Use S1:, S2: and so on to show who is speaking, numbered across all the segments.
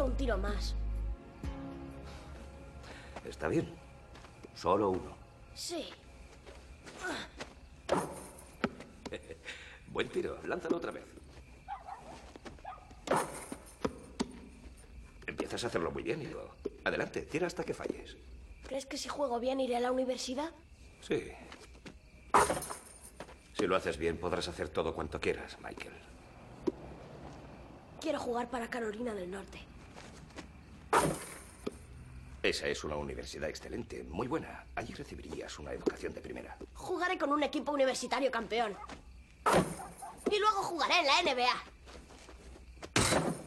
S1: Solo un tiro más.
S2: Está bien. Solo uno.
S1: Sí.
S2: Buen tiro, lánzalo otra vez. Empiezas a hacerlo muy bien, hijo. Adelante, tira hasta que falles.
S1: ¿Crees que si juego bien iré a la universidad?
S2: Sí. Si lo haces bien, podrás hacer todo cuanto quieras, Michael.
S1: Quiero jugar para Carolina del Norte.
S2: Esa es una universidad excelente, muy buena. Allí recibirías una educación de primera.
S1: Jugaré con un equipo universitario campeón. Y luego jugaré en la NBA.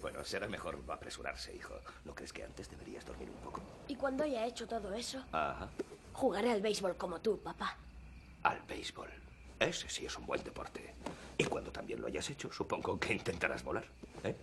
S2: Bueno, será mejor no apresurarse, hijo. ¿No crees que antes deberías dormir un poco?
S1: Y cuando haya hecho todo eso,
S2: Ajá.
S1: jugaré al béisbol como tú, papá.
S2: Al béisbol. Ese sí es un buen deporte. Y cuando también lo hayas hecho, supongo que intentarás volar. ¿eh?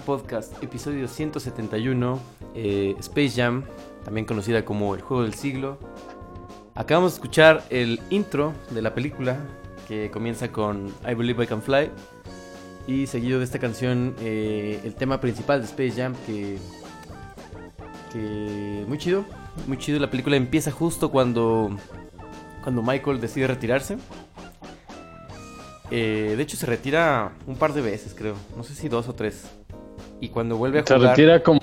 S3: Podcast, episodio 171, eh, Space Jam, también conocida como el juego del siglo. Acabamos de escuchar el intro de la película, que comienza con I Believe I Can Fly, y seguido de esta canción, eh, el tema principal de Space Jam, que, que muy chido, muy chido. La película empieza justo cuando, cuando Michael decide retirarse. Eh, de hecho, se retira un par de veces, creo. No sé si dos o tres. Y cuando vuelve a
S4: Se
S3: jugar...
S4: retira como.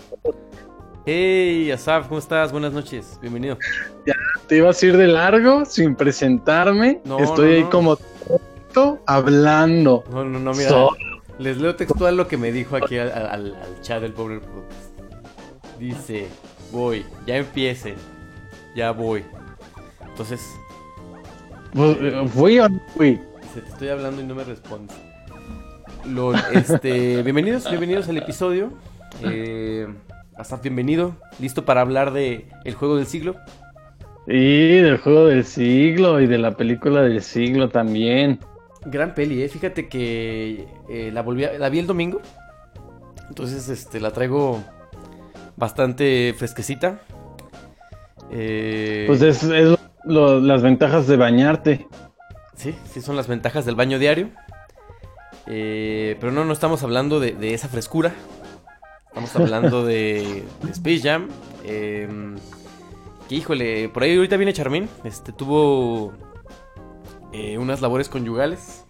S3: Hey, Asaf, ¿cómo estás? Buenas noches, bienvenido.
S4: Te ibas a ir de largo sin presentarme.
S3: No,
S4: Estoy
S3: no,
S4: ahí
S3: no.
S4: como tonto hablando.
S3: No, no, no, mira.
S4: So-
S3: Les leo textual lo que me dijo aquí al, al- al chat del pobre podcast. Dice, voy, ya empiecen. Ya voy. Entonces,
S4: Pues, eh, ¿Fui o no fui?
S3: dice, te estoy hablando y no me respondes. Lol, este, bienvenidos, bienvenidos al episodio. Eh, Asaf, bienvenido. Listo para hablar de el juego del siglo.
S4: Y del juego del siglo y de la película del siglo también.
S3: Gran peli, eh. Fíjate que eh, la volví a- la vi el domingo. Entonces, este, la traigo bastante fresquecita. Eh,
S4: Pues es, es lo- lo- las ventajas de bañarte.
S3: Sí, sí son las ventajas del baño diario. Eh, pero no, no estamos hablando de, de esa frescura. Estamos hablando de, de Space Jam. eh, que híjole, por ahí ahorita viene Charmín. Este tuvo eh, unas labores conyugales.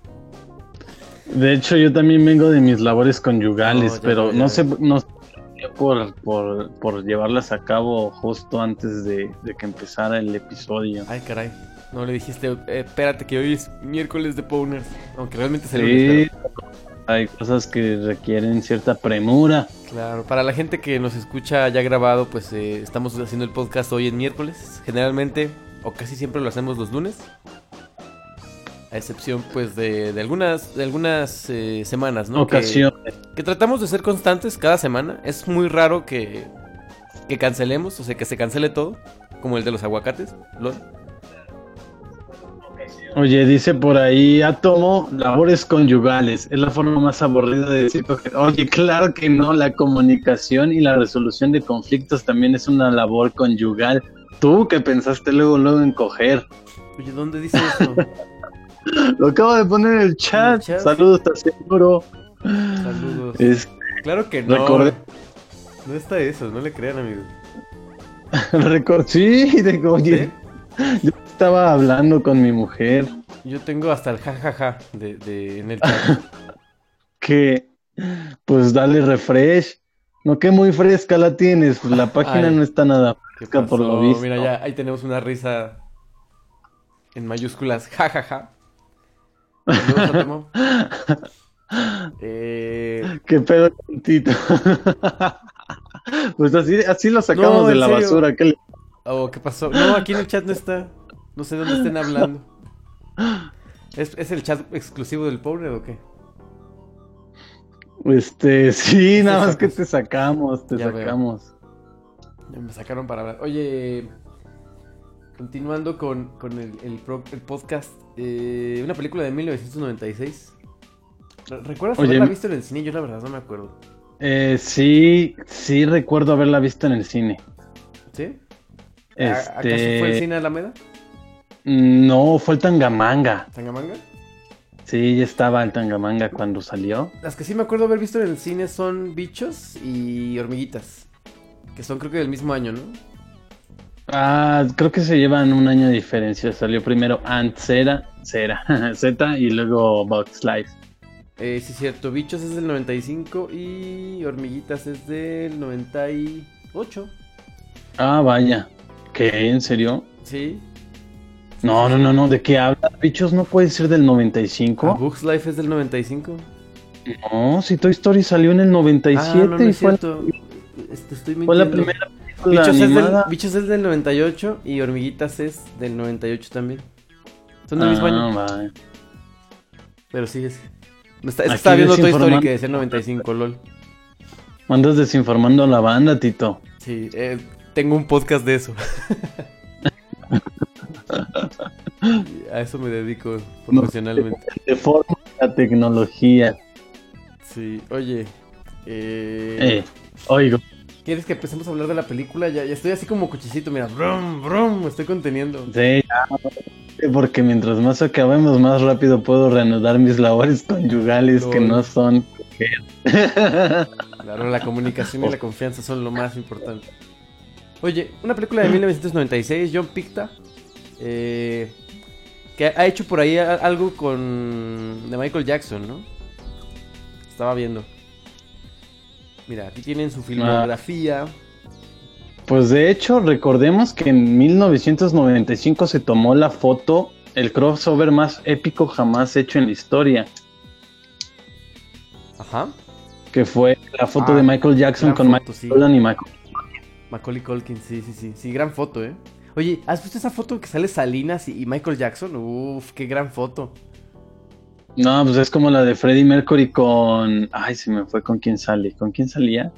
S4: De hecho, yo también vengo de mis labores conyugales,
S3: No,
S4: pero no sé, no por, por, por llevarlas a cabo justo antes de, de que empezara el episodio.
S3: Ay, caray. No le dijiste, eh, espérate que hoy es miércoles de Powners. Aunque realmente el lunes,
S4: Sí, hay cosas que requieren cierta premura.
S3: Claro, para la gente que nos escucha ya grabado, pues eh, estamos haciendo el podcast hoy en miércoles. Generalmente, o casi siempre lo hacemos los lunes. A excepción, pues, de, de algunas, de algunas eh, semanas, ¿no? Que-
S4: Ocasiones.
S3: Que, tratamos de ser constantes cada semana. Es muy raro que, que cancelemos, o sea, que se cancele todo. Como el de los aguacates. lol.
S4: Oye, dice por ahí Átomo, labores conyugales. Es la forma más aburrida de decir. Oye, claro que no. La comunicación y la resolución de conflictos también es una labor conyugal. Tú que pensaste luego, luego en coger.
S3: Oye, ¿dónde dice eso?
S4: Lo acabo de poner en el chat.
S3: En el chat.
S4: Saludos, ¿estás seguro?
S3: Saludos.
S4: Es,
S3: Claro que no.
S4: Recordé-
S3: No está eso, no le crean, amigos.
S4: record, sí, de, oye, yo estaba hablando con mi mujer
S3: Yo tengo hasta el jajaja de, de, en el chat.
S4: que, pues dale refresh. No que muy fresca la tienes, la página
S3: Ay.
S4: no está nada
S3: ¿Qué
S4: fresca por lo visto.
S3: Mira, ya ahí tenemos una risa en mayúsculas. Jajaja. Atemo. Eh,
S4: Qué pedo tantito. pues así, así lo sacamos
S3: No,
S4: de la
S3: serio.
S4: basura. ¿qué le-
S3: oh, ¿qué pasó? No, aquí en el chat no está. No sé dónde estén hablando. ¿Es, es el chat exclusivo del pobre o qué?
S4: Este, sí, nada más que te sacamos, te
S3: Ya
S4: sacamos.
S3: Ya me sacaron para hablar. Oye, continuando con, con el, el pro- el podcast, eh, una película de 1996. Re- ¿Recuerdas
S4: Oye,
S3: haberla visto en el cine? Yo la verdad no me acuerdo.
S4: Eh, sí, sí recuerdo haberla visto en el cine.
S3: ¿Sí? ¿A- ¿Acaso fue el
S4: Este,
S3: cine Alameda?
S4: No, fue el Tangamanga.
S3: ¿Tangamanga?
S4: Sí, ya estaba el Tangamanga cuando salió.
S3: Las que sí me acuerdo haber visto en el cine son Bichos y Hormiguitas. Que son creo que del mismo año, ¿no?
S4: Ah, creo que se llevan un año de diferencia. Salió primero Ant Zera, Zera, Z y luego Box Life.
S3: Eh, sí, es cierto. Bichos es del 95 y Hormiguitas es del 98.
S4: Ah, vaya. ¿Qué? ¿En serio?
S3: Sí.
S4: No, no, no, no. ¿De qué hablas? Bichos no puede ser del
S3: A
S4: 95.
S3: Bugs Life es del 95.
S4: No, si Toy Story salió en el 97
S3: ah, no, no
S4: y fue,
S3: cierto. Este, estoy
S4: fue la primera película
S3: Bichos es, del. Bichos es del 98 y Hormiguitas es del 98 también. Son del mismo
S4: Ah,
S3: año.
S4: vaya.
S3: Pero sí, es. Está, es estaba viendo Toy Story que decía 95, lol.
S4: Andas desinformando a la banda, Tito.
S3: Sí, eh, tengo un podcast de eso. a eso me dedico profesionalmente.
S4: De forma la tecnología.
S3: Sí, oye. Eh,
S4: Eh, oigo.
S3: ¿Quieres que empecemos a hablar de la película? Ya, ya estoy así como cochecito, mira. Brum, brum, me estoy conteniendo.
S4: Sí, ya, porque mientras más acabemos, más rápido puedo reanudar mis labores conyugales que no son.
S3: Claro, la comunicación y la confianza son lo más importante. Oye, una película de 1996, John Picta, eh, que ha hecho por ahí algo con de Michael Jackson, ¿no? Estaba viendo. Mira, aquí tienen su filmografía.
S4: Pues de hecho, recordemos que en 1995 se tomó la foto, el crossover más épico jamás hecho en la historia,
S3: Ajá.
S4: que fue la foto
S3: Ah,
S4: de Michael Jackson con
S3: foto,
S4: Michael
S3: sí.
S4: Y Michael.
S3: Macaulay Culkin, sí, sí, sí. Sí, gran foto, ¿eh? Oye, ¿has visto esa foto que sale Salinas y, y Michael Jackson? Uf, qué gran foto.
S4: No, pues es como la de Freddie Mercury con... Ay, se me fue con quién sale. ¿Con quién salía?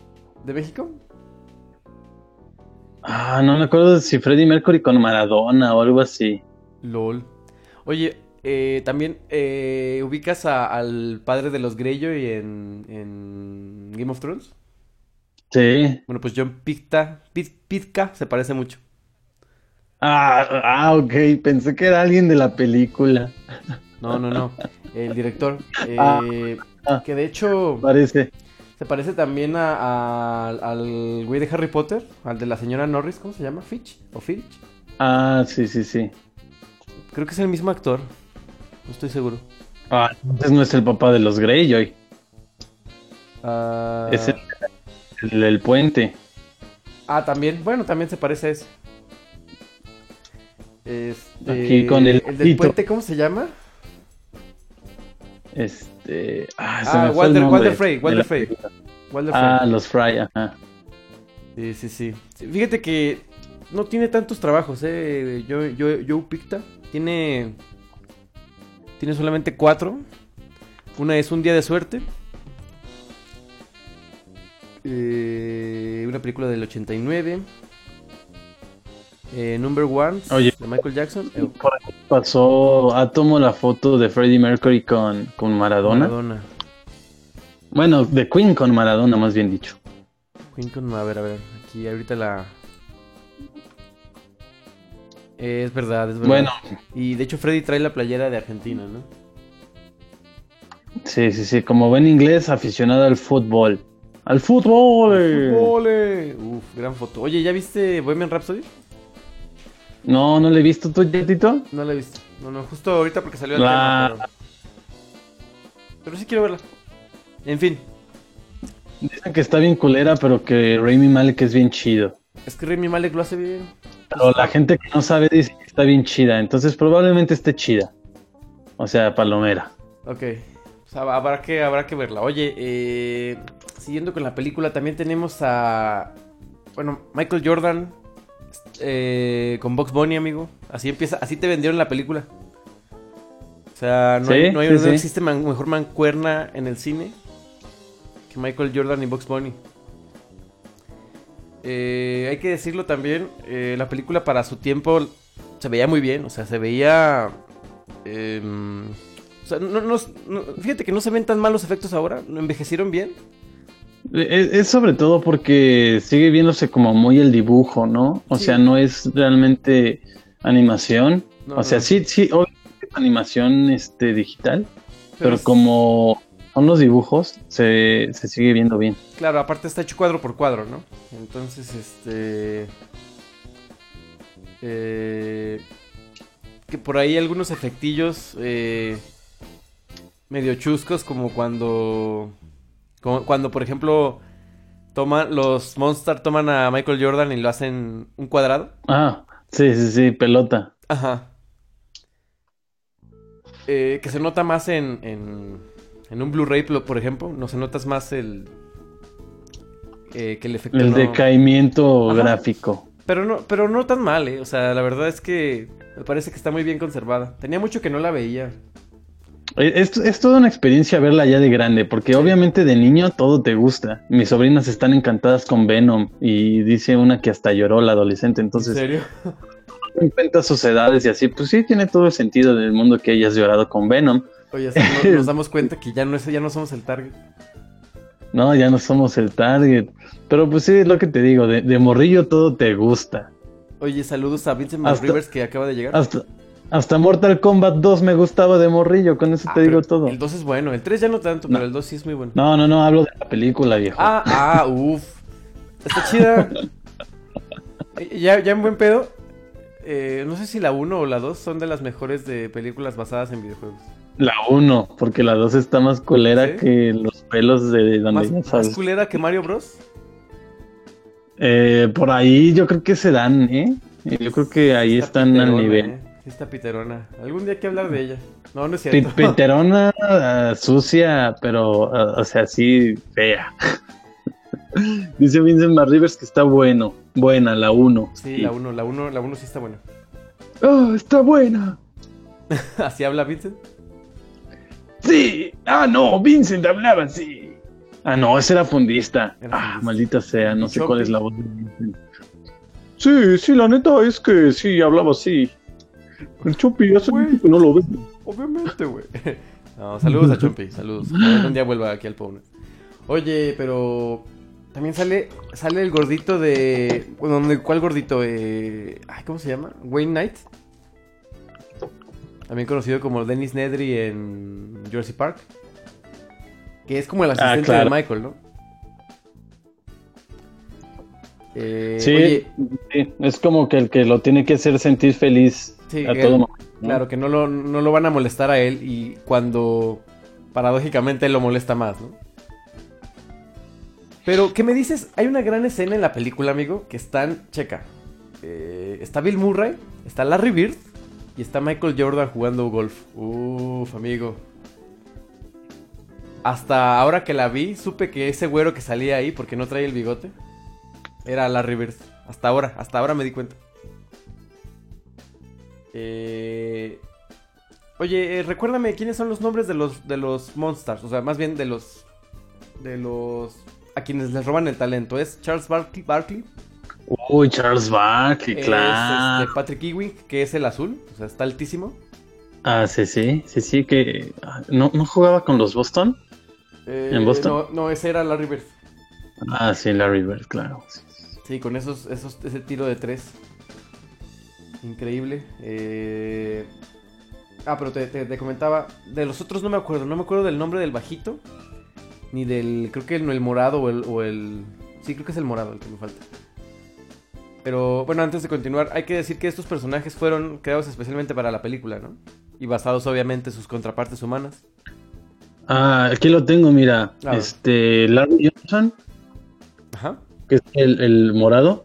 S3: ¿De México?
S4: Ah, no me acuerdo si Freddie Mercury con Maradona o algo así.
S3: LOL. Oye, eh, también eh, ubicas a- al padre de los Greyjoy en, en Game of Thrones.
S4: Sí.
S3: Bueno, pues John Pit- Pitka se parece mucho.
S4: Ah, ah, ok. Pensé que era alguien de la película.
S3: No, no, no. El director.
S4: Ah,
S3: eh,
S4: ah.
S3: que de hecho
S4: Parece.
S3: se parece también a- a- al güey de Harry Potter, al de la señora Norris, ¿cómo se llama? ¿Fitch? ¿O Filch?
S4: Ah, sí, sí, sí.
S3: Creo que es el mismo actor. No estoy seguro.
S4: Ah, entonces no es el papá de los Greyjoy.
S3: Ah,
S4: Es el, el, el puente.
S3: Ah, también. Bueno, también se parece a ese. Este,
S4: Aquí con el
S3: del puente, ¿cómo se llama?
S4: Este. Ah, se
S3: Ah,
S4: me fue el
S3: Walter, Walter Frey, Walter Frey.
S4: Ah, los Fry, ajá.
S3: Sí, sí, sí, Fíjate que no tiene tantos trabajos, eh. Yo, yo, Joe Picta tiene. Tiene solamente cuatro. Una es Un Día de Suerte. Eh, una película del 89. Eh, Number One
S4: Oye.
S3: de Michael Jackson.
S4: Por ahí pasó Átomo la foto de Freddie Mercury con, con Maradona.
S3: Maradona.
S4: Bueno, de Queen con Maradona, más bien dicho.
S3: Queen con- a ver, a ver. Aquí ahorita la. Eh, es verdad, es verdad.
S4: Bueno.
S3: Y de hecho, Freddy trae la playera de Argentina, ¿no?
S4: Sí, sí, sí. Como ven inglés, aficionado al fútbol. ¡Al fútbol!
S3: ¡Ole! Uf, gran foto. Oye, ¿ya viste Bohemian Rhapsody?
S4: No, no le he visto tú, Tito.
S3: No la he visto. No, no, justo ahorita porque salió el
S4: Ah.
S3: tema, pero... pero sí quiero verla. En fin,
S4: Dicen que está bien culera, pero que Rami Malek es bien chido.
S3: es que Remy Malek lo hace bien.
S4: Pero la gente que no sabe dice que está bien chida, entonces probablemente esté chida. O sea, palomera.
S3: Ok. O sea, habrá que, habrá que verla. Oye, eh, siguiendo con la película, también tenemos a. Bueno, Michael Jordan. Eh, con Box Bunny, amigo. Así empieza, así te vendieron la película. O sea, no,
S4: Sí,
S3: hay- no, hay-
S4: sí,
S3: no
S4: sí.
S3: existe man- mejor mancuerna en el cine que Michael Jordan y Box Bunny. Eh, hay que decirlo también, eh, la película para su tiempo se veía muy bien, o sea, se veía... em, o sea, no, no- no- fíjate que no se ven tan mal los efectos ahora, ¿no envejecieron bien?
S4: Es, es sobre todo porque sigue viéndose como muy el dibujo, ¿no? O
S3: Sí.
S4: sea, no es realmente animación.
S3: No,
S4: o sea,
S3: no.
S4: sí, sí, obviamente es animación este, digital, pero, como son los dibujos, se, se sigue viendo bien.
S3: Claro, aparte está hecho cuadro por cuadro, ¿no? Entonces, este... eh, que por ahí algunos efectillos... eh, medio chuscos como cuando como cuando por ejemplo toman los Monster toman a Michael Jordan y lo hacen un cuadrado.
S4: Ah, sí, sí, sí, pelota.
S3: Ajá. Eh, que se nota más en, en, en un Blu-ray, por por ejemplo. No se notas más el. eh, que el efecto.
S4: El
S3: no-
S4: decaimiento
S3: Ajá.
S4: gráfico.
S3: Pero no, pero no tan mal, ¿eh? O sea, la verdad es que me parece que está muy bien conservada. Tenía mucho que no la veía.
S4: Eh, Es, es toda una experiencia verla ya de grande, porque obviamente de niño todo te gusta. Mis sobrinas están encantadas con Venom y dice una que hasta lloró la adolescente.
S3: ¿En
S4: Entonces,
S3: serio?
S4: en cuenta sus edades y así, pues sí, tiene todo el sentido del mundo que hayas llorado con Venom.
S3: Oye, así nos damos cuenta que ya no, es, ya no somos el target.
S4: No, ya no somos el target. Pero pues sí, es lo que te digo, de, de morrillo todo te gusta.
S3: Oye, saludos a Vincent
S4: Hasta-
S3: Rivers que acaba de llegar.
S4: Hasta, hasta Mortal Kombat 2 me gustaba de morrillo, con eso
S3: Ah,
S4: te digo todo.
S3: El 2 es bueno, el 3 ya no tanto, pero el 2 sí es muy bueno.
S4: No, no, no, hablo de la película, viejo.
S3: Ah, ah, uff. Está chida. Ya, ya en buen pedo. eh, no sé si la 1 o la 2 son de las mejores de películas basadas en videojuegos.
S4: La 1, porque la 2 está más culera
S3: ¿Sí?
S4: que los pelos de donde
S3: ¿Más, más culera que Mario Bros?
S4: Eh, por ahí yo creo que se dan, ¿eh? Yo creo que ahí
S3: Está
S4: están al nivel.
S3: eh. Sí está piterona. Algún día hay que hablar de ella. No, no es cierto.
S4: Piterona, ah, sucia, pero, ah, o sea, sí, fea. Dice Vincent Van Rivers que está bueno. Buena, la 1.
S3: Sí, la 1, la 1, la 1 sí está buena.
S4: Ah, está buena.
S3: ¿Así habla Vincent?
S4: Sí. Ah, no, Vincent hablaba así. Ah, no, ese era fundista.
S3: Era
S4: ah,
S3: fundista.
S4: maldita sea, no
S3: ¿Y
S4: sé cuál es la voz de Vincent. Sí, sí, la neta es que sí, hablaba así. El
S3: Güey.
S4: mucho que no lo ves.
S3: Obviamente, güey. No, saludos a Chompi, saludos. Un día vuelva aquí al Powner. Oye, pero también sale sale el gordito de bueno, ¿de ¿cuál gordito? Eh, ay, ¿cómo se llama? Wayne Knight. También conocido como Dennis Nedry en Jurassic Park. Que es como el
S4: Ah,
S3: asistente
S4: claro.
S3: de Michael, ¿no? Eh,
S4: Sí,
S3: oye,
S4: sí, es como que el que lo tiene que hacer sentir feliz
S3: Sí,
S4: a
S3: él-
S4: todo momento. ¿no?
S3: Claro, que no lo, no lo van a molestar a él y cuando paradójicamente él lo molesta más, ¿no? Pero, ¿qué me dices? Hay una gran escena en la película, amigo, que están, checa, eh, está Bill Murray, está Larry Bird y está Michael Jordan jugando golf. Uf, amigo. Hasta ahora que la vi, supe que ese güero que salía ahí, porque no trae el bigote, era Larry Bird. Hasta ahora, hasta ahora me di cuenta. Eh, Oye, eh, recuérdame quiénes son los nombres de los de los Monsters, o sea, más bien de los de los a quienes les roban el talento. Es Charles Barkley, Barkley
S4: Uy, Charles Barkley,
S3: es,
S4: claro.
S3: este, Patrick Ewing, que es el azul, o sea, está altísimo.
S4: Ah, sí, sí, sí, sí, que ah, no, no jugaba con los Boston.
S3: Eh,
S4: ¿En Boston?
S3: No, no, ese era Larry Bird.
S4: Ah, sí, Larry Bird, claro. sí.
S3: Sí, con esos, esos, ese tiro de tres. Increíble. Eh, Ah, pero te, te- te comentaba. De los otros no me acuerdo. No me acuerdo del nombre del bajito. Ni del. Creo que el, el morado o el, o el. Sí, creo que es el morado el que me falta. Pero bueno, antes de continuar, hay que decir que estos personajes fueron creados especialmente para la película, ¿no? Y basados obviamente en sus contrapartes humanas.
S4: Ah, aquí lo tengo, mira. Este, Larry Johnson,
S3: Ajá.
S4: que es el, el morado.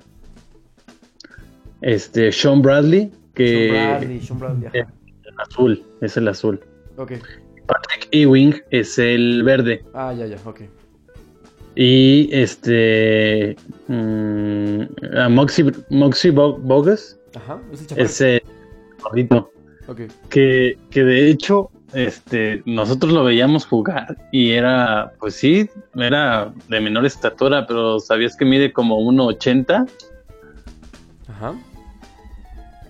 S4: Este, Sean Bradley, que
S3: Sean Bradley, Sean Bradley, ajá.
S4: el azul, es el azul.
S3: Ok.
S4: Patrick Ewing es el verde.
S3: Ah, ya, ya, ok.
S4: Y este. mm, Moxie, Moxie Bo- Bogus
S3: Ajá. Es el
S4: es el gordito.
S3: Ok.
S4: Que, que de hecho, este, nosotros lo veíamos jugar y era, pues sí, era de menor estatura, pero sabías que mide como 1,80.
S3: Ajá.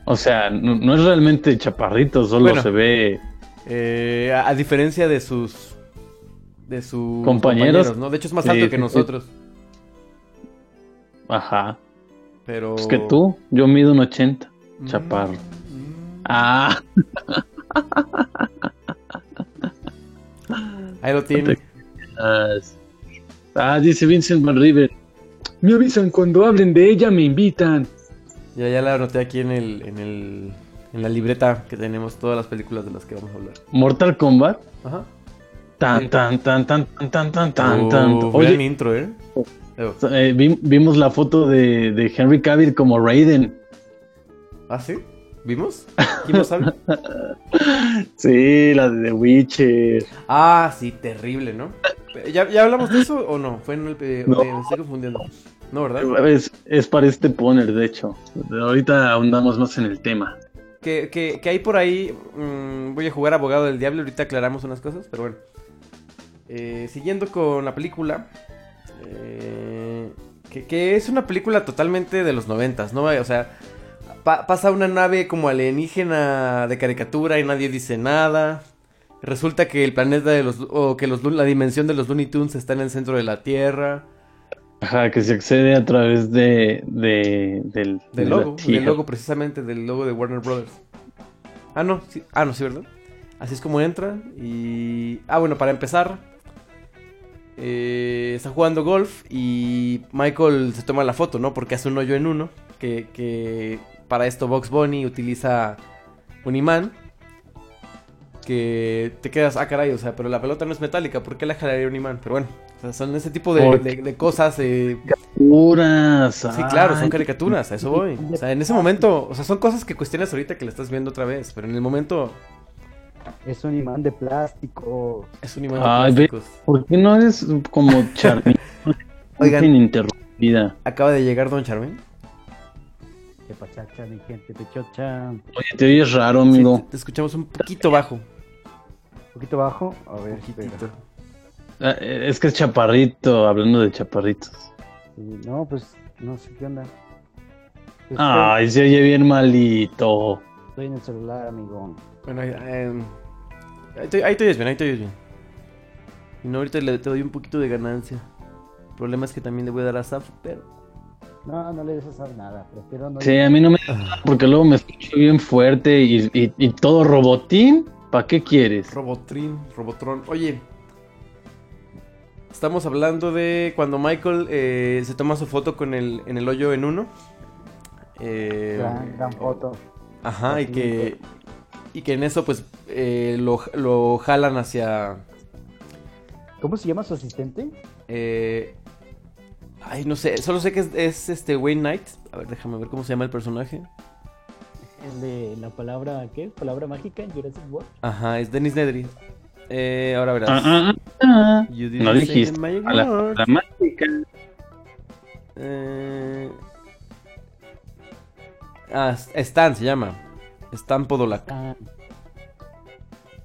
S4: O sea, no, no es realmente chaparrito, solo
S3: Bueno.
S4: se ve.
S3: Eh, a, a diferencia de sus de sus
S4: Compañeros.
S3: ¿no? De hecho es más alto que nosotros,
S4: Ajá.
S3: pero
S4: Es que tú, yo mido un 80.
S3: Mm,
S4: Chaparro.
S3: mm.
S4: Ah,
S3: Ahí lo tiene.
S4: ah, dice Vincent Van River. Me avisan cuando hablen de ella, me invitan.
S3: Yo ya la anoté aquí en el, en el. En la libreta que tenemos todas las películas de las que vamos a hablar.
S4: Mortal Kombat.
S3: Ajá.
S4: Tan, tan, tan, tan, tan, tan, tan, tan.
S3: Oh,
S4: Oye,
S3: intro, ¿eh?
S4: eh vimos la foto de, de Henry Cavill como Raiden.
S3: ¿Ah, sí? ¿Vimos? ¿Quién lo sabe?
S4: sí, la de The Witcher.
S3: Ah, sí, terrible, ¿no? ¿Ya, ya hablamos de eso o no? Fue en el... eh,
S4: No.
S3: Me estoy confundiendo. No, ¿verdad?
S4: Es, es para este poner, de hecho. Ahorita ahondamos más en el tema.
S3: Que, que, que hay por ahí... mm, voy a jugar abogado del diablo, ahorita aclaramos unas cosas, pero bueno. Eh, siguiendo con la película. eh, que, que es una película totalmente de los noventas, ¿no? O sea, pa- pasa una nave como alienígena de caricatura y nadie dice nada. Resulta que el planeta de los... o que los, la dimensión de los Looney Tunes está en el centro de la Tierra.
S4: Ajá, que se accede a través de, de del,
S3: logo, del logo precisamente, del logo de Warner Brothers. Ah, no, sí, ah, no, sí, ¿verdad? Así es como entra y... Ah, bueno, para empezar, eh, está jugando golf y Michael se toma la foto, ¿no? Porque hace un hoyo en uno, que, que para esto Box Bunny utiliza un imán. Que te quedas, ah, caray, o sea, pero la pelota no es metálica, ¿por qué la jalaría un imán? Pero bueno, o sea, son ese tipo de, de- de cosas eh,
S4: Puras.
S3: Sí, claro, son caricaturas, a eso voy. O sea, en ese momento, o sea, son cosas que cuestionas ahorita que la estás viendo otra vez, pero en el momento
S5: Es un imán de plástico.
S3: es un imán de
S4: Ay,
S3: plásticos.
S4: ¿por qué no eres como Charmin?
S3: Oigan.
S4: Ininterrumpida.
S3: Acaba de llegar Don Charmin.
S5: De pachacha, mi gente, pechocha. Un
S4: Oye, te oyes raro,
S3: Sí,
S4: amigo.
S3: te, te escuchamos un poquito bajo.
S5: Poquito bajo. A ver.
S4: Ah, eh, Es que es chaparrito, hablando de chaparritos.
S5: Sí, No, pues no sé qué onda. Pues,
S4: Ay, se oye bien malito.
S5: Estoy en el celular, amigo.
S3: Bueno, ahí, em, ahí, te, ahí te oyes bien, ahí te oyes bien. Y no, ahorita le, te doy un poquito de ganancia. El problema es que también le voy a dar a Saf, pero...
S5: No, no le des a nada. Prefiero no.
S4: Sí, a mí no me. Porque luego me escucho bien fuerte y, y- y todo robotín. ¿Para qué quieres?
S3: Robotrin, Robotron. Oye, estamos hablando de cuando Michael eh, se toma su foto con el, en el hoyo en uno. Eh,
S5: Gran, gran foto.
S3: Ajá, y que, y que en eso pues eh, lo, lo jalan hacia...
S5: ¿Cómo se llama su asistente?
S3: eh, ay, no sé, solo sé que es, es, este Wayne Knight. A ver, déjame ver cómo se llama el personaje.
S5: El de la palabra, ¿qué? Palabra mágica en Jurassic World.
S3: Ajá, es Dennis Nedry. Eh, ahora verás.
S4: Ah, ah, ah. No dijiste. A la, la mágica.
S3: Eh... Ah, Stan se llama. Stan Podolak.
S5: Ah,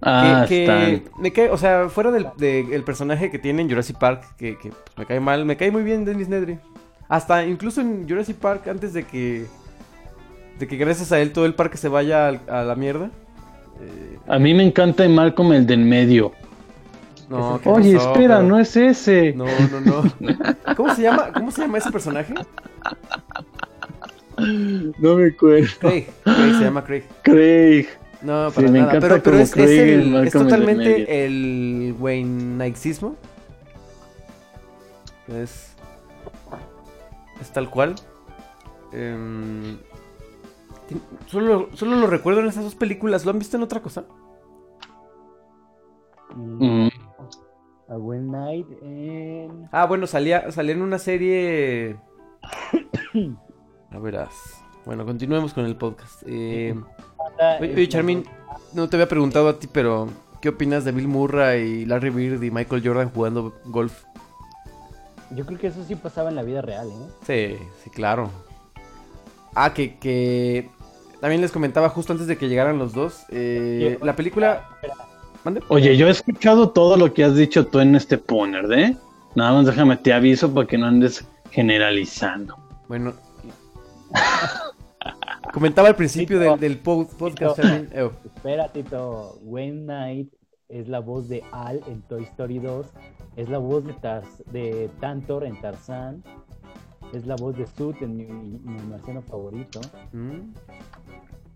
S4: Ah,
S3: que, que me cae, o sea, fuera del de- el personaje que tiene en Jurassic Park, que, que, pues, me cae mal, me cae muy bien Dennis Nedry. Hasta incluso en Jurassic Park, antes de que. De que gracias a él todo el parque se vaya al- a, la mierda. eh,
S4: A mí me encanta y Malcolm el del medio.
S3: no, ¿qué
S4: Oye,
S3: pasó?
S4: espera,
S3: Pero-
S4: no es ese.
S3: No, no, no. ¿Cómo se llama? ¿Cómo se llama ese personaje?
S4: No me acuerdo.
S3: Craig. Craig se llama Craig.
S4: Craig.
S3: No,
S4: Sí,
S3: para
S4: me
S3: nada.
S4: encanta
S3: Pero, es, es
S4: Craig en
S3: el- es
S4: el medio.
S3: totalmente el Wayneismo. Es. Es tal cual. Ti- solo, solo lo recuerdo en esas dos películas. ¿Lo han visto en otra cosa?
S5: mm,
S4: Mm,
S5: A Wayne Knight en.
S3: Ah, bueno, salía, salía en una serie. A verás. Bueno, continuemos con el podcast. Eh, oye, oye, Charmin, no te había preguntado a ti, pero ¿qué opinas de Bill Murray, Larry Bird y Michael Jordan jugando golf?
S5: Yo creo que eso sí pasaba en la vida real, ¿eh?
S3: Sí, sí, claro. Ah, que, que también les comentaba justo antes de que llegaran los dos. eh,
S5: Yo-
S3: la película. ¿Mande?
S4: Oye, yo he escuchado todo lo que has dicho tú en este poner, ¿eh? Nada más déjame te aviso para que no andes generalizando.
S3: Bueno. Comentaba al principio del, del po- podcast.
S5: Tito.
S3: Charmin, eh,
S5: Espera, Tito. Wayne Knight es la voz de Al en Toy Story 2. Es la voz de, Tars- de Tantor en Tarzán. Es la voz de Sut en mi, mi marciano favorito.
S3: mm.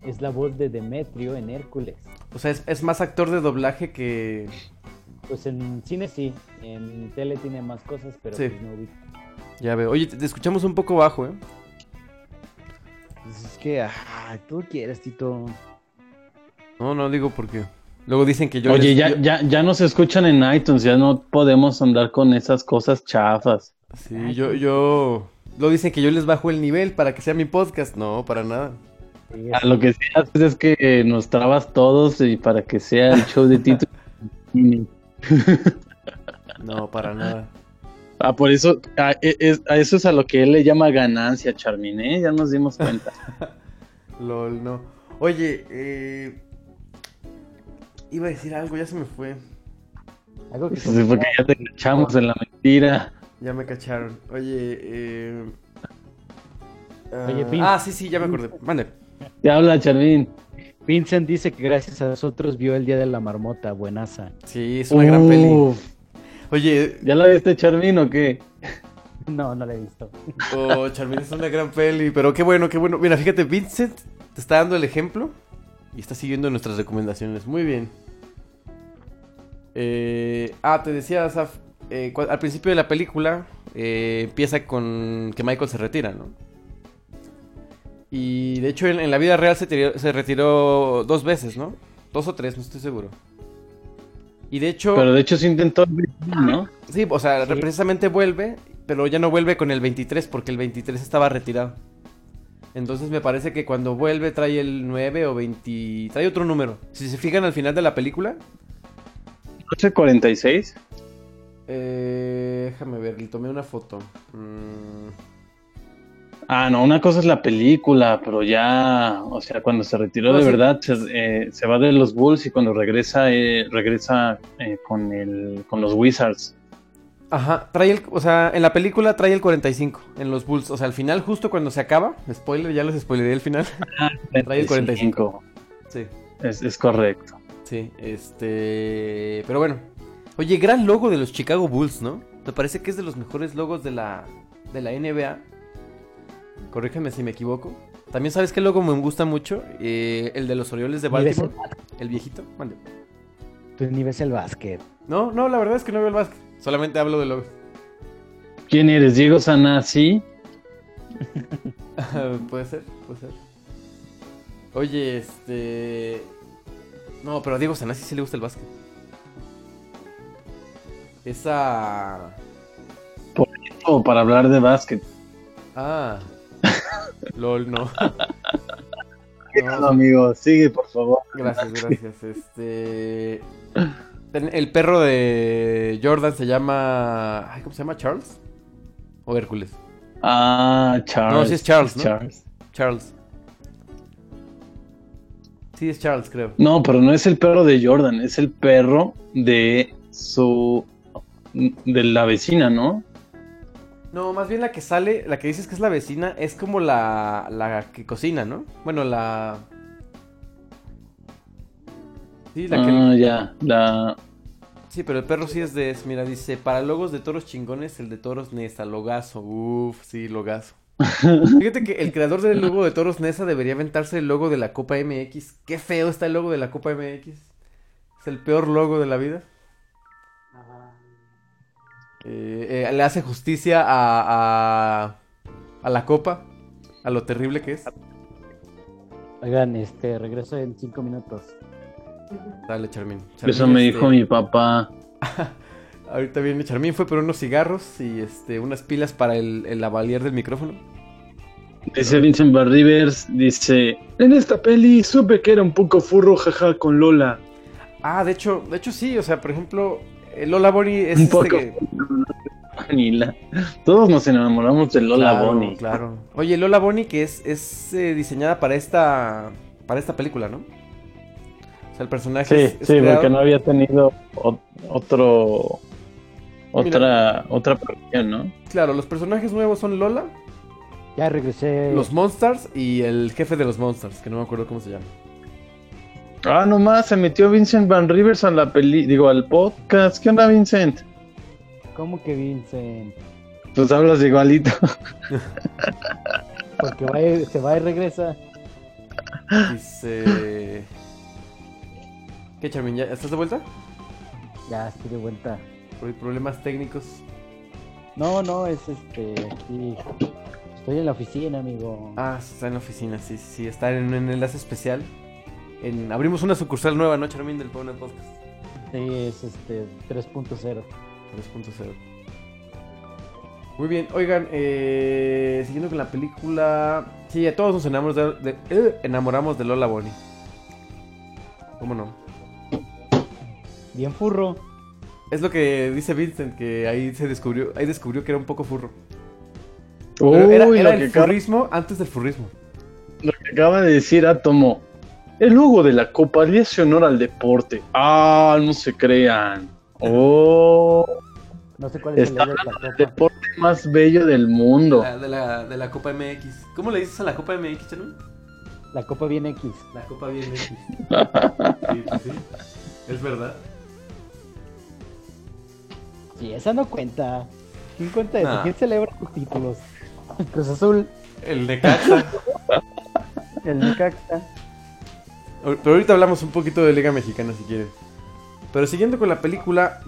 S5: Es la voz de Demetrio en Hércules.
S3: O sea, es, es más actor de doblaje que.
S5: Pues en cine sí, en tele tiene más cosas, pero
S3: Sí.
S5: pues no ubico.
S3: Ya veo. Oye, te, te escuchamos un poco bajo, ¿eh?
S5: Pues es que, ah, tú quieres, Tito.
S3: No, no digo porque. Luego dicen que yo.
S4: Oye,
S3: les-
S4: ya, ya, ya nos escuchan en iTunes, ya no podemos andar con esas cosas chafas.
S3: Sí, yo, yo. Luego dicen que yo les bajo el nivel para que sea mi podcast. No, para nada.
S4: A lo que sí haces es que nos trabas todos y para que sea el show de Tito.
S3: No, para nada.
S4: Ah, por eso, a, e- es- a eso es a lo que él le llama ganancia, Charmin, ¿eh? Ya nos dimos cuenta.
S3: Lol, no. Oye, eh. Iba a decir algo, ya se me fue.
S6: Algo que
S4: Sí, porque ya te echamos en la mentira.
S3: Ya me cacharon. Oye, eh. ah,
S6: Oye, Pin.
S3: ah, sí, sí, ya me acordé. Mande.
S4: Te habla, Charmin.
S6: Vincent dice que gracias a nosotros vio el Día de la Marmota, buenaza.
S3: Sí, es una gran peli. Oye,
S4: ¿Ya la viste, Charmin, o qué?
S6: No, no la he visto.
S3: oh, Charmin es una gran peli, pero qué bueno, qué bueno. Mira, fíjate, Vincent te está dando el ejemplo y está siguiendo nuestras recomendaciones. Muy bien. Eh, ah, te decía, Asaf, eh, al principio de la película eh, empieza con que Michael se retira, ¿no? Y de hecho en, en la vida real se, tiró- se retiró dos veces, ¿no? Dos o tres, no estoy seguro. Y de hecho...
S4: Pero de hecho se intentó, ¿no?
S3: Sí, o sea, precisamente vuelve, pero ya no vuelve con el 23 porque el 23 estaba retirado. Entonces me parece que cuando vuelve trae el 9 o 20... Trae otro número. Si se fijan al final de la película...
S4: ¿No 46?
S3: Eh, déjame ver, le tomé una foto. Mm,
S4: Ah, no, una cosa es la película, pero ya, o sea, cuando se retiró
S3: No,
S4: de
S3: sí.
S4: verdad, se, eh, se va de los Bulls y cuando regresa, eh, regresa eh, con, el, con los Wizards.
S3: Ajá, trae el... O sea, en la película trae el 45 en los Bulls. O sea, al final, justo cuando se acaba... Spoiler, ya les spoileré el final. trae el 45. Sí.
S4: Es, es correcto.
S3: Sí, este. Pero bueno. Oye, gran logo de los Chicago Bulls, ¿no? Me parece que es de los mejores logos de la, de la NBA. Corrígeme si me equivoco. También sabes qué logo me gusta mucho. Eh, el de los Orioles de
S6: Ni ves
S3: Baltimore. El viejito. Mande.
S6: Tú ni ves el básquet.
S3: No, no, la verdad es que no veo el básquet. Solamente hablo de logos.
S4: ¿Quién eres? ¿Diego Sanasi?
S3: puede ser, puede ser. Oye, este. No, pero a Diego Sanasi sí le gusta el básquet. Esa.
S4: O para hablar de básquet.
S3: Ah. LOL, no.
S4: No, amigo, sigue, por favor.
S3: Gracias, gracias. Este. El perro de Jordan se llama. ay, ¿Cómo se llama? ¿Charles? ¿O Hércules?
S4: Ah, Charles.
S3: No, sí es Charles, ¿no?
S4: Charles.
S3: Charles. Sí, es Charles, creo.
S4: No, pero no es el perro de Jordan, es el perro de su. De la vecina, ¿no?
S3: No, más bien la que sale, la que dices que es la vecina, es como la, la que cocina, ¿no? Bueno, la... Sí, la que...
S4: Ah, ya, la.
S3: Sí, pero el perro sí es de... es- Mira, dice, para logos de toros chingones, el de toros Nesa, logazo. Uf, sí, logazo. Fíjate que el creador del logo de toros Nesa debería aventarse el logo de la Copa MX. Qué feo está el logo de la Copa MX. Es el peor logo de la vida. Eh, eh, le hace justicia a, a, a la Copa, a lo terrible que es.
S6: Oigan, este, regreso en cinco minutos.
S3: Dale, Charmín.
S4: Eso me
S3: este,
S4: dijo mi papá.
S3: Ahorita viene Charmín, fue por unos cigarros y este unas pilas para el, el lavalier del micrófono.
S4: Dice Vincent Barrivers, dice, en esta peli supe que era un poco furro, jaja, con Lola.
S3: Ah, de hecho, de hecho sí, o sea, por ejemplo, Lola Bonnie es
S4: Un
S3: este
S4: poco.
S3: que-
S4: Vanilla. Todos nos enamoramos de Lola
S3: claro,
S4: Bonnie.
S3: Claro. Oye, Lola Bonnie que es, es eh, diseñada para esta para esta película, ¿no? O sea, el personaje
S4: Sí,
S3: es- es
S4: sí,
S3: creado-
S4: porque no había tenido otro otra otra producción, ¿no?
S3: Claro, los personajes nuevos son Lola,
S6: Ya regresé.
S3: los Monsters y el jefe de los Monsters, que no me acuerdo cómo se llama.
S4: Ah, nomás se metió Vincent Van Rivers a la peli, digo, al podcast. ¿Qué onda, Vincent?
S6: ¿Cómo que Vincent?
S4: Pues hablas igualito.
S6: Porque va y- se va y regresa.
S3: Dice. ¿Qué, Charmin? ¿Ya estás de vuelta?
S6: Ya estoy de vuelta.
S3: Por problemas técnicos.
S6: No, no, es este. Aquí. Estoy en la oficina, amigo.
S3: Ah, está en la oficina, sí, sí, sí. Está en un enlace especial. En, abrimos una sucursal nueva, ¿no, Charmin, del Powner Podcast?
S6: Sí, es este 3.0.
S3: 3.0. Muy bien, oigan, eh, siguiendo con la película. Sí, a todos nos enamoramos de, de- eh, enamoramos de Lola Bonnie. ¿Cómo no?
S6: Bien furro.
S3: Es lo que dice Vincent, que ahí se descubrió, ahí descubrió que era un poco furro.
S4: Uy,
S3: Pero era,
S4: lo,
S3: era
S4: que
S3: el
S4: acaba,
S3: furrismo antes del furrismo.
S4: lo que acaba de decir Átomo. El logo de la copa le hace honor al deporte. Ah, no se crean. Oh,
S6: No sé cuál es
S4: está
S6: el logo de la copa.
S4: deporte más bello del mundo.
S3: La- de, la, de la Copa MX. ¿Cómo le dices a la Copa MX, Charmin?
S6: La copa bien X.
S3: La Copa bien X. Sí, sí, sí. Es verdad.
S6: Sí, esa no cuenta. ¿Quién cuenta eso?
S3: Nah.
S6: ¿Quién celebra sus títulos? El Cruz Azul,
S3: El Necaxa.
S6: el Necaxa.
S3: Pero ahorita hablamos un poquito de Liga Mexicana si quieren. Pero siguiendo con la película.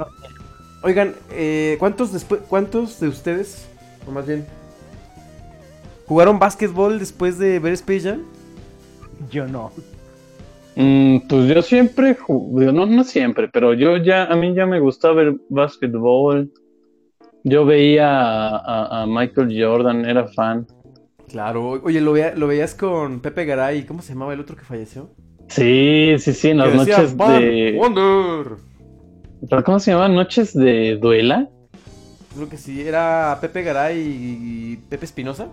S3: Oigan, eh, ¿cuántos, después, ¿cuántos de ustedes, o más bien, jugaron básquetbol después de ver Space Jam?
S6: Yo no.
S4: Mm, pues yo siempre jugué, no, no siempre, pero yo ya, a mí ya me gustaba ver básquetbol. Yo veía a, a- a Michael Jordan, era fan.
S3: Claro, oye, ¿lo, vea- lo veías con Pepe Garay, ¿cómo se llamaba el otro que falleció?
S4: Sí, sí, sí, en las noches
S3: "Van
S4: de...
S3: Wonder".
S4: ¿Pero ¿Cómo se llama? ¿Noches de duela?
S3: Creo que sí, era Pepe Garay y Pepe Espinosa.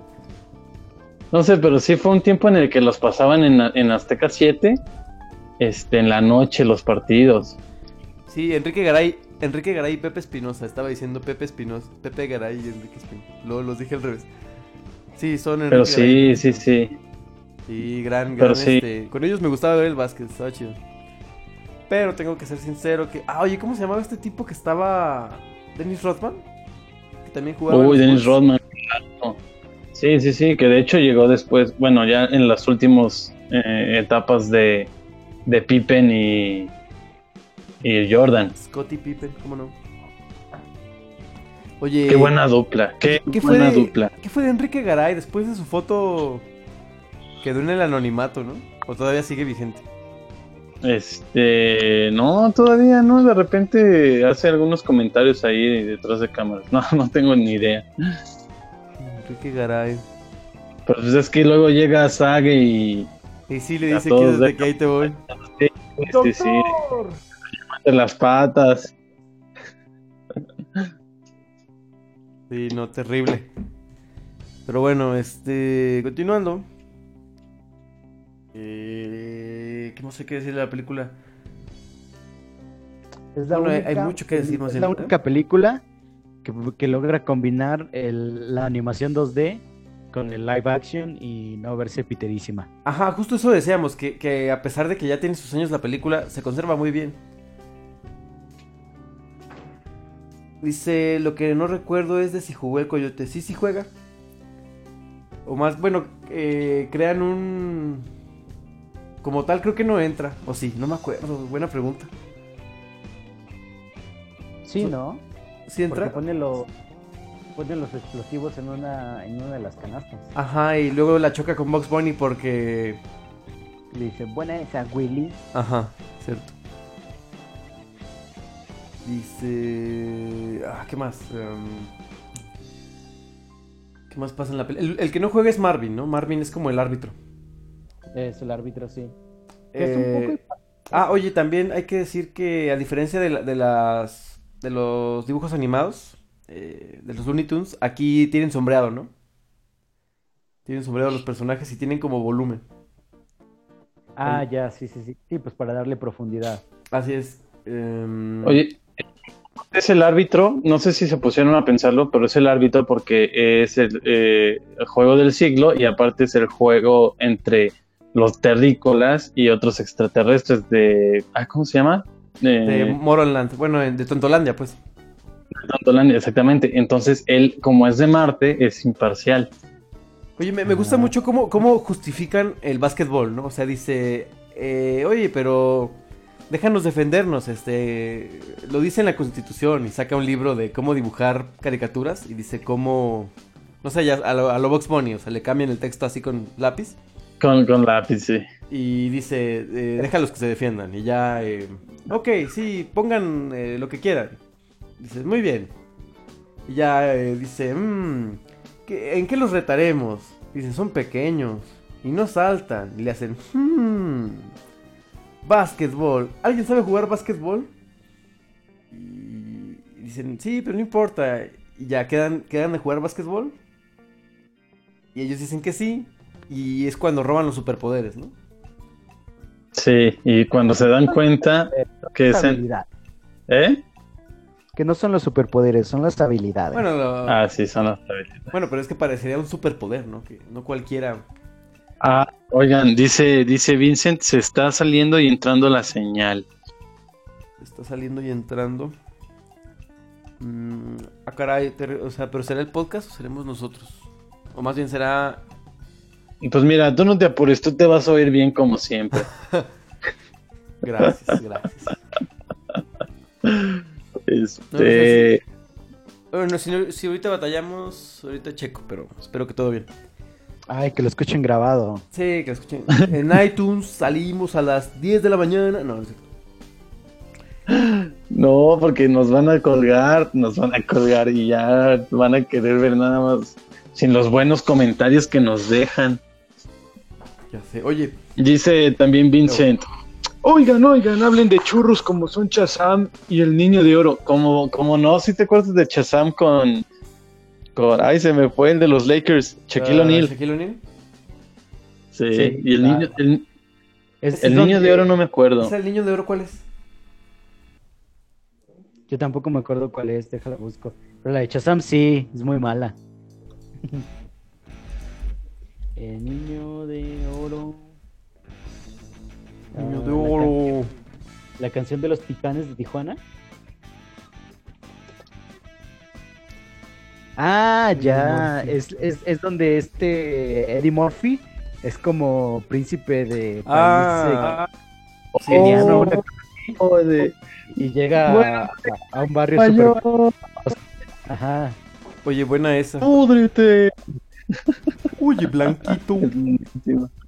S4: No sé, pero sí fue un tiempo en el que los pasaban en, en Azteca 7, este, en la noche los partidos.
S3: Sí, Enrique Garay, Enrique Garay y Pepe Espinosa. Estaba diciendo Pepe Espinosa, Pepe Garay y Enrique Espinosa. Luego los dije al revés. Sí, son Enrique
S4: Pero
S3: Garay.
S4: sí, sí, sí.
S3: Gran, gran,
S4: sí.
S3: este, Con ellos me gustaba ver el básquet, estaba chido. Pero tengo que ser sincero que... Ah, oye, ¿cómo se llamaba este tipo que estaba... Dennis Rodman? Que también jugaba...
S4: Uy, Dennis. Rodman. claro. Sí, sí, sí, que de hecho llegó después, bueno, ya en las últimas eh, etapas de, de Pippen y, y Jordan.
S3: Scottie Pippen, ¿cómo no? Oye...
S4: Qué buena dupla, qué,
S3: ¿Qué fue, de,
S4: dupla.
S3: ¿Qué fue de Enrique Garay después de su foto? Quedó en el anonimato, ¿no? ¿O todavía sigue vigente?
S4: Este, no, todavía no, de repente hace algunos comentarios ahí detrás de cámaras. No, no tengo ni idea.
S3: Enrique Garay.
S4: Pero pues es que luego llega Sage y
S3: Y sí le
S4: A
S3: dice que desde
S4: de-
S3: que ahí te voy.
S4: sí, sí, sí, mete las patas.
S3: Sí, no, terrible. Pero bueno, este. Continuando. Eh, ¿Qué más hay que decir de la película?
S6: Es la
S3: Bueno,
S6: única,
S3: hay mucho que decir, más
S6: es
S3: bien,
S6: la única película que, que logra combinar el- la animación 2D con el live action y no verse piterísima.
S3: Ajá, justo eso decíamos, que, que a pesar de que ya tiene sus años la película, se conserva muy bien. Dice, lo que no recuerdo es de si jugó el coyote. Sí, sí juega. O más, bueno, eh, crean un... Como tal, creo que no entra. O sí, no me acuerdo. Buena pregunta.
S6: Sí, ¿no?
S3: ¿Sí entra?
S6: Porque pone, lo- pone los explosivos en una, en una de las canastas.
S3: Ajá, y luego la choca con Box Bunny porque...
S6: Le dice, buena esa, Willy.
S3: Ajá, cierto. Dice... Ah, ¿qué más? Em, ¿Qué más pasa en la película? El, el que no juega es Marvin, ¿no? Marvin es como el árbitro.
S6: Es el árbitro, sí. Que es un
S3: Eh,
S6: poco-
S3: Ah, oye, también hay que decir que a diferencia de, la- de las de los dibujos animados, eh, de los Looney Tunes, aquí tienen sombreado, ¿no? Tienen sombreado los personajes y tienen como volumen.
S6: Ah, ya, sí, sí, sí. Sí, pues para darle profundidad.
S3: Así es. em,
S4: Oye, es el árbitro, no sé si se pusieron a pensarlo, pero es el árbitro porque es el, eh, el juego del siglo y aparte es el juego entre los terrícolas y otros extraterrestres de... ah, ¿Cómo se llama?
S3: de Morroland, bueno, en- de Tontolandia, pues.
S4: Tontolandia, exactamente. Entonces él, como es de Marte, es imparcial.
S3: Oye, me, me gusta mucho cómo, cómo justifican el básquetbol, ¿no? O sea, dice, eh, oye, pero déjanos defendernos, este, lo dice en la Constitución y saca un libro de cómo dibujar caricaturas y dice cómo, no sé, ya a lo, a lo Box Bunny, o sea, le cambian el texto así con lápiz.
S4: Con, lápiz, sí.
S3: Y dice, eh, déjalos que se defiendan. Y ya, eh, ok, sí, pongan eh, lo que quieran. Dice, muy bien. Y ya eh, dice, "Mm, ¿qué- ¿en qué los retaremos? Dice, son pequeños y no saltan. Y le hacen, hmm, básquetbol. ¿Alguien sabe jugar básquetbol? Y dicen, sí, pero no importa. Y ya quedan, quedan de jugar básquetbol. Y ellos dicen que sí. Y es cuando roban los superpoderes, ¿no?
S4: Sí, y cuando se dan cuenta que es en... ¿Eh?
S5: Que no son los superpoderes, son las habilidades.
S3: Bueno, lo-
S4: Ah, sí, son las habilidades.
S3: bueno, pero es que parecería un superpoder, ¿no? Que no cualquiera.
S4: Ah, oigan, dice, dice Vincent, se está saliendo y entrando la señal.
S3: Está saliendo y entrando. Mm, ah, caray, te- o sea, pero ¿será el podcast o seremos nosotros? O más bien será.
S4: Pues mira, tú no te apures, tú te vas a oír bien como siempre.
S3: Gracias, gracias.
S4: Este,
S3: Bueno, si, si ahorita batallamos, ahorita checo, pero espero que todo bien.
S5: Ay, que lo escuchen grabado.
S3: Sí, que lo escuchen. En iTunes salimos a las 10 de la mañana. No, no sé.
S4: no, porque nos van a colgar, nos van a colgar y ya van a querer ver nada más sin los buenos comentarios que nos dejan.
S3: Ya sé. Oye,
S4: Dice también Vincent. Oigan, oigan, hablen de churros como son Chazam y el niño de oro. Como, como no, si te acuerdas de Chazam con, con. Ay, se me fue el de los Lakers, Shaquille
S3: ah,
S4: O'Neal.
S3: Shaquille O'Neal.
S4: Sí,
S5: Sí,
S4: y el
S5: claro.
S4: niño, el,
S5: Es-
S4: el
S5: es
S4: niño
S5: donde-
S4: de oro no me acuerdo.
S3: ¿Ese el niño de oro cuál es?
S5: Yo tampoco me acuerdo cuál es, déjala busco. Pero la de Shazam sí, es muy mala. El niño de oro.
S3: Niño
S5: Ah,
S3: de
S5: la
S3: oro.
S5: canción- La canción de los titanes de Tijuana. Ah, ya. Es, es, es donde este Eddie Murphy es como príncipe de país
S3: Ah,
S5: eh, keniano,
S4: Oh, oh, de-
S5: y llega
S4: Bueno,
S5: a, a un barrio
S4: Falló.
S5: super. Ajá.
S3: oye, buena esa.
S4: Púdrete.
S3: Oye, Blanquito.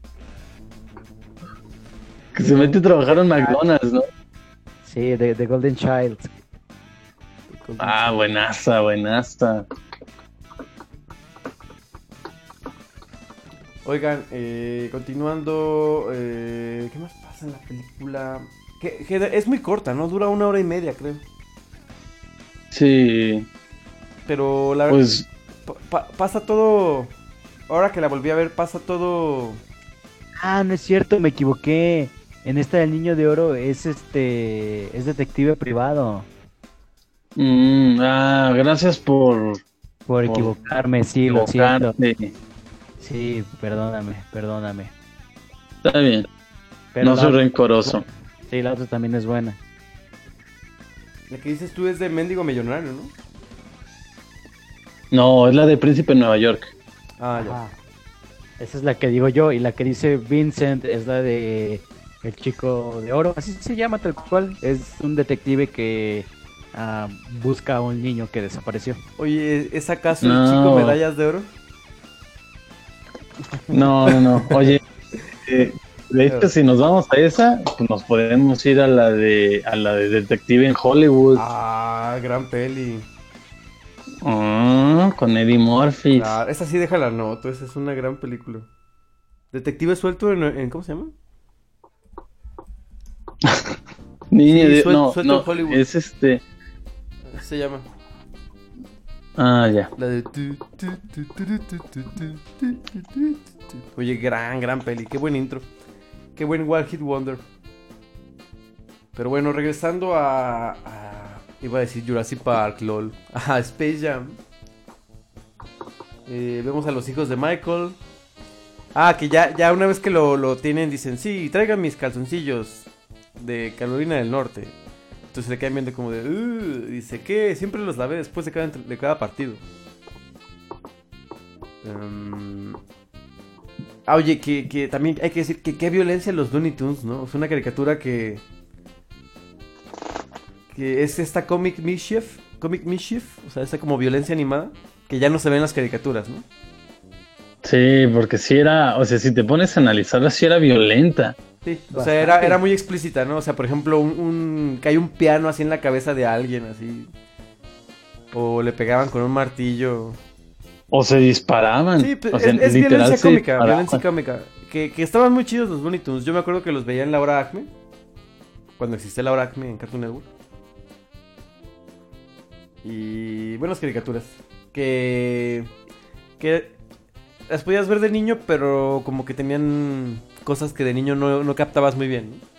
S4: Que se mete a trabajar en McDonald's, ¿no?
S5: Sí, de, de Golden Child.
S4: Ah, buenaza, buenaza.
S3: Oigan, eh, continuando, eh, ¿qué más pasa en la película? Que, que es muy corta, ¿no? Dura una hora y media, creo.
S4: Sí,
S3: Pero la
S4: pues
S3: pa- pa- pasa todo. Ahora que la volví a ver, pasa todo.
S5: Ah, no es cierto, me equivoqué. En esta del niño de oro es este es detective privado.
S4: mm, ah, gracias por
S5: Por equivocarme, sí, lo siento. Sí, perdóname, perdóname.
S4: Está bien,
S5: Pero
S4: no soy
S5: otra-
S4: rencoroso.
S5: Sí, la otra también es buena.
S3: La que dices tú es de Mendigo Millonario, ¿no?
S4: No, es la de Príncipe de Nueva York.
S3: Ah, ya.
S5: Ajá. Esa es la que digo yo y la que dice Vincent es la de el chico de oro. Así se llama tal cual. Es un detective que ah, busca a un niño que desapareció.
S3: Oye, ¿es acaso el
S4: No.
S3: chico medallas de oro?
S4: No, no, no. Oye, eh, de hecho, si nos vamos a esa, pues nos podemos ir a la de a la de Detective en Hollywood.
S3: Ah, gran peli.
S4: Ah, con Eddie Murphy.
S3: Claro, esa sí deja la nota, esa es una gran película. Detective suelto en, en- ¿cómo se llama?
S4: Niña
S3: sí, suel,
S4: no,
S3: Hollywood.
S4: Es este.
S3: Se llama.
S4: Ah, ya.
S3: La de. Oye, gran, gran peli. Qué buen intro. Qué buen One Hit Wonder. Pero bueno, regresando a. iba a decir Jurassic Park, lol. A Space Jam. Vemos a los hijos de Michael. Ah, que ya, ya una vez que lo, lo tienen, dicen: Sí, traigan mis calzoncillos de Carolina del Norte. Entonces le quedan viendo como de, dice, ¿qué? Siempre los lavé después de cada, de cada partido. Em, ah, oye, que, que también hay que decir que qué violencia los Looney Tunes, ¿no? Es una caricatura que... Que es esta Comic Mischief, Comic Mischief, o sea, esta como violencia animada, que ya no se ve en las caricaturas, ¿no?
S4: Sí, porque sí era, o sea, si te pones a analizarla, sí era violenta.
S3: Sí, o sea, era, era muy explícita, ¿no? O sea, por ejemplo, un, un- que hay un piano así en la cabeza de alguien, así. O le pegaban con un martillo.
S4: O se disparaban.
S3: Sí, pues,
S4: o sea,
S3: es, es
S4: literal
S3: violencia cómica,
S4: disparaban.
S3: violencia cómica. Que, que estaban muy chidos los Looney Tunes. Yo me acuerdo que los veía en la hora Acme. Cuando existía la hora Acme en Cartoon Network. Y buenas caricaturas. Que. Que las podías ver de niño, pero como que tenían cosas que de niño no, no captabas muy bien. ¿no?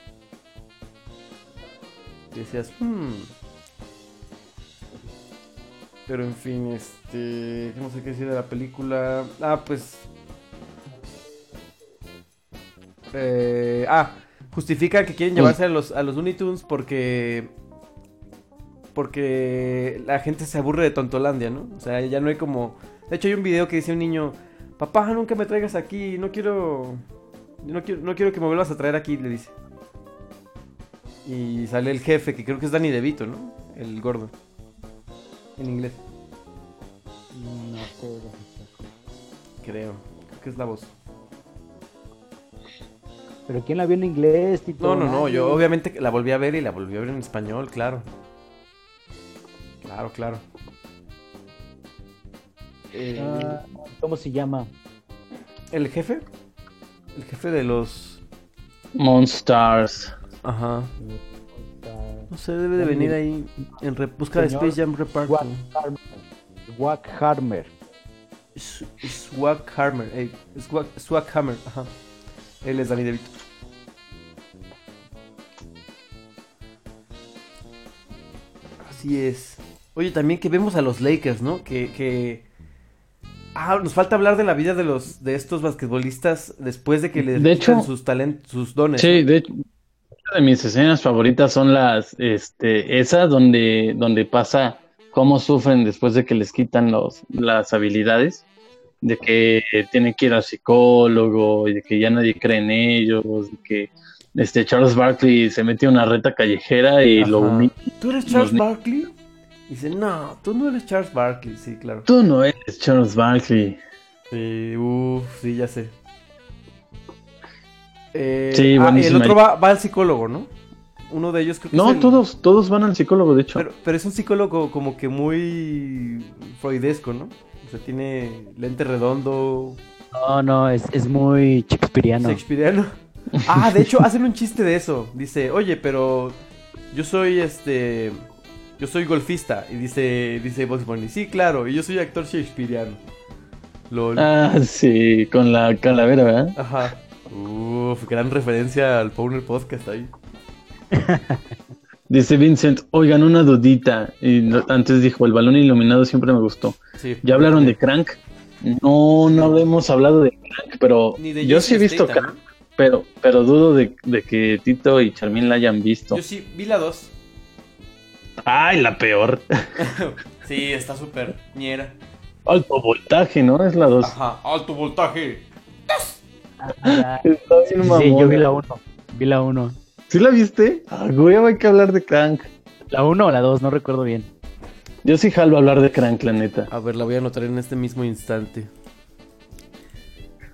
S3: Y decías, hmm. Pero en fin, este. No sé qué decir de la película. Ah, pues. Eh, ah, justifica que quieren llevarse a los, a los Looney Tunes porque. Porque la gente se aburre de Tontolandia, ¿no? O sea, ya no hay como. De hecho, hay un video que dice un niño: Papá, nunca me traigas aquí, no quiero. No quiero, no quiero que me vuelvas a traer aquí, le dice. Y sale el jefe, que creo que es Danny DeVito, ¿no? El gordo. En inglés.
S6: No sé.
S3: Creo. Creo que es la voz.
S6: Pero ¿quién la vio en inglés, Tito?
S3: No, no, no. Yo obviamente la volví a ver y la volví a ver en español, claro. Claro, claro. Eh,
S6: Ah, ¿Cómo se llama?
S3: ¿El jefe? El jefe de los.
S4: Monstars.
S3: Ajá. No sé, debe de venir ahí en re- busca de Space Jam Reparto.
S6: Wack Harmer. Wack Harmer.
S3: S- Swag Hammer. ey, Swag, Swag Hammer, ajá. Él es Danny DeVito. Así es. Oye, también que vemos a los Lakers, ¿no? Que, que... Ah, nos falta hablar de la vida de los de estos basquetbolistas después de que les
S4: De hecho-
S3: sus talentos, sus dones.
S4: Sí, de hecho, de mis escenas favoritas son las, este, esas donde, donde pasa cómo sufren después de que les quitan los, las habilidades, de que tienen que ir al psicólogo y de que ya nadie cree en ellos, de que este Charles Barkley se mete a una reta callejera y lo
S3: Ajá.
S4: humilla.
S3: ¿Tú eres Charles Barkley? Dice, no, tú no eres Charles Barkley. Sí, claro.
S4: Tú no eres Charles Barkley.
S3: Sí, uff, sí, ya sé. Eh,
S4: Sí,
S3: ah, el otro va, va al psicólogo, ¿no? Uno de ellos creo que
S4: No,
S3: es el-
S4: todos, todos van al psicólogo, de hecho.
S3: Pero, pero es un psicólogo como que muy freudesco, ¿no? O sea, tiene lente redondo,
S5: No, no, es, es muy shakespeariano.
S3: shakespeareano. Ah, de hecho, hacen un chiste de eso. Dice, oye, pero yo soy este. Yo soy golfista. Y dice, dice Bugs Bunny, sí, claro, y yo soy actor shakespeareano. Lol.
S4: Ah, sí, con la calavera, ¿verdad?
S3: Ajá. Uf, gran referencia al Powner Podcast ahí.
S4: Dice Vincent, oigan, una dudita. Y antes dijo, el balón iluminado siempre me gustó.
S3: Sí.
S4: ¿Ya hablaron de Crank? No, no hemos hablado de Crank, pero
S3: de
S4: yo sí he visto
S3: Statham,
S4: Crank, pero, pero dudo de, de que Tito y Charmín la hayan visto.
S3: Yo sí, vi la 2.
S4: Ay, la peor.
S3: Sí, está súper ñera.
S4: Alto voltaje, ¿no? Es la 2.
S3: Ajá, alto voltaje.
S6: Ah,
S4: Está bien
S5: Sí,
S4: mamona.
S5: yo vi la 1. Vi la 1.
S4: ¿Sí la viste? Ah, güey, hay que hablar de Crank.
S5: La 1 o la 2, no recuerdo bien.
S4: Yo sí jalo a hablar de Crank, la neta.
S3: A ver, la voy a anotar en este mismo instante.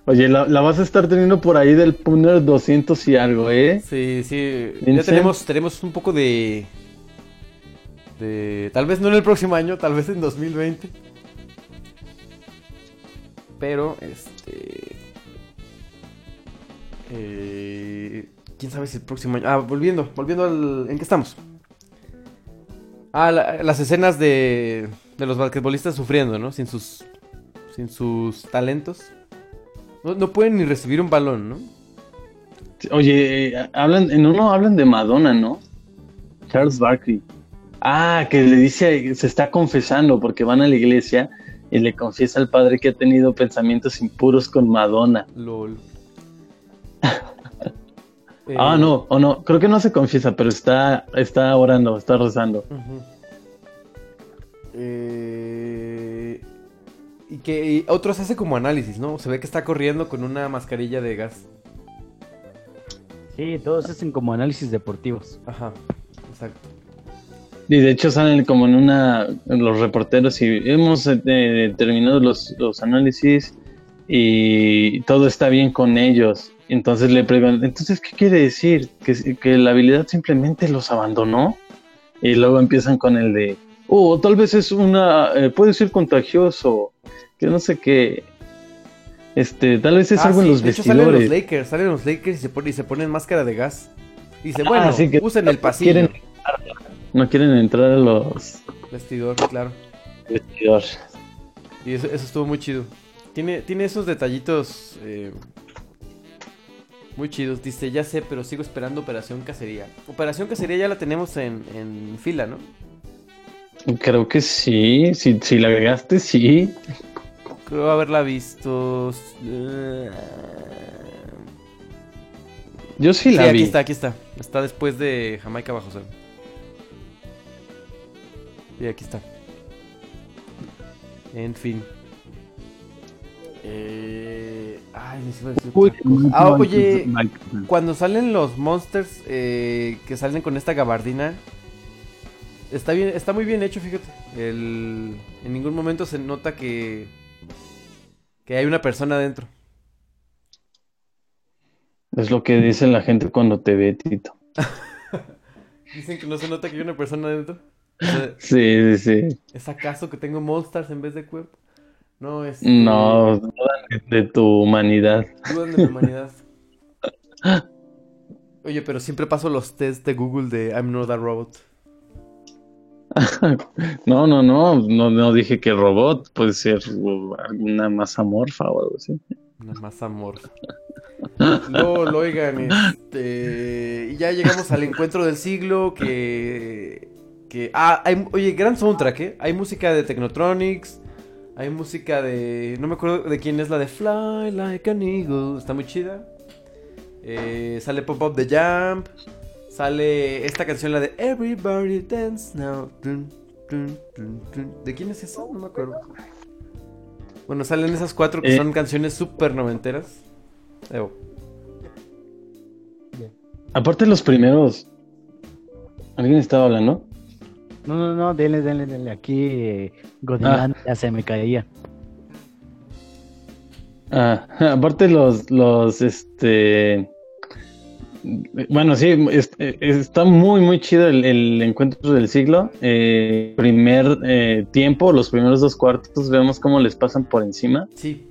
S4: Oye, la, la vas a estar teniendo por ahí del Puner 200 y algo, ¿eh?
S3: Sí, sí. Ya tenemos, tenemos un poco de. De. Tal vez no en el próximo año, tal vez en 2020. Pero, este. eh, ¿Quién sabe si el próximo año. Ah, volviendo, volviendo al. ¿En qué estamos? Ah, la- las escenas de. De los basquetbolistas sufriendo, ¿no? Sin sus. Sin sus talentos. No, no pueden ni recibir un balón, ¿no?
S4: Oye, eh, hablan, en uno hablan de Madonna, ¿no? Charles Barkley. Ah, que le dice, se está confesando porque van a la iglesia y le confiesa al padre que ha tenido pensamientos impuros con Madonna.
S3: LOL.
S4: Ah, no, o no, creo que no se confiesa, pero está, está orando, está rezando.
S3: Eh, y que y otros hace como análisis, ¿no? Se ve que está corriendo con una mascarilla de gas.
S5: Sí, todos hacen como análisis deportivos.
S3: Ajá, exacto.
S4: Y de hecho salen como en una, los reporteros y hemos eh, terminado los, los análisis y todo está bien con ellos. Entonces le preguntan, entonces, ¿qué quiere decir? ¿Que, que la habilidad simplemente los abandonó? Y luego empiezan con el de, oh, tal vez es una, eh, puede ser contagioso, que no sé qué. Este, tal vez es
S3: Ah,
S4: algo en los
S3: de hecho, salen los Lakers, salen los Lakers y se, ponen, y se ponen máscara de gas. Y dice,
S4: Ah,
S3: bueno,
S4: sí, que
S3: usen el pasillo.
S4: quieren No quieren entrar a los
S3: Vestidor, claro.
S4: vestidores.
S3: Y eso, eso estuvo muy chido. Tiene, tiene esos detallitos eh, muy chidos. Dice, ya sé, pero sigo esperando Operación Cacería. Operación Cacería ya la tenemos en, en fila, ¿no?
S4: Creo que sí, si, si la agregaste, sí.
S3: Creo haberla visto. eh,
S4: Yo sí la
S3: aquí
S4: vi.
S3: está, aquí está. Está después de Jamaica Bajo Cero. Y aquí está. En fin. Eh... Ay, me iba a decir
S4: Uy,
S3: otra cosa. Ah, oye, cuando salen los monsters eh, que salen con esta gabardina, está bien, está muy bien hecho, fíjate. El, en ningún momento se nota que que hay una persona adentro.
S4: Es lo que dice la gente cuando te ve, Tito.
S3: Dicen que no se nota que hay una persona adentro.
S4: Sí, sí, sí.
S3: ¿Es acaso que tengo monsters en vez de cuerpo? No, es.
S4: No, dudan de tu humanidad.
S3: Dudan de mi humanidad. Oye, pero siempre paso los tests de Google de I'm not a robot.
S4: No, no, no, no, no dije que robot puede ser alguna masa morfa o algo así.
S3: Una más amor. Luego, lo oigan, este, ya llegamos al encuentro del siglo que... ah, hay, oye, gran soundtrack, ¿eh? Hay música de Technotronics, hay música de... No me acuerdo de quién es la de Fly Like an Eagle, está muy chida. Eh, sale Pop Up The Jump, sale esta canción, la de Everybody Dance Now. Dun, dun, dun, dun. ¿De quién es esa? No me acuerdo. Bueno, salen esas cuatro que
S4: Eh.
S3: son canciones súper noventeras. Evo.
S4: Aparte los primeros... ¿Alguien estaba hablando?
S5: No, no, no, denle, denle, denle. Aquí eh, Godinland ya se me caía.
S4: Ah, aparte los, los, este... Bueno, sí, es- está muy, muy chido el, el encuentro del siglo. Eh, primer eh, tiempo, los primeros dos cuartos, vemos cómo les pasan por encima.
S3: Sí.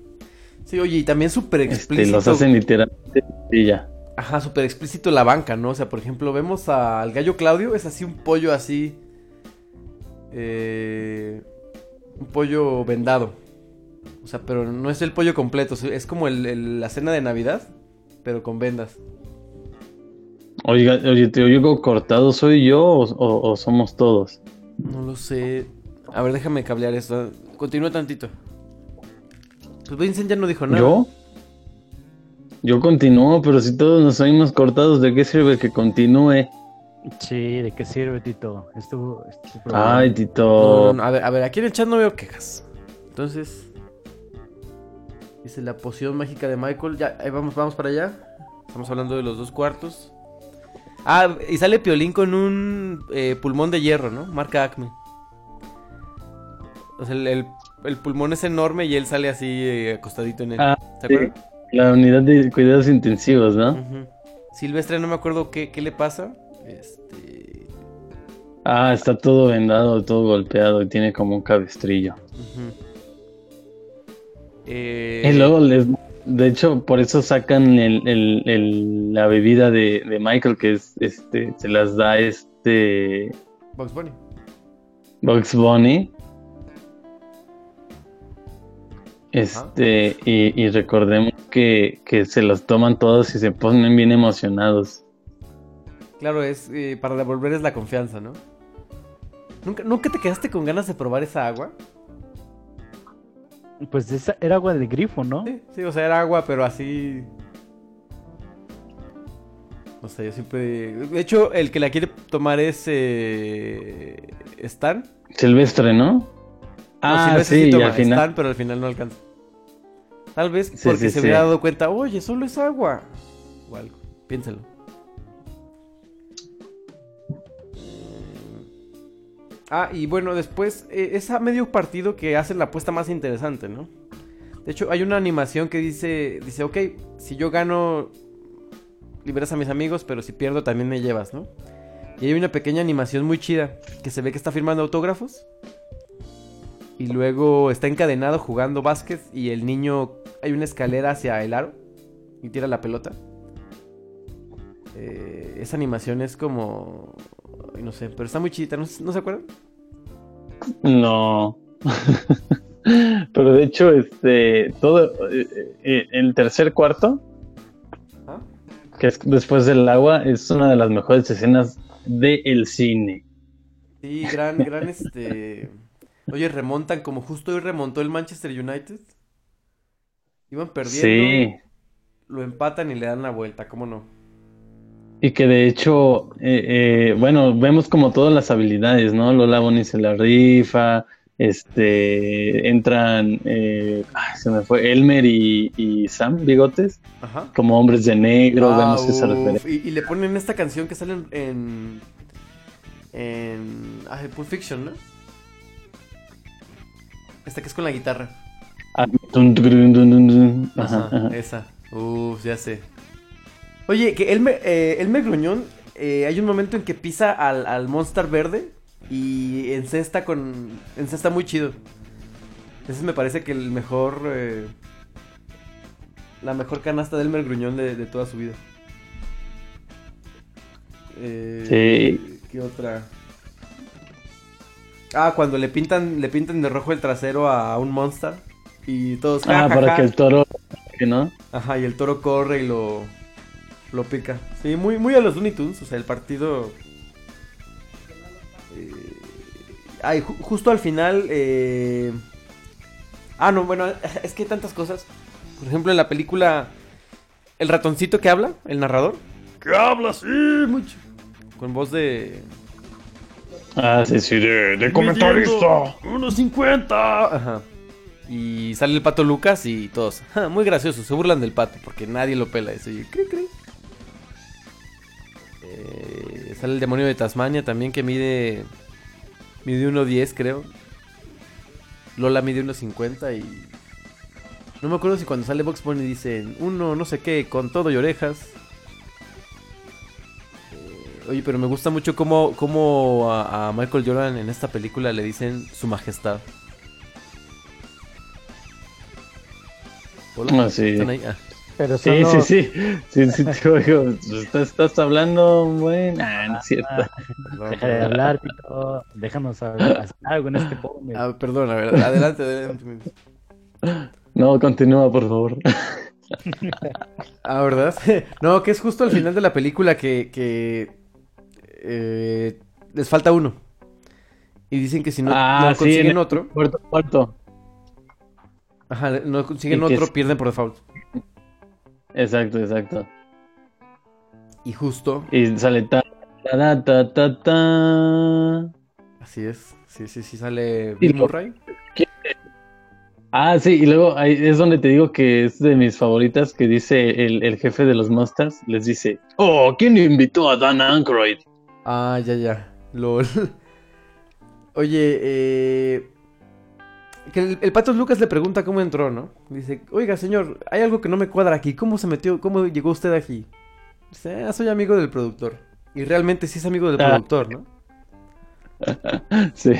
S3: Sí, oye, y también súper
S4: Este,
S3: explícito.
S4: los hacen literalmente y ya.
S3: Ajá, súper explícito la banca, ¿no? O sea, por ejemplo, vemos al gallo Claudio, es así un pollo así. Eh, un pollo vendado. O sea, pero no es el pollo completo, es como el- el- la cena de Navidad, pero con vendas.
S4: Oiga, oye, te oigo cortado, ¿soy yo o, o- o somos todos?
S3: No lo sé. A ver, déjame cablear esto. Continúa tantito. Pues Vincent ya no dijo nada.
S4: ¿Yo? Yo continúo, pero si todos nos oímos cortados, ¿de qué sirve que continúe?
S5: Sí, ¿de qué sirve, Tito? Estuvo, estuvo.
S4: Ay, Tito.
S3: no, no, A ver, a ver, aquí en el chat no veo quejas. Entonces. Dice la poción mágica de Michael. Ya, ahí vamos, vamos para allá. Estamos hablando de los dos cuartos. Ah, y sale Piolín con un eh, pulmón de hierro, ¿no? Marca Acme. O sea, el, el- el pulmón es enorme y él sale así eh, acostadito en él.
S4: Ah,
S3: ¿Te
S4: sí,
S3: acuerdas?
S4: La unidad de cuidados intensivos, ¿no?
S3: Silvestre, no me acuerdo qué, qué le pasa. Este.
S4: Ah, está todo vendado, todo golpeado y tiene como un cabestrillo.
S3: ujú. Eh,
S4: Y luego les, de hecho, por eso sacan el, el- el- la bebida de, de Michael, que es, este, se las da este
S3: Bugs Bunny.
S4: Bugs Bunny. Este, y, y recordemos que, que se los toman todos y se ponen bien emocionados.
S3: Claro, es eh, para devolverles la confianza, ¿no? ¿Nunca, ¿Nunca te quedaste con ganas de probar esa agua?
S5: Pues esa era agua del grifo, ¿no?
S3: Sí, sí, o sea, era agua, pero así. No sé, yo siempre. De hecho, el que la quiere tomar es. Eh... Stan.
S4: Silvestre, ¿no?
S3: No,
S4: Ah,
S3: Silvestre
S4: sí, y al final.
S3: Stan, pero al final no alcanza. Tal vez porque
S4: sí,
S3: se
S4: sí.
S3: hubiera dado cuenta, oye, solo es agua. O algo. Piénsalo. Ah, y bueno, después eh, es a medio partido que hacen la apuesta más interesante, ¿no? De hecho, hay una animación que dice, dice, ok, si yo gano, liberas a mis amigos, pero si pierdo también me llevas, ¿no? Y hay una pequeña animación muy chida, que se ve que está firmando autógrafos. Y luego está encadenado jugando básquet y el niño, hay una escalera hacia el aro y tira la pelota. Eh, esa animación es como, ay, no sé, pero está muy chida, ¿no, ¿no se acuerdan?
S4: No. Pero de hecho, este, todo, eh, eh, el tercer cuarto,
S3: ¿Ah?
S4: que es después del agua, es una de las mejores escenas del cine.
S3: Sí, gran, gran este. Oye, remontan como justo hoy remontó el Manchester United. Iban perdiendo.
S4: Sí.
S3: Lo empatan y le dan la vuelta, ¿cómo no?
S4: Y que de hecho, eh, eh, bueno, vemos como todas las habilidades, ¿no? Lola Bonnie se la rifa, este, entran, eh, ay, se me fue, Elmer y, y Sam Bigotes,
S3: Ajá.
S4: como hombres de negro,
S3: Ah,
S4: vemos esa referencia.
S3: y, y le ponen esta canción que sale en. En. en ah, Pulp Fiction, ¿no? Esta que es con la guitarra.
S4: Ah, tun, turun, dun, dun, dun. Ajá,
S3: Ajá,
S4: ajá.
S3: esa. Uf, ya sé. Oye, que Elmer, eh, Elmer Gruñón, eh, hay un momento en que pisa al, al Monster Verde y encesta con. encesta muy chido. Ese me parece que el mejor. eh, la mejor canasta de Elmer Gruñón de, de toda su vida. Eh, ¿Qué otra? Ah, cuando le pintan, le pintan de rojo el trasero a un Monster. Y todos.
S4: Ah,
S3: "Ja, ja,
S4: para
S3: ja".
S4: que el toro, que ¿no?
S3: Ajá, y el toro corre y lo, lo pica. Sí, muy, muy a los Looney Tunes, o sea, el partido... eh, ay, ju- justo al final... eh, Ah, no, bueno, es que hay tantas cosas. Por ejemplo, en la película... El ratoncito que habla, el narrador. Que habla así mucho. Con voz de...
S4: Ah, sí, sí, de, de comentarista.
S3: Unos 50. Ajá. Y sale el pato Lucas y todos. "Ja, muy gracioso, se burlan del pato porque nadie lo pela. Eso, y cri, cri. Sale el demonio de Tasmania también que mide. Mide 1.10, creo. Lola mide 1.50 y. No me acuerdo si cuando sale Box Bunny dicen uno, no sé qué, con todo y orejas. Eh, Oye, pero me gusta mucho cómo, cómo a, a Michael Jordan en esta película le dicen su majestad. Hola,
S4: Ah, sí.
S3: ¿están ahí? Ah.
S6: Pero
S4: Sí, sí, sí, sí, sí, te oigo. Estás, estás hablando, bueno, ah, no es cierto.
S6: Deja de hablar, Tito. Déjanos hablar, hacer algo en este podcast.
S3: Ah, perdón, a ver, adelante, adelante.
S4: No, continúa, por favor.
S3: Ah, ¿verdad? no, que es justo al final de la película que, que eh, les falta uno. Y dicen que si no,
S4: Ah,
S3: no consiguen
S4: el
S3: otro,
S4: Cuarto, cuarto.
S3: ajá, no consiguen otro,
S4: es-
S3: pierden por default.
S4: Exacto, exacto.
S3: Y justo,
S4: Y sale ta, ta, ta, ta, ta.
S3: así es, sí, sí, sí sale Bill Murray.
S4: Ah, sí, y luego ahí es donde te digo que es de mis favoritas, que dice el, el jefe de los Monsters, les dice, oh, ¿quién invitó a Dan Aykroyd?
S3: Ah, ya, ya. LOL. Oye, eh. Que el, el Patos Lucas le pregunta cómo entró, ¿no? Dice, oiga, señor, hay algo que no me cuadra aquí. ¿Cómo se metió? ¿Cómo llegó usted aquí? Dice, ah, soy amigo del productor. Y realmente sí es amigo del
S4: Ah.
S3: productor, ¿no?
S4: Sí.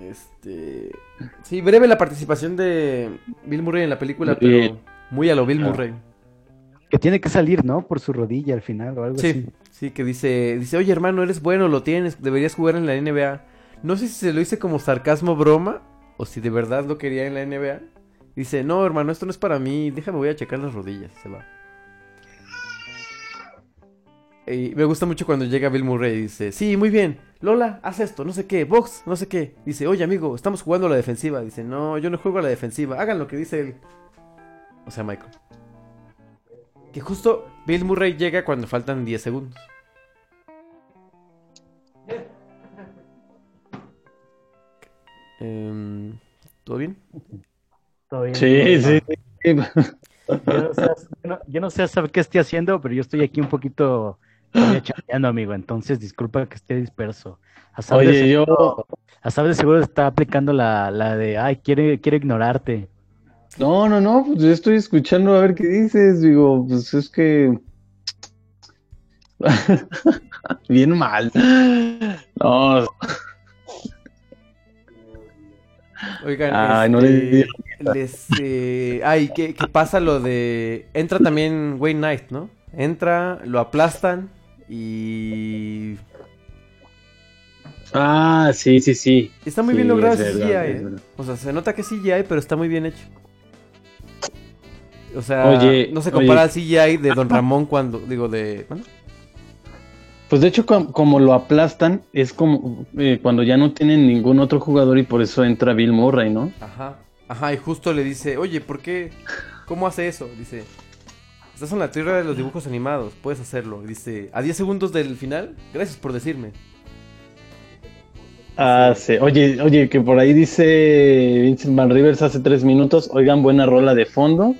S3: Este. Sí, breve la participación de Bill Murray en la película, pero muy a lo Bill
S4: Ah.
S3: Murray.
S6: Que tiene que salir, ¿no? Por su rodilla al final o algo
S3: Sí,
S6: así.
S3: sí, que dice, dice, oye hermano, eres bueno, lo tienes, deberías jugar en la NBA. No sé si se lo hice como sarcasmo broma o si de verdad lo quería en la NBA. Dice, no hermano, esto no es para mí, déjame voy a checar las rodillas, se va. Y me gusta mucho cuando llega Bill Murray y dice, sí, muy bien, Lola, haz esto, no sé qué, Box, no sé qué. Dice, oye amigo, estamos jugando a la defensiva. Dice, no, yo no juego a la defensiva, hagan lo que dice él. O sea, Michael. Que justo Bill Murray llega cuando faltan 10 segundos. Em, ¿Todo bien?
S6: Todo bien.
S4: Sí, sí. sí.
S6: Yo no, sé, yo no- yo no sé saber qué estoy haciendo, pero yo estoy aquí un poquito chambeando, amigo. Entonces, disculpa que esté disperso. A
S4: Oye,
S6: de
S4: yo-
S6: seguro, a saber de seguro está aplicando la, la de, ay, quiere, quiere ignorarte.
S4: No, no, no, pues yo estoy escuchando a ver qué dices. Digo, pues es que. Bien mal. No,
S3: Oigan, este,
S4: le-
S3: les, eh, ay, ¿qué, qué pasa lo de... Entra también Wayne Knight, ¿no? Entra, lo aplastan y...
S4: Ah, sí, sí, sí.
S3: Está muy
S4: Sí,
S3: bien logrado
S4: es
S3: ese CGI, ¿eh? O sea, se nota que es CGI, pero está muy bien hecho. O sea,
S4: Oye,
S3: no se
S4: oye.
S3: compara al CGI de Don Ramón cuando, digo, de... ¿bueno?
S4: Pues de hecho, com- como lo aplastan, es como eh, cuando ya no tienen ningún otro jugador y por eso entra Bill Murray, ¿no?
S3: Ajá, ajá, y justo le dice, oye, ¿por qué? ¿Cómo hace eso? Dice, estás en la tierra de los dibujos animados, puedes hacerlo. Dice, a 10 segundos del final, gracias por decirme.
S4: Ah, sí. Oye, oye, que por ahí dice Vincent Van Rivers hace tres minutos, oigan, buena rola de fondo.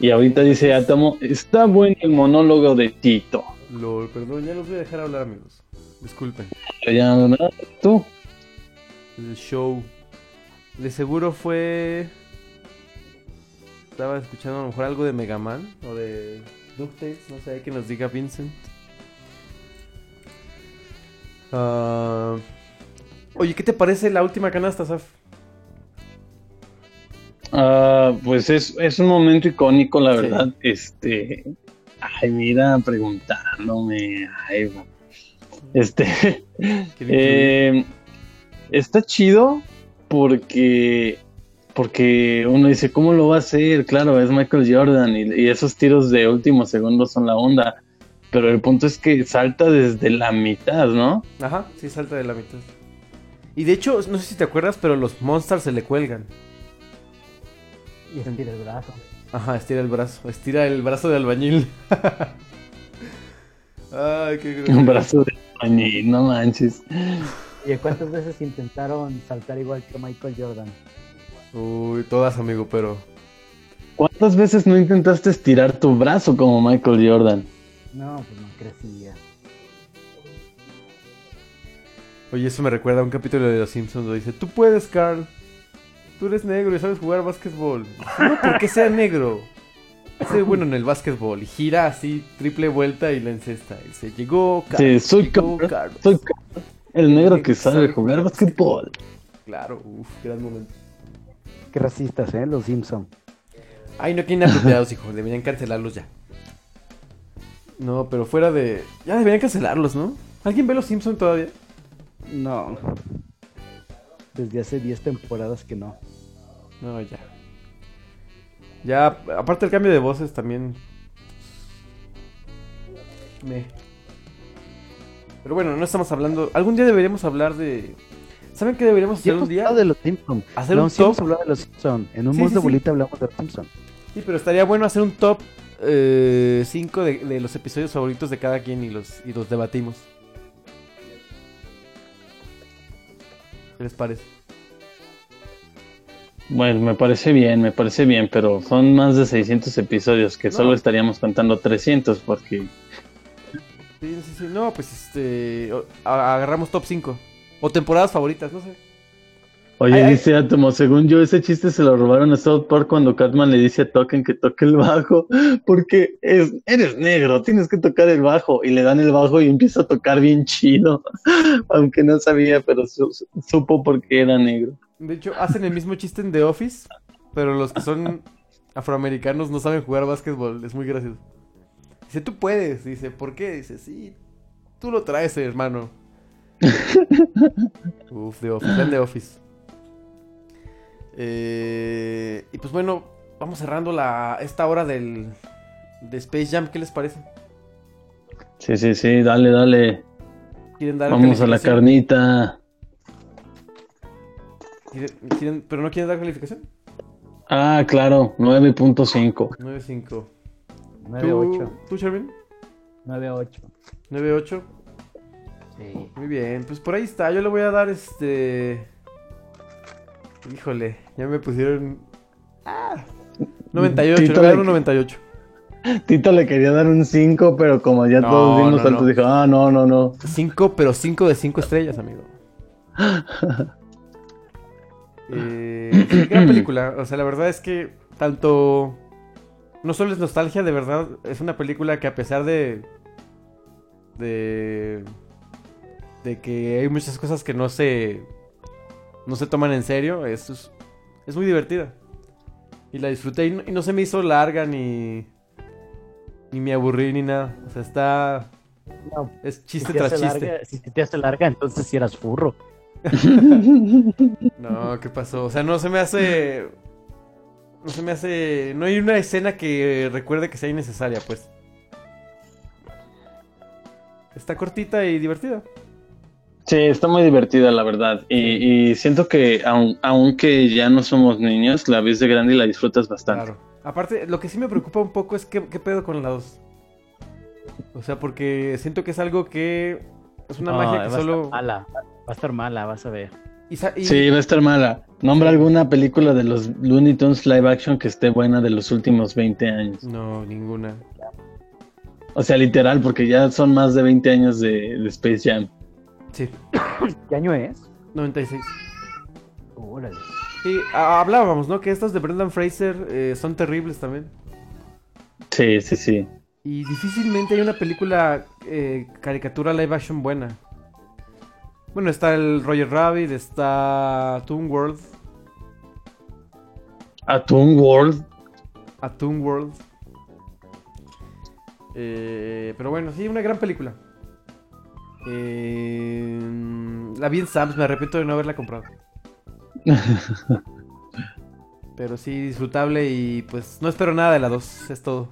S4: Y ahorita dice Átomo, está bueno el monólogo de Tito.
S3: Lol, perdón, ya los voy a dejar hablar, amigos. Disculpen.
S4: Ya, ¿no? ¿Tú?
S3: El show. De seguro fue... Estaba escuchando a lo mejor algo de Mega Man o de DuckTales, no sé, que nos diga Vincent. Ah, Oye, ¿qué te parece la última canasta, Saf?
S4: Ah, pues es, es un momento icónico, la
S3: Sí.
S4: verdad. Este. Ay, mira, preguntándome. Ay, este. eh, está chido porque. Porque uno dice, ¿cómo lo va a hacer? Claro, es Michael Jordan y, y esos tiros de último segundo son la onda. Pero el punto es que salta desde la mitad, ¿no?
S3: Ajá, sí, salta de la mitad. Y de hecho, no sé si te acuerdas, pero los monsters se le cuelgan.
S6: Y estira el brazo.
S3: Ajá, estira el brazo. Estira el brazo de albañil. Ay, qué.
S4: Un brazo de pañín, no manches.
S6: ¿Y cuántas veces intentaron saltar igual que Michael Jordan?
S3: Uy, todas, amigo, pero.
S4: ¿Cuántas veces no intentaste estirar tu brazo como Michael Jordan?
S6: No, pues no crecía.
S3: Oye, eso me recuerda a un capítulo de Los Simpsons donde dice: Tú puedes, Carl. Tú eres negro y sabes jugar básquetbol. No porque sea negro. Soy bueno en el básquetbol. Y gira así, triple vuelta y la encesta. Y se llegó,
S4: Sí,
S3: Carl.
S4: soy
S3: llegó Carlos".
S4: soy el negro que sabe jugar básquetbol.
S3: Claro, uff, gran momento.
S6: Qué racistas, ¿eh? Los Simpson.
S3: Ay, no quieren apropiados, hijo. Deberían cancelarlos ya. No, pero fuera de. Ya deberían cancelarlos, ¿no? ¿Alguien ve los Simpsons todavía?
S6: No. Desde hace 10 temporadas que no.
S3: No, ya. Ya, aparte el cambio de voces también. Me. Pero bueno, no estamos hablando. Algún día deberíamos hablar de. ¿Saben qué deberíamos hacer un día?
S6: de los.
S3: Hacer
S6: no,
S3: un top.
S6: hablado de los Simpson. En un
S3: Sí, sí.
S6: bolita hablamos de los Simpson.
S3: Sí, pero estaría bueno hacer un top 5 de, de los episodios favoritos de cada quien y los, y los debatimos. ¿Qué les parece?
S4: Bueno, me parece bien, me parece bien, pero son más de 600 episodios que
S3: No.
S4: solo estaríamos contando 300 porque...
S3: Sí, sí, sí. No, pues este. agarramos top 5. O temporadas favoritas, no sé.
S4: Oye,
S3: Ay, ay.
S4: dice Átomo, según yo ese chiste se lo robaron a South Park cuando Cartman le dice a Token que toque el bajo, porque es, eres negro, tienes que tocar el bajo, y le dan el bajo y empieza a tocar bien chido, aunque no sabía, pero su- su- supo porque era negro.
S3: De hecho, hacen el mismo chiste en The Office, pero los que son afroamericanos no saben jugar básquetbol. Es muy gracioso. Dice, tú puedes. Dice, ¿por qué? Dice, sí, tú lo traes, hermano. Uf, The Office, vean The Office. Eh, y pues bueno, vamos cerrando la, esta hora del, de Space Jam. ¿Qué les parece?
S4: Sí, sí, sí, dale, dale,
S3: ¿Quieren dar
S4: vamos a la carnita.
S3: ¿Quieren- quieren- ¿Pero no quieren dar calificación?
S4: Ah, claro, 9.5.
S3: 9.5.
S6: 9-8.
S3: ¿Tú, ¿Tú, Sherwin?
S6: 9-8.
S3: 9.8.
S6: Sí.
S3: Muy bien, pues por ahí está. Yo le voy a dar este. Híjole, ya me pusieron. Ah, 98, le
S4: Tito
S3: voy a dar
S4: le-
S3: un 98.
S4: Tito le quería dar un 5, pero como ya
S3: No,
S4: todos vimos
S3: no, no.
S4: dijo, ah, no, no, no.
S3: 5, pero 5 de 5 estrellas, amigo. Eh, gran película. O sea, la verdad es que tanto... No solo es nostalgia, de verdad, es una película que a pesar de... De... De que hay muchas cosas que no se... No se toman en serio, es, es, es muy divertida. Y la disfruté y no, y no se me hizo larga ni... Ni me aburrí ni nada. O sea, está...
S6: No,
S3: Es chiste
S6: si
S3: tras chiste.
S6: larga- si te hace larga, entonces si eras furro.
S3: No, ¿qué pasó? O sea, no se me hace. No se me hace. No hay una escena que recuerde que sea innecesaria, pues. Está cortita y divertida.
S4: Sí, está muy divertida, la verdad. Y, y siento que, aun- aunque ya no somos niños, la ves de grande y la disfrutas bastante.
S3: Claro. Aparte, lo que sí me preocupa un poco es qué, qué pedo con la 2. O sea, porque siento que es algo que. Es una
S6: No,
S3: magia que solo.
S6: mala. Va a estar mala, vas a ver.
S3: y sa- y-
S4: Sí, va a estar mala. Nombra alguna película de los Looney Tunes live action que esté buena de los últimos 20 años.
S3: No, ninguna.
S4: O sea, literal, porque ya son más de 20 años de, de Space Jam.
S3: Sí,
S6: ¿Qué año es?
S3: 96.
S6: Órale.
S3: Y ah, hablábamos, ¿no? Que estas de Brendan Fraser eh, son terribles también.
S4: Sí, sí, sí.
S3: Y difícilmente hay una película eh, caricatura live action buena. Bueno, está el Roger Rabbit, está Toon World,
S4: A Toon World.
S3: a Toon World. Eh, pero bueno, sí, una gran película. Eh, la vi en Sam's, me arrepiento de no haberla comprado. Pero sí, disfrutable y pues no espero nada de la 2, es todo.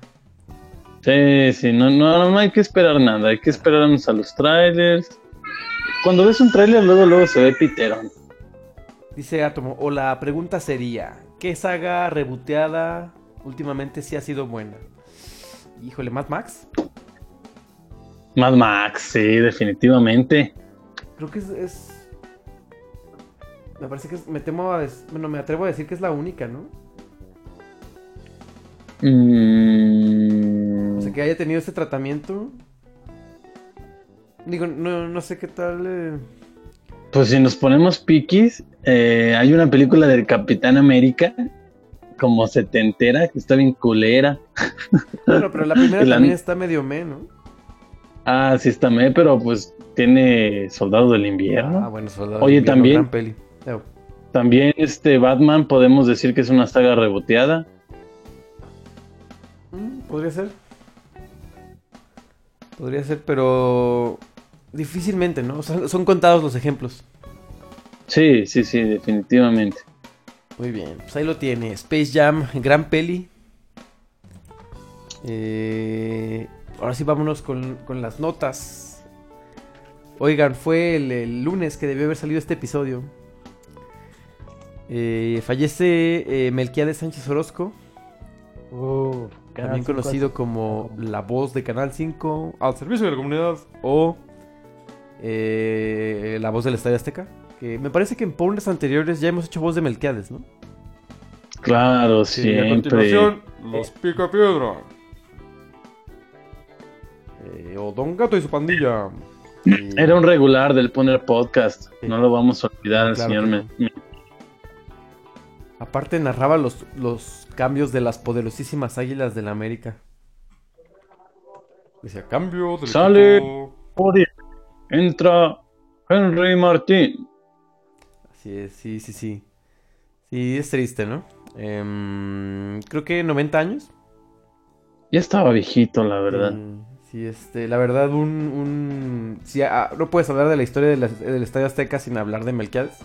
S4: Sí, sí, no, no, no hay que esperar nada, hay que esperarnos a los trailers. Cuando ves un trailer, luego, luego se ve piterón.
S3: Dice Atomo, o la pregunta sería, ¿qué saga reboteada últimamente sí ha sido buena? Híjole, Mad Max.
S4: Mad Max, sí, definitivamente.
S3: Creo que es... es- Me parece que es- me temo a des- Bueno, me atrevo a decir que es la única, ¿no?
S4: Mm,
S3: O sea, que haya tenido este tratamiento. Digo, no, no sé qué tal... eh,
S4: Pues si nos ponemos piquis, eh, hay una película del Capitán América, como setentera, que está bien culera.
S3: Bueno, pero la primera
S4: la-
S3: también está medio me, ¿no?
S4: Ah, sí está me, pero pues tiene Soldado del
S3: Ah,
S4: Invierno.
S3: bueno, Soldado
S4: Oye,
S3: del Invierno,
S4: también-
S3: gran peli.
S4: También este Batman podemos decir que es una saga reboteada.
S3: Mm, Podría ser. Podría ser, pero difícilmente, ¿no? O sea, son contados los ejemplos.
S4: Sí, sí, sí, definitivamente.
S3: Muy bien, pues ahí lo tiene. Space Jam, gran peli. Eh, ahora sí vámonos con, con las notas. Oigan, fue el, el lunes que debió haber salido este episodio. Eh, fallece eh, Melquiades Sánchez Orozco,
S6: Canal
S3: también
S6: 5
S3: conocido como la voz de Canal 5 al servicio de la comunidad o eh, la voz del Estadio Azteca. Que me parece que en pobres anteriores ya hemos hecho voz de Melquiades, ¿no?
S4: Claro,
S3: Y a continuación, los Picapiedra. Eh, o Don Gato y su pandilla. Y-
S4: Era un regular del Poner Podcast.
S3: Sí.
S4: No lo vamos a olvidar,
S3: claro
S4: señor. me-
S3: Aparte narraba los, los cambios de las poderosísimas águilas de la América. Decía, cambio del
S4: Sale.
S3: equipo".
S4: Entra Henry Martín.
S3: Así es, sí, sí, sí. Sí, es triste, ¿no? Em, creo que 90 años.
S4: Ya estaba viejito, la verdad.
S3: Mm, Sí, este, la verdad, un... un sí, ah, no puedes hablar de la historia de la- del Estadio Azteca sin hablar de Melquiades.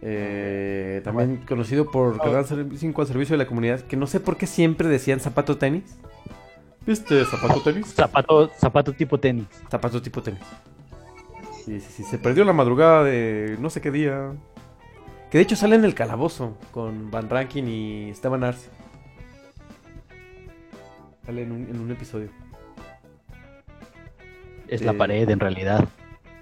S3: Eh, también conocido por Canal 5 al servicio de la comunidad, que no sé por qué siempre decían zapato tenis. ¿Viste zapato tenis?
S6: Zapato, zapato tipo tenis.
S3: Zapato tipo tenis. Sí, sí, sí, se perdió la madrugada de no sé qué día. Que de hecho sale en el calabozo con Van Rankin y Esteban Arce. Sale en un, en un episodio.
S6: Es la
S3: Eh,
S6: pared en realidad.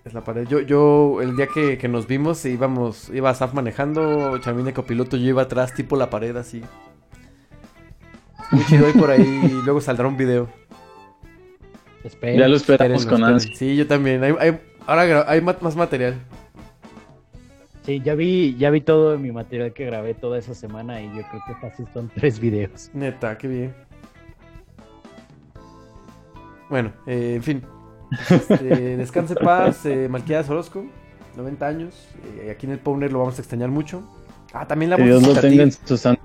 S3: Es la pared. Yo, yo, el día que, que nos vimos, íbamos, iba Saf manejando, Chamín de copiloto, yo iba atrás, tipo la pared, así. Muy chido ahí por ahí, y luego saldrá un video.
S6: Esperen.
S4: Ya lo esperamos con ansia.
S3: Sí, yo también. Hay, hay- ahora hay más material.
S5: Sí, ya vi, ya vi todo mi material que grabé toda esa semana y yo creo que casi son tres videos.
S3: Neta, qué bien. Bueno, eh, en fin. Este, descanse en paz, eh, Orozco, 90 años. Eh, aquí en el Powner lo vamos a extrañar mucho. Ah, también la voz
S4: Dios
S3: de
S4: lo tenga en su santa.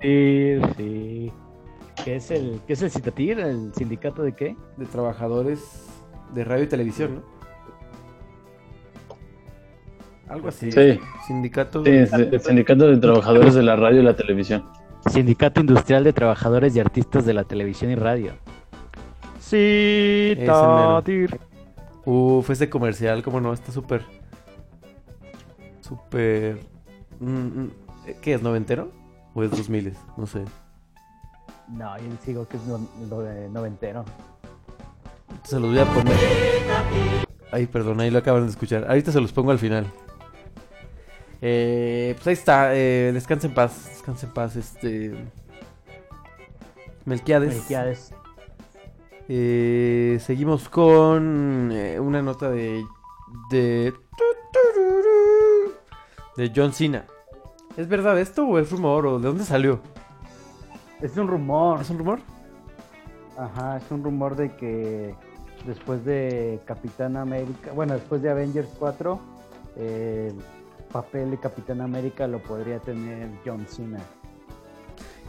S3: Sí,
S5: sí. ¿Qué es el, qué es el Citatir? ¿El sindicato de qué?
S3: De trabajadores de radio y televisión, ¿no? Algo así.
S4: Sí.
S3: Sindicato.
S4: Sí, el Sindicato de Trabajadores de la Radio y la Televisión.
S5: Sindicato Industrial de Trabajadores y Artistas de la Televisión y Radio. Citatir.
S3: Uf, ese comercial, como no, está súper. Súper. mm, mm, ¿Qué es? ¿Noventero? ¿O es 2000? No sé.
S5: No, yo sigo que es no- de noventero.
S3: Se los voy a poner. Ay, perdón, ahí lo acaban de escuchar. Ahorita se los pongo al final. Eh, pues ahí está. Eh, descansa en paz. Descansa en paz. Este. Melquiades.
S5: Melquiades.
S3: Eh, seguimos con eh, una nota de. De. De John Cena. ¿Es verdad esto o es rumor? ¿O de dónde salió?
S5: Es un rumor.
S3: ¿Es un rumor?
S5: Ajá, es un rumor de que después de Capitán América, bueno, después de Avengers 4, eh, el papel de Capitán América lo podría tener John Cena.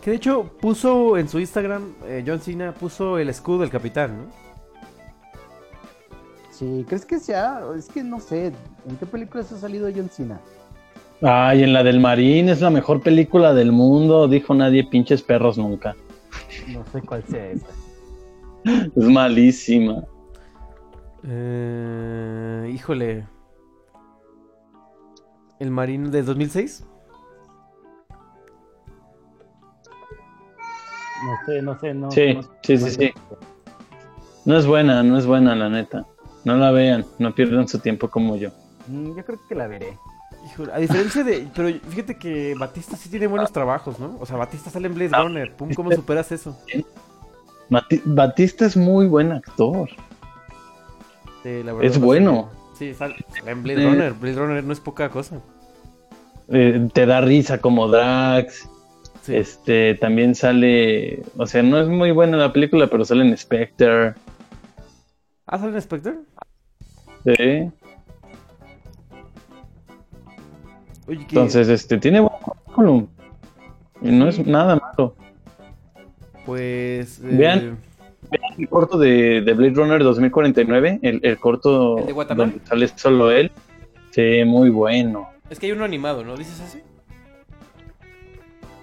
S3: Que de hecho puso en su Instagram, eh, John Cena puso el escudo del capitán, ¿no?
S5: Sí, ¿crees que sea? Es que no sé, ¿en qué películas ha salido John Cena?
S4: Ay, en la del Marín es la mejor película del mundo, dijo nadie, pinches perros nunca.
S5: No sé cuál sea esa.
S4: Es malísima.
S3: Eh, híjole. ¿El Marino de 2006?
S5: No sé, no sé, no.
S4: Sí,
S5: no-
S4: sí, sí, sí. No es buena, no es buena, la neta. No la vean, no pierdan su tiempo como yo.
S5: Mm, Yo creo que la veré.
S3: Híjole, a diferencia de. Pero fíjate que Batista sí tiene buenos trabajos, ¿no? O sea, Batista sale en Blade Runner. Pum, ¿cómo superas eso?
S4: Batista es muy buen actor.
S3: Sí, la verdad,
S4: Es bueno.
S3: Sí, sale, sale en Blade
S4: Eh.
S3: Runner. Blade Runner no es poca cosa.
S4: Eh, te da risa como Drax.
S3: Sí.
S4: Este también sale, o sea, no es muy buena la película, pero sale en Spectre.
S3: ¿Ah, sale en Spectre?
S4: Sí.
S3: Oye.
S4: Entonces, este tiene buen currículum. Y no es nada malo.
S3: Pues. eh,
S4: Vean. Vean el corto de, de Blade Runner 2049, el, el corto
S3: ¿El de Guatemala?
S4: donde sale solo él. Sí, muy bueno.
S3: Es que hay uno animado, ¿no? ¿Dices así?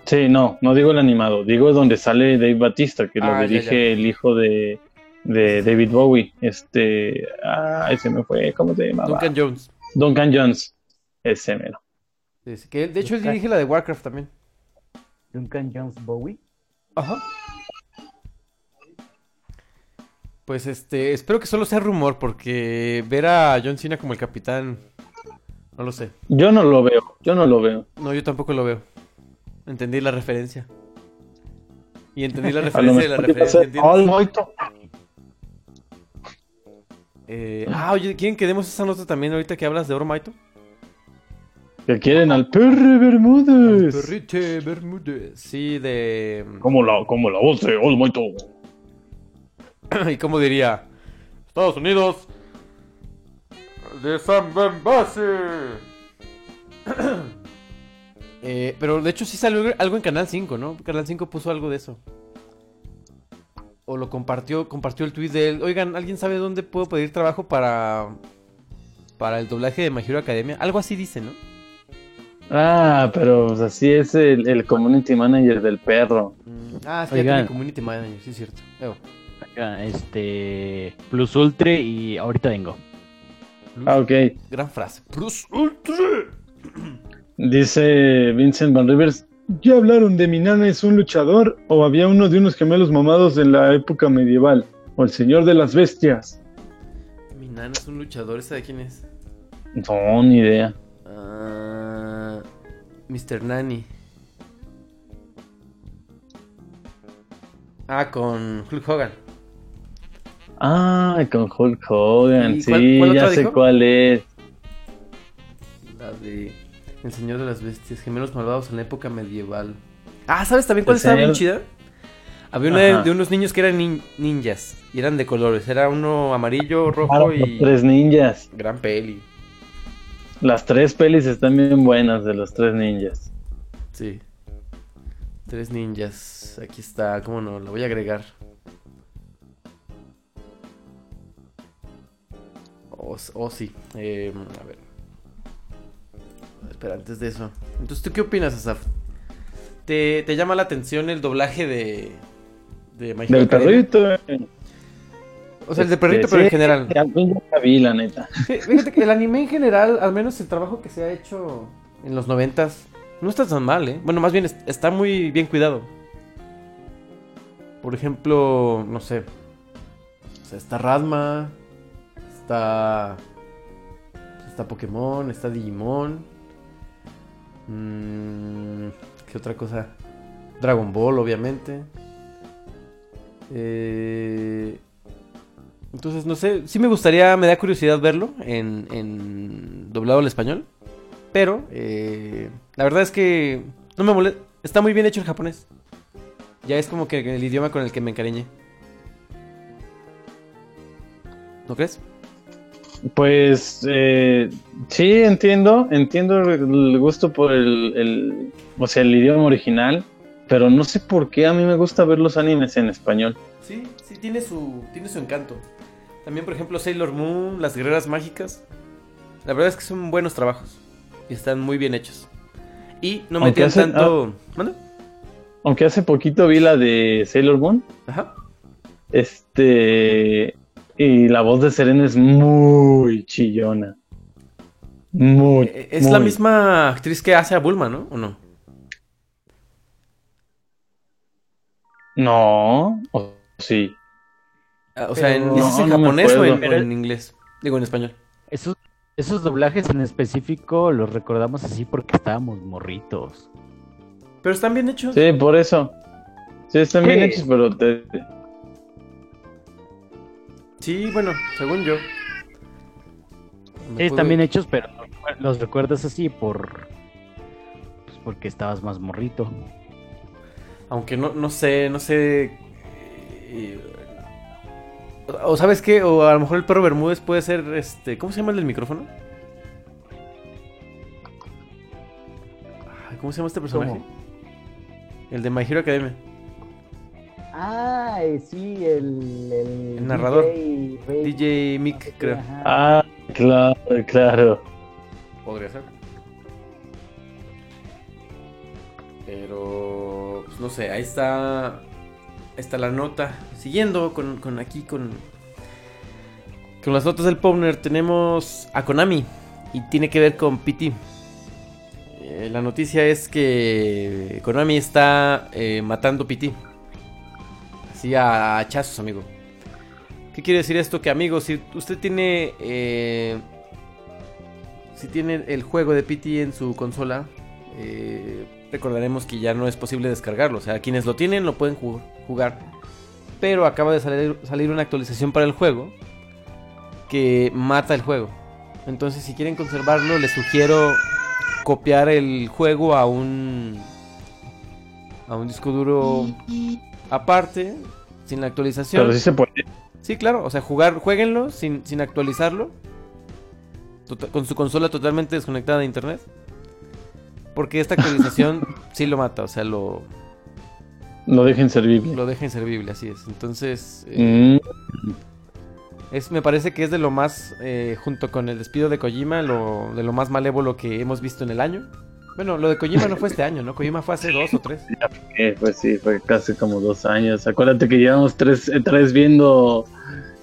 S4: Sí, no, no digo el animado, digo donde sale Dave Batista, que lo
S3: Ah,
S4: dirige
S3: ya.
S4: el hijo de, de David Bowie. Este, ay, se me fue, ¿cómo se llamaba?
S3: Duncan Jones.
S4: Duncan Jones, ese mero.
S3: Sí, que de hecho él dirige la de Warcraft también.
S5: Duncan Jones Bowie.
S3: Ajá. Pues este, espero que solo sea rumor, porque ver a John Cena como el capitán, no lo sé.
S4: Yo no lo veo, yo no lo veo.
S3: No, yo tampoco lo veo. Entendí la referencia. Y entendí la referencia de la referencia. Eh, ah, oye, ¿quieren que demos esa nota también ahorita que hablas de Oro Maito?
S4: Que quieren al Perry Bermúdez.
S3: Perrite Bermúdez. Sí, de...
S4: Como la, como la voz de Might.
S3: ¿Y cómo diría? Estados Unidos. De San Base. eh, pero de hecho sí salió algo en Canal 5, ¿no? Canal 5 puso algo de eso. O lo compartió, compartió el tweet de él. Oigan, ¿alguien sabe dónde puedo pedir trabajo para para el doblaje de My Hero Academia? Algo así dice, ¿no?
S4: Ah, pero pues, así es el, el community manager del perro.
S3: Ah, es que ya
S5: Oigan.
S3: tiene community manager, sí es cierto. Evo.
S5: Acá, Este. Plus Ultra y ahorita vengo.
S4: Ah, ok.
S3: Gran frase. Plus Ultra.
S4: Dice Vincent Van Rivers. ¿Ya hablaron de mi nana es un luchador? ¿O había uno de unos gemelos mamados en la época medieval? ¿O el señor de las bestias?
S3: Mi nana es un luchador, ¿esta de quién es?
S4: No, ni idea.
S3: Ah, Mr. Nani. Ah, con Hulk Hogan.
S4: Ah, con Hulk Hogan,
S3: ¿Y
S4: sí,
S3: cuál- cuál
S4: ya sé
S3: dijo?
S4: cuál es.
S3: La de El Señor de las Bestias, gemelos malvados en la época medieval. Ah, ¿sabes también cuál estaba bien
S4: señor-
S3: chida? Había una de, unos niños que eran nin- ninjas y eran de colores. Era uno amarillo, rojo
S4: Ah,
S3: y.
S4: tres ninjas.
S3: Gran peli.
S4: Las tres pelis están bien buenas de los tres ninjas.
S3: Sí. Tres ninjas. Aquí está, cómo no, la voy a agregar. Oh, oh, sí. Eh, a ver. Espera, antes de eso. Entonces, ¿tú qué opinas, Asaf? ¿Te, te llama la atención el doblaje de. de My
S4: Del perrito.
S3: O sea, el de
S4: Este,
S3: perrito, pero en general.
S4: ya- ya vi, la neta.
S3: Sí, Fíjate que el anime en general, al menos el trabajo que se ha hecho en los noventas, no está tan mal, ¿eh? Bueno, más bien es- está muy bien cuidado. Por ejemplo, no sé. O sea, está Radma, está. Está Pokémon, está Digimon. Mm, ¿Qué otra cosa? Dragon Ball, obviamente. Eh, entonces, no sé, sí me gustaría, me da curiosidad verlo en, en doblado al español. Pero, eh, la verdad es que no me molesta. Está muy bien hecho el japonés. Ya es como que el idioma con el que me encariñé. ¿No crees?
S4: Pues eh, sí, entiendo, entiendo el, gusto por el, el- o sea, el idioma original, pero no sé por qué a mí me gusta ver los animes en español.
S3: Sí, sí, tiene su, tiene su encanto. También, por ejemplo, Sailor Moon, Las Guerreras Mágicas. La verdad es que son buenos trabajos. Y están muy bien hechos. Y no metían
S4: hace-
S3: tanto... ¿Mande?
S4: Aunque hace poquito vi la de Sailor Moon,
S3: Ajá.
S4: este, y la voz de Serena es muy chillona. Muy.
S3: Eh, Es la misma actriz que hace a Bulma, ¿no? ¿O no?
S4: No, o sí.
S3: Ah, O sea, ¿en,
S4: Pero-
S3: ¿dices en
S4: No, no me
S3: japonés o en,
S4: acuerdo.
S3: o en inglés? Digo, en español.
S5: Esos, esos doblajes en específico los recordamos así porque estábamos morritos.
S3: Pero están bien hechos.
S4: Sí, por eso. Sí, están bien hechos, pero te,
S3: Sí, bueno, según yo. Me
S5: Sí, están bien hechos, pero los recuerdas así por... Pues porque estabas más morrito.
S3: Aunque no, no sé, no sé. O, sabes qué, o a lo mejor el perro Bermúdez puede ser este. ¿Cómo se llama el del micrófono? Ay, ¿Cómo se llama este personaje?
S5: ¿Cómo?
S3: El de My Hero Academia.
S6: Ah, sí, el, el,
S3: El narrador.
S6: DJ Rey.
S3: DJ Mick, creo.
S6: Ajá.
S4: Ah, claro, claro.
S3: Podría ser. Pero, pues, no sé, ahí está. Está la nota. Siguiendo con, con aquí, con. Con las notas del Powner, tenemos a Konami. Y tiene que ver con PT. Eh, la noticia es que Konami está eh, matando PT. Así a hachazos, amigo. ¿Qué quiere decir esto? Que, amigo, si usted tiene. eh, si tiene el juego de PT en su consola, eh, recordaremos que ya no es posible descargarlo. O sea, quienes lo tienen lo pueden ju- jugar. Pero acaba de salir, salir una actualización para el juego que mata el juego. Entonces, si quieren conservarlo, les sugiero copiar el juego a un a un disco duro aparte, sin la actualización.
S4: Pero sí se puede.
S3: Sí, claro, o sea, jugar, jueguenlo sin, sin actualizarlo. Tota- con su consola totalmente desconectada de internet. Porque esta actualización sí lo mata, o sea, lo,
S4: Lo deja inservible.
S3: lo deja inservible, así es. Entonces, eh,
S4: Mm,
S3: es, me parece que es de lo más, eh, junto con el despido de Kojima, lo, de lo más malévolo que hemos visto en el año. Bueno, lo de Kojima no fue este año, ¿no? Kojima fue hace dos o tres.
S4: eh, pues sí, fue casi como dos años. Acuérdate que llevamos tres, eh, tres viendo.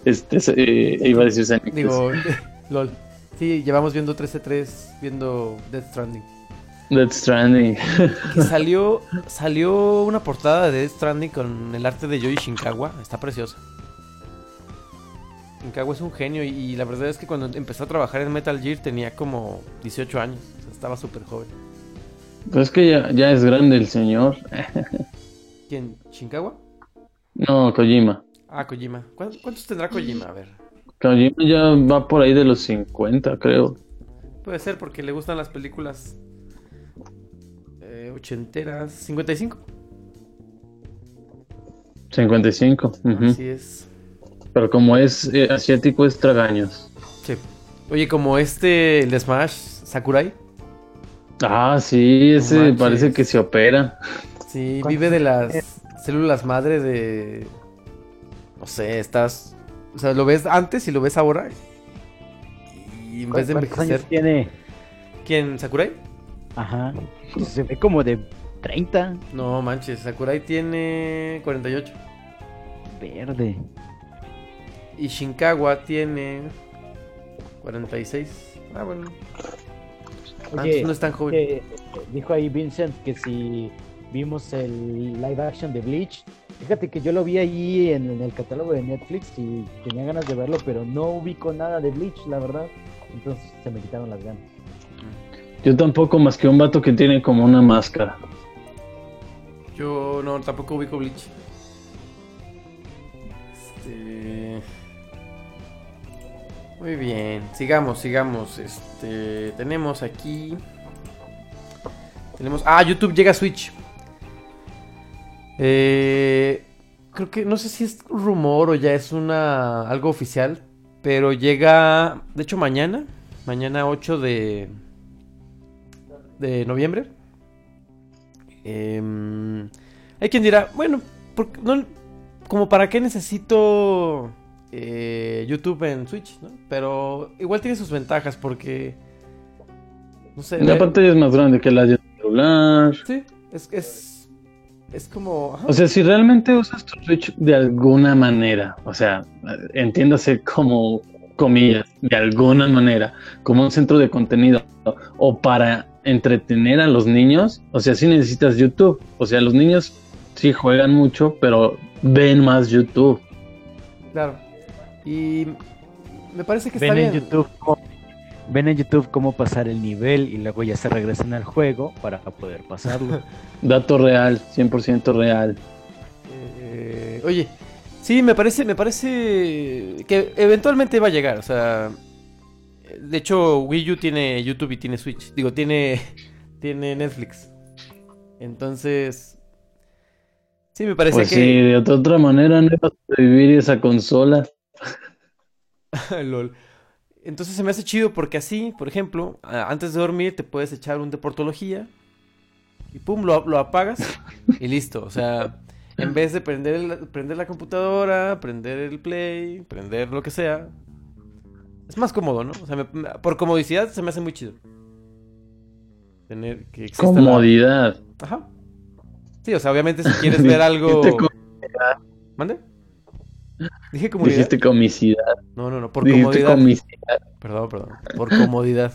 S4: Este, eh, iba a decir.
S3: Digo, lol. Sí, llevamos viendo 13-3, viendo Death Stranding.
S4: Death Stranding.
S3: Que salió, salió una portada de Death Stranding con el arte de Yoji Shinkawa. Está preciosa. Shinkawa es un genio y, y la verdad es que cuando empezó a trabajar en Metal Gear tenía como 18 años. O sea, estaba súper joven.
S4: Pues es que ya, ya es grande el señor.
S3: ¿Quién? ¿Shinkawa?
S4: No, Kojima.
S3: Ah, Kojima. ¿Cuántos, tendrá Kojima? A ver.
S4: Kojima ya va por ahí de los 50, creo.
S3: Puede ser porque le gustan las películas ochenteras. 55.
S4: 55. ujú.
S3: Así es.
S4: Pero como es eh, asiático, es tragaños.
S3: Sí. Oye, como este, el de Smash, Sakurai.
S4: Ah, sí, ese
S3: manches.
S4: parece que se opera.
S3: Sí, vive de las células madre de. No sé, estás. O sea, lo ves antes y lo ves ahora. Y en vez de
S6: ¿Cuántos
S3: envejecer.
S6: años tiene?
S3: ¿Quién? ¿Sakurai?
S6: Ajá. Se ve como de 30.
S3: No manches, Sakurai tiene 48.
S6: Verde.
S3: Y Shinkawa tiene 46. Ah, bueno. Ah, entonces no es tan joven.
S6: eh, dijo ahí Vincent que si vimos el live action de Bleach. Fíjate que yo lo vi ahí en, en el catálogo de Netflix y tenía ganas de verlo, pero no ubico nada de Bleach, la verdad. Entonces se me quitaron las ganas.
S4: Yo tampoco, más que un vato que tiene como una máscara.
S3: Yo no, tampoco ubico Bleach. Este. Muy bien, sigamos, sigamos. Este, tenemos aquí. Tenemos. Ah, YouTube llega a Switch. Eh, creo que no sé si es rumor o ya es una algo oficial, pero llega, de hecho mañana, mañana 8 de de noviembre. Em, hay quien dirá, bueno, ¿por qué no- como para qué necesito eh, YouTube en Switch, ¿no? Pero igual tiene sus ventajas porque no sé.
S4: La pantalla es más grande que la de celular.
S3: Sí, es, es, es como... ajá.
S4: O sea, si realmente usas tu Switch de alguna manera, o sea, entiéndase como comillas, de alguna manera, como un centro de contenido o para entretener a los niños, o sea, sí necesitas YouTube. O sea, los niños sí juegan mucho, pero ven más YouTube.
S3: Claro. Y me parece que
S6: Ven
S3: está
S6: en
S3: bien.
S6: YouTube cómo- ven en YouTube cómo pasar el nivel y luego ya se regresan al juego para poder pasarlo.
S4: Dato real, 100% real.
S3: Eh, oye, sí, me parece, me parece que eventualmente va a llegar. O sea, de hecho, Wii U tiene YouTube y tiene Switch. Digo, tiene, tiene Netflix. Entonces, sí, me parece
S4: Pues
S3: que...
S4: sí, de otra, manera no iba a sobrevivir esa consola.
S3: Lol. Entonces se me hace chido porque así, por ejemplo, antes de dormir te puedes echar un deportología y pum, lo, lo apagas y listo. O sea, en vez de prender, el- prender la computadora, prender el play, prender lo que sea, es más cómodo, ¿no? O sea, me- por comodicidad se me hace muy chido. Tener que la-
S4: Comodidad.
S3: Ajá. Sí, o sea, obviamente si quieres ver algo... ¿Mande? Dije comodidad.
S4: Dijiste comicidad.
S3: No, no, no, por
S4: Dijiste
S3: comodidad.
S4: comicidad.
S3: Perdón, perdón. Por comodidad.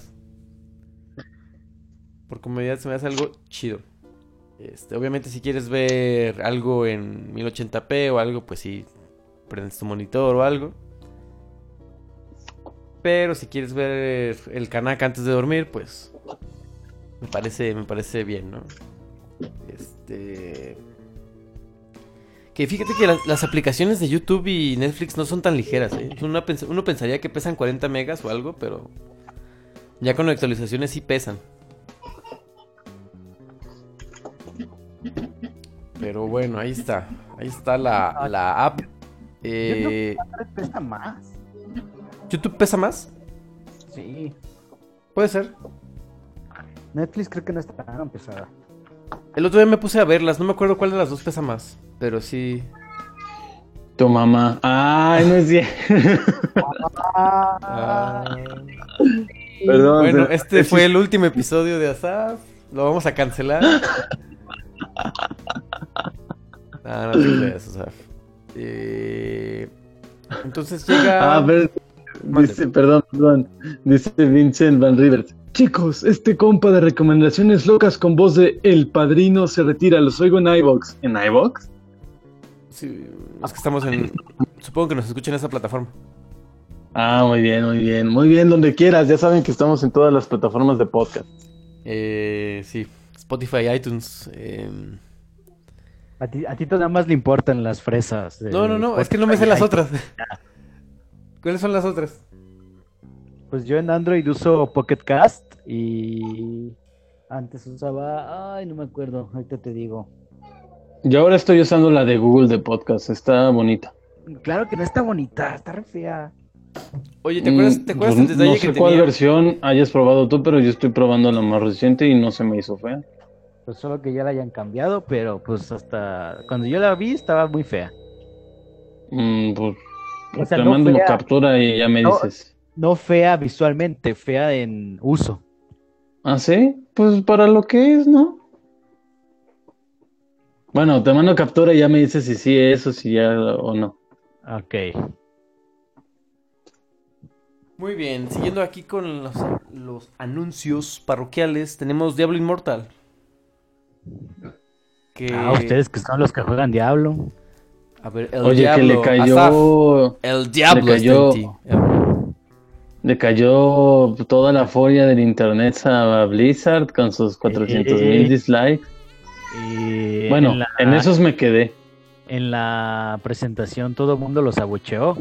S3: Por comodidad se me hace algo chido. Este, obviamente si quieres ver algo en 1080p o algo, pues sí, prendes tu monitor o algo. Pero si quieres ver el Kanaka antes de dormir, pues me parece, me parece bien, ¿no? Este. Que fíjate que las, las aplicaciones de YouTube y Netflix no son tan ligeras, ¿eh? Uno, pens- uno pensaría que pesan 40 megas o algo, pero ya con actualizaciones sí pesan. Pero bueno, ahí está. Ahí está la, la app. Eh,
S6: YouTube pesa más.
S3: ¿YouTube pesa más?
S6: Sí.
S3: Puede ser.
S6: Netflix creo que no está tan pesada.
S3: El otro día me puse a verlas, no me acuerdo cuál de las dos pesa más. Pero sí.
S4: Tu mamá. Ay, no es cierto.
S3: Ah.
S4: Perdón.
S3: Bueno,
S4: pero-
S3: este fue el último episodio de Asaf. Lo vamos a cancelar. Ah, no te creas, Asaf. Eh, entonces llega.
S4: Ah, pero- dice, perdón, perdón. Dice Vincent Van Rivers. Chicos, este compa de recomendaciones locas con voz de El Padrino se retira. Los oigo en iVox. ¿En iVox?
S3: Sí, es que estamos en. Supongo que nos escuchan en esa plataforma.
S4: Ah, muy bien, muy bien. Muy bien, donde quieras. Ya saben que estamos en todas las plataformas de podcast.
S3: Eh, sí, Spotify, iTunes. em,
S6: A ti, a ti nada más le importan las fresas.
S3: No, no, no, es que no me sé las otras. ¿Cuáles son las otras?
S5: Pues yo en Android uso Pocket Cast y antes usaba, ay, no me acuerdo, ahorita te digo.
S4: Yo ahora estoy usando la de Google de podcast, está bonita.
S5: Claro que no está bonita, está re fea.
S3: Oye, ¿te acuerdas, ¿te
S4: Mm,
S3: acuerdas
S4: pues,
S3: el detalle
S4: no sé
S3: que
S4: cuál
S3: tenía?
S4: versión hayas probado tú, pero yo estoy probando la más reciente y no se me hizo fea.
S5: Pues solo que ya la hayan cambiado, pero pues hasta cuando yo la vi estaba muy fea.
S4: Mm, pues,
S5: O sea,
S4: te
S5: no
S4: mando
S5: fea.
S4: captura y ya me
S5: No,
S4: dices.
S5: No fea visualmente, fea en uso.
S4: ¿Ah, sí? Pues para lo que es, ¿no? Bueno, te mando captura y ya me dices si sí es o si ya o no.
S5: Ok.
S3: Muy bien, siguiendo aquí con los, los anuncios parroquiales, tenemos Diablo Immortal. Que...
S5: Ah, ustedes que son los que juegan Diablo.
S3: A ver, el
S4: Oye, que le cayó.
S3: Asaf, el Diablo
S4: le cayó,
S3: está en ti.
S4: le cayó toda la furia del internet a Blizzard con sus 400 mil
S5: Sí.
S4: dislikes.
S5: Y
S4: Bueno,
S5: en la-
S4: en esos me quedé.
S5: En la presentación todo el mundo los abucheó.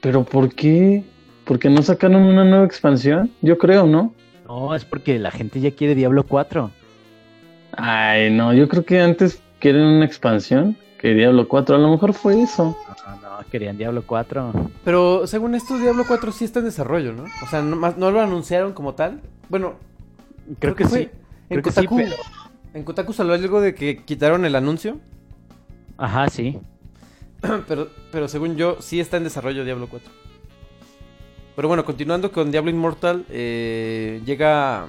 S4: ¿Pero por qué? ¿Porque no sacaron una nueva expansión? Yo creo, ¿no?
S5: No, es porque la gente ya quiere Diablo 4.
S4: Ay, no, yo creo que antes quieren una expansión que Diablo 4. A lo mejor fue eso.
S5: No, no, querían Diablo 4.
S3: Pero según esto, Diablo 4 sí está en desarrollo, ¿no? O sea, no, más- no lo anunciaron como tal. Bueno,
S5: Creo que
S3: fue
S5: sí.
S3: En
S5: Creo que sí,
S3: Kotaku,
S5: pero-
S3: en Kotaku salió algo de que quitaron el anuncio.
S5: Ajá, sí.
S3: pero, pero según yo, sí está en desarrollo Diablo 4. Pero bueno, continuando con Diablo Immortal, eh, llega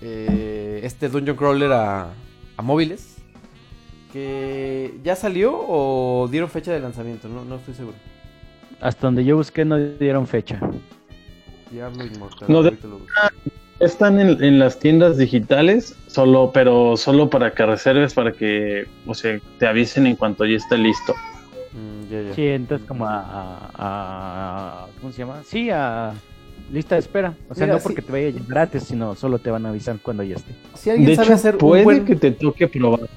S3: eh, este Dungeon Crawler a, a móviles. Que ya salió o dieron fecha de lanzamiento, no, no estoy seguro.
S5: Hasta donde yo busqué no dieron fecha.
S3: Diablo Immortal.
S4: No, de-. Están en, en las tiendas digitales, solo, pero solo para que reserves, para que, o sea, te avisen en cuanto ya esté listo.
S3: Mm.
S5: Sí, entonces como a, a- a- ¿Cómo se llama? Sí, a lista de espera. O sea,
S3: Mira,
S5: no porque
S3: sí.
S5: te vaya gratis, sino solo te van a avisar cuando ya esté.
S3: Si alguien
S4: De
S3: sabe
S4: hecho,
S3: hacer
S4: puede
S3: un buen...
S4: que te toque probar.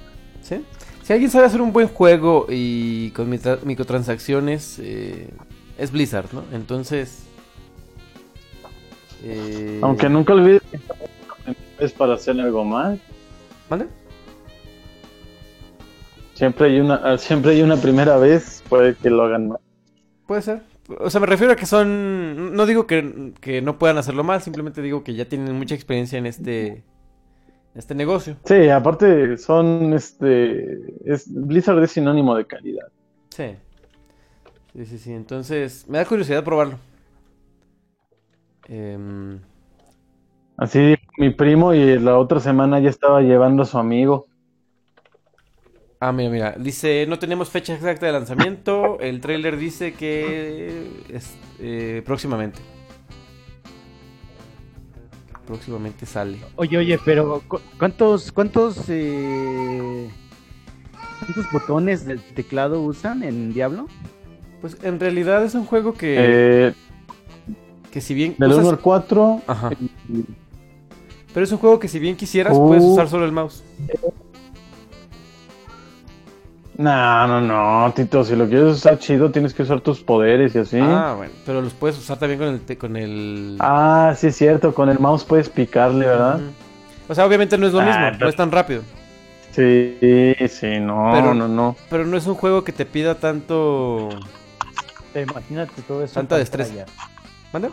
S3: ¿Sí? Si alguien sabe hacer un buen juego y con microtransacciones, eh, es Blizzard, ¿no? Entonces... eh,
S4: Aunque nunca olvides que es para hacer algo más.
S3: ¿Vale?
S4: Siempre hay una, ah, siempre hay una primera vez, puede que lo hagan mal.
S3: Puede ser. O sea, me refiero a que son... No digo que, que no puedan hacerlo mal, simplemente digo que ya tienen mucha experiencia en este, este negocio.
S4: Sí, aparte son, este, es, Blizzard es sinónimo de calidad.
S3: Sí. Sí, sí, sí. Entonces, me da curiosidad probarlo. Em,
S4: Así dijo mi primo y la otra semana ya estaba llevando a su amigo.
S3: Ah, mira, mira. Dice, no tenemos fecha exacta de lanzamiento. El tráiler dice que es eh, próximamente. Próximamente sale.
S5: Oye, oye, pero ¿cu- ¿cuántos, cuántos, eh, cuántos botones del teclado usan en Diablo?
S3: Pues en realidad es un juego que,
S4: Eh,
S3: que si bien
S4: del
S3: usas-
S4: 1 al 4.
S3: Ajá. Pero es un juego que si bien quisieras puedes
S4: Uh.
S3: usar solo el mouse.
S4: No, no, no, Tito, si lo quieres usar chido tienes que usar tus poderes y así.
S3: Ah, bueno. Pero los puedes usar también con el... te- Con el...
S4: Ah, sí es cierto, con el mouse puedes picarle, ¿verdad?
S3: O sea, obviamente no es lo
S4: Ah,
S3: mismo, no es tan rápido.
S4: Sí, sí, no,
S3: Pero-
S4: no, no.
S3: Pero no es un juego que te pida tanto...
S5: Pero imagínate todo eso
S3: Tanta
S5: en
S3: destreza.
S5: pantalla.
S3: ¿Mande?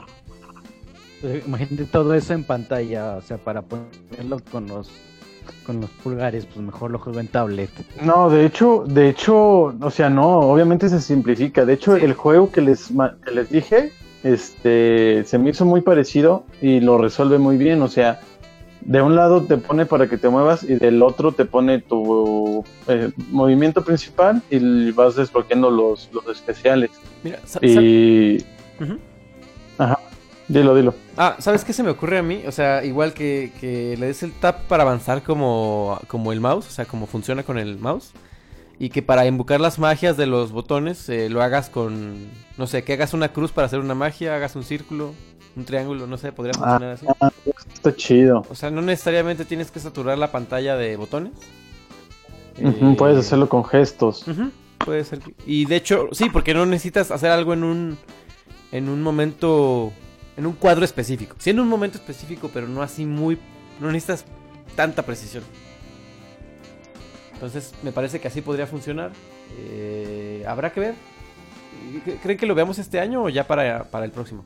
S5: Pues, imagínate todo eso en pantalla, o sea, para ponerlo con los con los pulgares, pues mejor lo juego en tablet.
S4: No, de hecho, de hecho, o sea, no, obviamente se simplifica. De hecho, el juego que les, ma- que les dije, este, se me hizo muy parecido y lo resuelve muy bien. O sea, de un lado te pone para que te muevas y del otro te pone tu eh, movimiento principal y vas desbloqueando los, los especiales.
S3: Mira,
S4: Y... Ajá, dilo, dilo.
S3: Ah, ¿sabes qué se me ocurre a mí? O sea, igual que, que le des el tap para avanzar como, como el mouse, o sea, como funciona con el mouse. Y que para invocar las magias de los botones eh, lo hagas con, no sé, que hagas una cruz para hacer una magia, hagas un círculo, un triángulo, no sé, podría funcionar así.
S4: Ah, está chido.
S3: O sea, no necesariamente tienes que saturar la pantalla de botones. Eh,
S4: puedes hacerlo con gestos.
S3: Puede ser. Y de hecho, sí, porque no necesitas hacer algo en un en un momento en un cuadro específico. Sí en un momento específico, pero no así muy... No necesitas tanta precisión. Entonces me parece que así podría funcionar. Eh, Habrá que ver. ¿Cre- ¿Creen que lo veamos este año o ya para, para el próximo?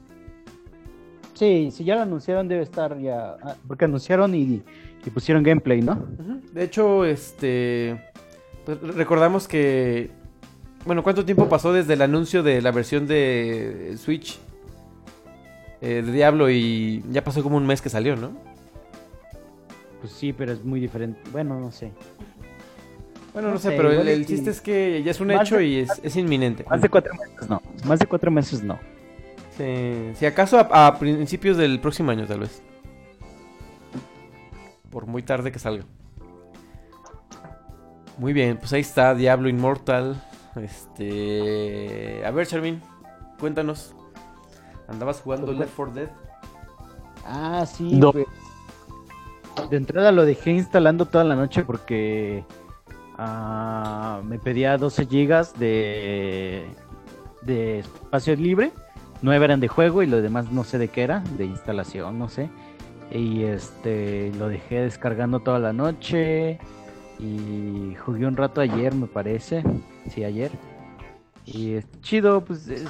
S5: Sí, si ya lo anunciaron debe estar ya, ah, porque anunciaron y, y pusieron gameplay, ¿no?
S3: De hecho, este. pues, recordamos que. Bueno, ¿cuánto tiempo pasó desde el anuncio de la versión de Switch? Eh, de Diablo y ya pasó como un mes que salió, ¿no?
S5: Pues sí, pero es muy diferente. Bueno, no sé.
S3: Bueno, no,
S5: No
S3: sé,
S5: sé,
S3: pero el, chiste es que ya es un hecho
S5: de-
S3: y es, es inminente.
S5: Más de cuatro meses no. Más de cuatro meses no.
S3: Sí, si acaso a, a principios del próximo año, tal vez. Por muy tarde que salga. Muy bien, pues ahí está Diablo Immortal. Este. A ver, Charmin, cuéntanos. ¿Andabas jugando Left 4 Dead?
S5: Ah, sí.
S4: No.
S5: pues, de entrada lo dejé instalando toda la noche porque ah, me pedía 12 gigas de, de espacio libre. 9 eran de juego y lo demás no sé de qué era, de instalación, no sé. Y este lo dejé descargando toda la noche y jugué un rato ayer, me parece. Sí, ayer. Y es chido, pues es,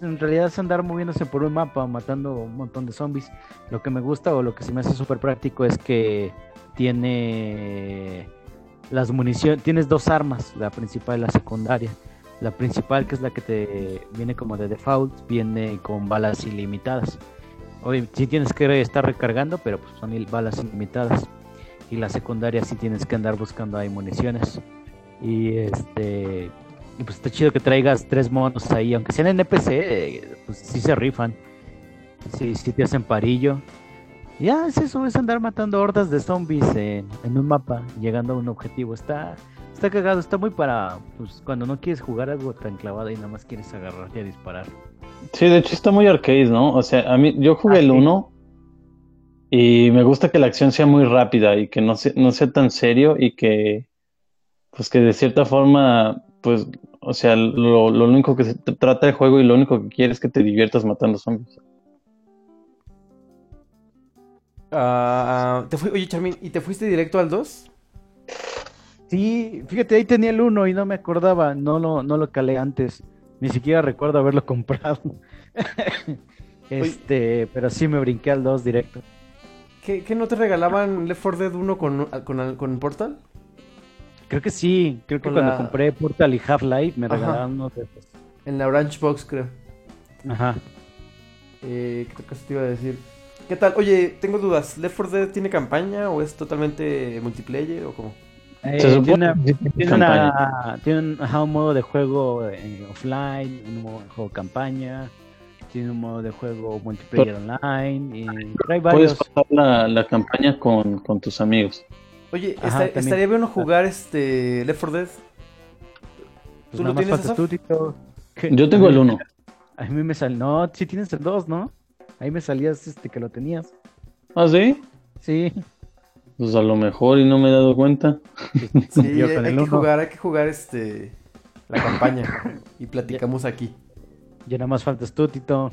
S5: en realidad es andar moviéndose por un mapa, matando un montón de zombies. Lo que me gusta o lo que se me hace súper práctico es que tiene las municiones, tienes dos armas, la principal y la secundaria. La principal, que es la que te viene como de default, viene con balas ilimitadas. Oye, sí tienes que estar recargando, pero pues son balas ilimitadas. Y la secundaria sí tienes que andar buscando ahí municiones. Y este. Y pues está chido que traigas tres monos ahí, aunque sean NPC, eh, pues sí se rifan. Sí, sí te hacen parillo. Y Ya, es eso, es andar matando hordas de zombies en, en un mapa, llegando a un objetivo. Está, está cagado, está muy para pues, cuando no quieres jugar algo tan clavado y nada más quieres agarrarte a disparar.
S4: Sí, de hecho está muy arcade, ¿no? O sea, a mí, yo jugué el 1 y me gusta que la acción sea muy rápida y que no sea, no sea tan serio y que, pues que de cierta forma, pues, o sea, lo, lo único que se tr- trata el juego y lo único que quiere es que te diviertas matando zombies.
S3: Ah, te fui- Oye, Charmin, ¿y te fuiste directo al 2?
S5: Sí, fíjate, ahí tenía el 1 y no me acordaba, no lo, no lo calé antes. Ni siquiera recuerdo haberlo comprado. este, pero sí me brinqué al 2 directo.
S3: ¿Qué, qué no te regalaban Left 4 Dead 1 con, con, con Portal?
S5: Creo que sí, creo que
S3: Con
S5: cuando
S3: la-
S5: compré Portal y Half-Life me
S3: Ajá.
S5: regalaron uno de esos.
S3: En la Orange Box, creo.
S5: Ajá.
S3: Eh, ¿Qué otra cosa te iba a decir? ¿Qué tal? Oye, tengo dudas. ¿Left 4 Dead tiene campaña o es totalmente multiplayer o cómo?
S5: Eh,
S4: Se supone
S5: tiene, una-
S4: que sí tiene
S5: tiene una- tiene un, ajá, un modo de juego eh, offline, un modo de juego campaña, tiene un modo de juego multiplayer online y
S4: Puedes
S5: varios.
S4: pasar la, la campaña con, con tus amigos.
S3: Oye,
S5: Ajá,
S3: esta-
S5: también.
S3: estaría bueno jugar este Left 4 Dead.
S5: Pues
S3: ¿Tú lo tienes,
S5: tú, Tito.
S4: Yo tengo el 1.
S5: A mí me salió. No, sí tienes el 2, ¿no? Ahí me salías este que lo tenías.
S4: ¿Ah, sí?
S5: Sí.
S4: Pues a lo mejor y no me he dado cuenta.
S3: Sí,
S5: Yo
S3: hay,
S5: con
S3: hay
S5: el
S3: que
S5: uno.
S3: jugar, hay que jugar este la campaña y platicamos aquí.
S5: Ya nada más faltas tú, Tito.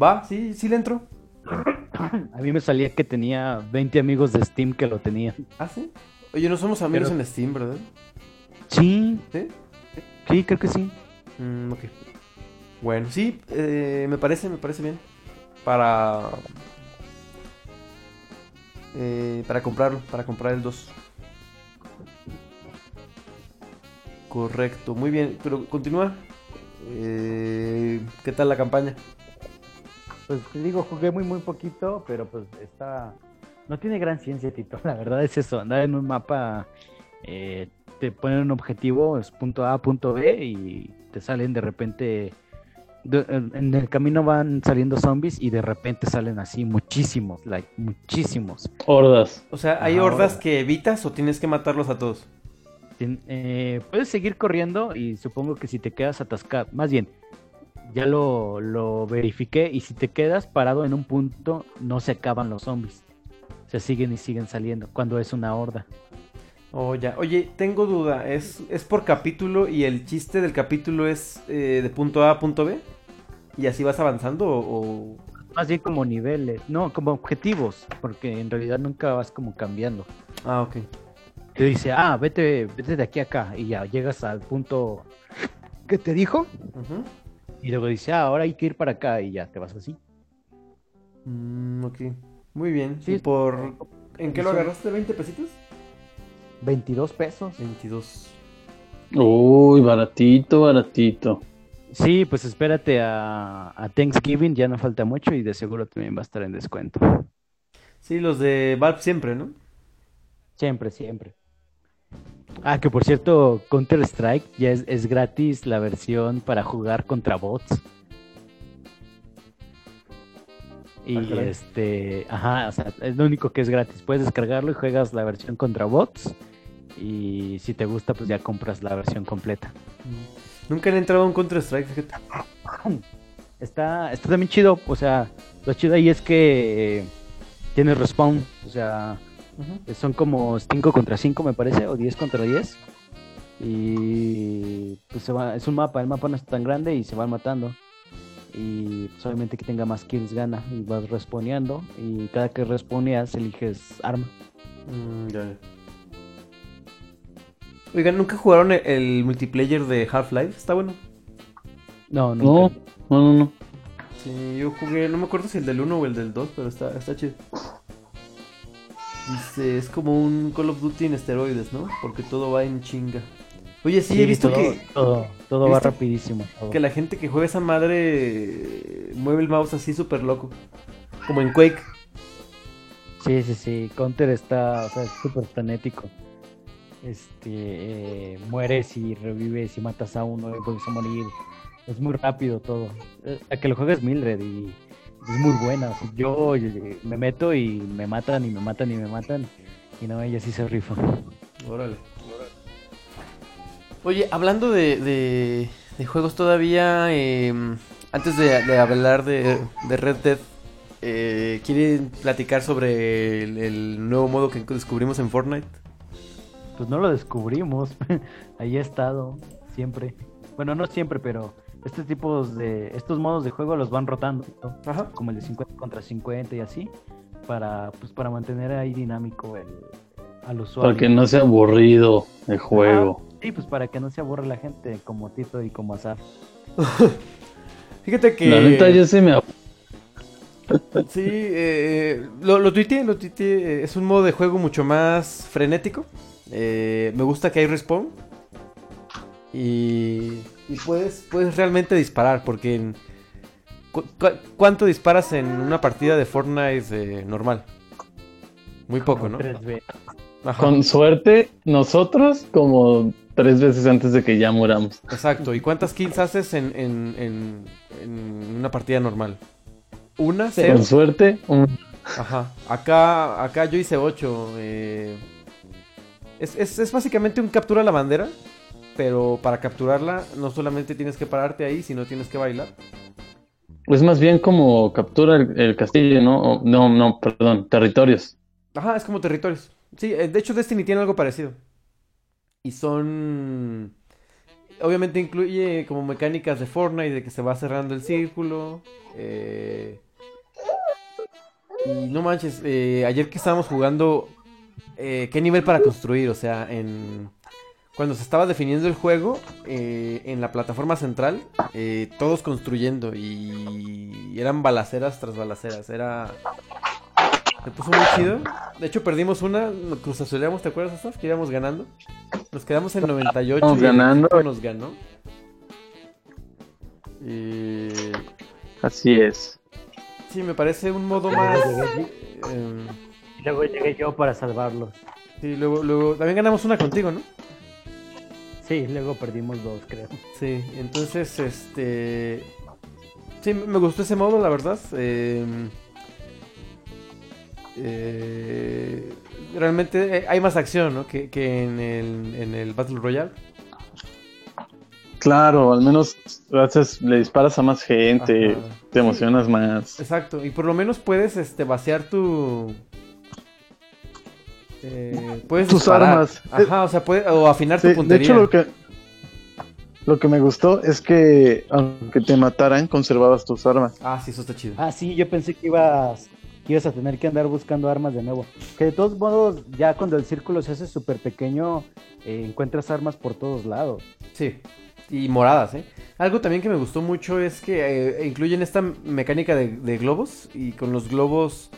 S3: ¿Va? Sí, sí le entro.
S5: A mí me salía que tenía 20 amigos de Steam que lo tenían.
S3: ¿Ah, sí? Oye, no somos amigos
S5: Pero-
S3: en Steam, ¿verdad?
S5: Sí,
S3: ¿Sí?
S5: sí, creo que sí.
S3: Mm, ok. Bueno, sí, eh, me parece, me parece bien. Para. eh, para comprarlo, para comprar el 2. Correcto, muy bien, pero continúa. Eh, ¿Qué tal la campaña?
S5: Pues te digo, jugué muy, muy poquito, pero pues está. No tiene gran ciencia, Tito. La verdad es eso. Andar en un mapa, eh, te ponen un objetivo, es punto A, punto B, y te salen de repente. de- en el camino van saliendo zombies y de repente salen así muchísimos, like, muchísimos.
S4: Hordas.
S3: O sea, ¿hay hordas
S5: ahora.
S3: que evitas o tienes que matarlos a todos?
S5: Eh, puedes seguir corriendo y supongo que si te quedas atascado, más bien, ya lo, lo verifiqué y si te quedas parado en un punto no se acaban los zombies. Se siguen y siguen saliendo cuando es una horda.
S3: Oh, ya. Oye, tengo duda. ¿Es, es por capítulo y el chiste del capítulo es eh, de punto A a punto B? ¿Y así vas avanzando o...? o-
S5: más bien como niveles, no, como objetivos, porque en realidad nunca vas como cambiando.
S3: Ah, ok.
S5: Te dice, ah, vete, vete de aquí a acá, y ya llegas al punto que te dijo,
S3: Ujú.
S5: Y luego dice, ah, ahora hay que ir para acá, y ya te vas así.
S3: Mm, ok. Muy bien.
S5: Sí,
S3: ¿Y por... ¿En qué lo agarraste? ¿20 pesitos?
S5: 22 pesos.
S3: 22.
S4: Uy, baratito, baratito.
S5: Sí, pues espérate a, a Thanksgiving, ya no falta mucho y de seguro también va a estar en descuento.
S3: Sí, los de Valve siempre, ¿no?
S5: Siempre, siempre. Ah, que por cierto, Counter Strike ya es, es gratis la versión para jugar contra bots. Y
S3: Ah,
S5: este, ajá, o sea, es lo único que es gratis. Puedes descargarlo y juegas la versión contra bots. Y si te gusta, pues ya compras la versión completa.
S3: Nunca he entrado a un Counter-Strike, fíjate.
S5: Está, está también chido, o sea, lo chido ahí es que eh, tiene respawn, o sea, son como 5 contra 5 me parece, o 10 contra 10. Y pues se va, es un mapa, el mapa no es tan grande y se van matando. Y pues, obviamente que tenga más kills gana y vas respawneando y cada que respawneas eliges arma.
S3: Mm, ya. Oigan, ¿nunca jugaron el, el multiplayer de Half-Life? Está bueno.
S5: No,
S4: No,
S5: nunca.
S4: no, no, no.
S3: Sí, yo jugué, no me acuerdo si el del 1 o el del 2, pero está, está chido. Dice, es como un Call of Duty en esteroides, ¿no? Porque todo va en chinga. Oye, sí, he visto
S5: todo,
S3: que,
S5: todo, va rapidísimo. todo.
S3: que la gente que juega esa madre eh, mueve el mouse así súper loco. Como en Quake.
S5: Sí, sí, sí. Counter está, o sea, es súper frenético. Este, eh, mueres y revives y matas a uno y vuelves a morir. Es muy rápido todo. Eh, La que lo juega es Mildred y es muy buena. O sea, yo me meto y me matan y me matan y me matan. Y no, ella sí se rifa.
S3: Órale. Oye, hablando de, de, de juegos todavía, eh, antes de, de hablar de, de Red Dead, eh, ¿quieren platicar sobre el, el nuevo modo que descubrimos en Fortnite?
S5: Pues no lo descubrimos. Ahí ha estado siempre. Bueno, no siempre, pero este tipos de estos modos de juego los van rotando, ¿no?
S3: Ajá.
S5: como el de 50 contra 50 y así, para pues para mantener ahí dinámico el, al usuario.
S4: Para que no sea aburrido el juego.
S5: Ajá, Sí, pues para que no se aburra la gente como Tito y como Azar.
S3: Fíjate que...
S4: La neta, yo sí me.
S3: Sí, eh, lo, lo tuiteé, lo tuiteé, eh, Es un modo de juego mucho más frenético. Eh, me gusta que hay respawn. Y, y puedes, puedes realmente disparar. Porque en, cu- cu- ¿cuánto disparas en una partida de Fortnite eh, normal? Muy poco, ¿no?
S5: Tres veces.
S3: Ajá,
S4: Con suerte, nosotros como tres veces antes de que ya muramos.
S3: exacto. ¿Y cuántas kills haces en, en, en- en una partida normal? ¿Una? ¿Cero?
S4: Con suerte, un-
S3: Ajá. Acá, acá yo hice 8. es, es, es básicamente un captura la bandera. Pero para capturarla no solamente tienes que pararte ahí, sino tienes que bailar.
S4: es más bien como captura el, el castillo, ¿no? O- no, no, perdón, territorios.
S3: Ajá, es como territorios. Sí, eh, de hecho Destiny tiene algo parecido. Y son... Obviamente incluye como mecánicas de Fortnite, de que se va cerrando el círculo. eh, Y no manches, eh, ayer que estábamos jugando, eh, ¿qué nivel para construir? O sea, en... Cuando se estaba definiendo el juego, eh, en la plataforma central, eh, todos construyendo y eran balaceras tras balaceras. Era... Se puso muy chido. De hecho, perdimos una, nos cruzazuleamos, ¿te acuerdas, Asaf? Que íbamos ganando. Nos quedamos en 98
S4: Íbamos
S3: y
S4: ganando.
S3: nos ganó. Y...
S4: Así es.
S3: Sí, me parece un modo más...
S5: Y luego llegué yo para salvarlos.
S3: sí, luego, luego... También ganamos una contigo, ¿no?
S5: Sí, luego perdimos dos, creo.
S3: Sí, entonces, este... Sí, me gustó ese modo, la verdad. Eh, eh, realmente eh, hay más acción, ¿no? Que, que en, el, en el Battle Royale.
S4: Claro, al menos haces, le disparas a más gente,
S3: Ajá.
S4: te emocionas más.
S3: Exacto, y por lo menos puedes este, vaciar tu... eh, puedes
S4: Tus
S3: disparar.
S4: armas.
S3: Ajá, o sea, puede, o afinar
S4: Sí,
S3: tu
S4: de
S3: puntería.
S4: hecho, lo que, lo que me gustó es que aunque te mataran, conservabas tus armas.
S3: Ah, sí, eso está chido.
S6: Ah, sí, yo pensé que ibas, que ibas a tener que andar buscando armas de nuevo. Que de todos modos, ya cuando el círculo se hace súper pequeño, eh, encuentras armas por todos lados.
S3: Sí, y moradas, ¿eh? Algo también que me gustó mucho es que eh, incluyen esta mecánica de, de globos y con los globos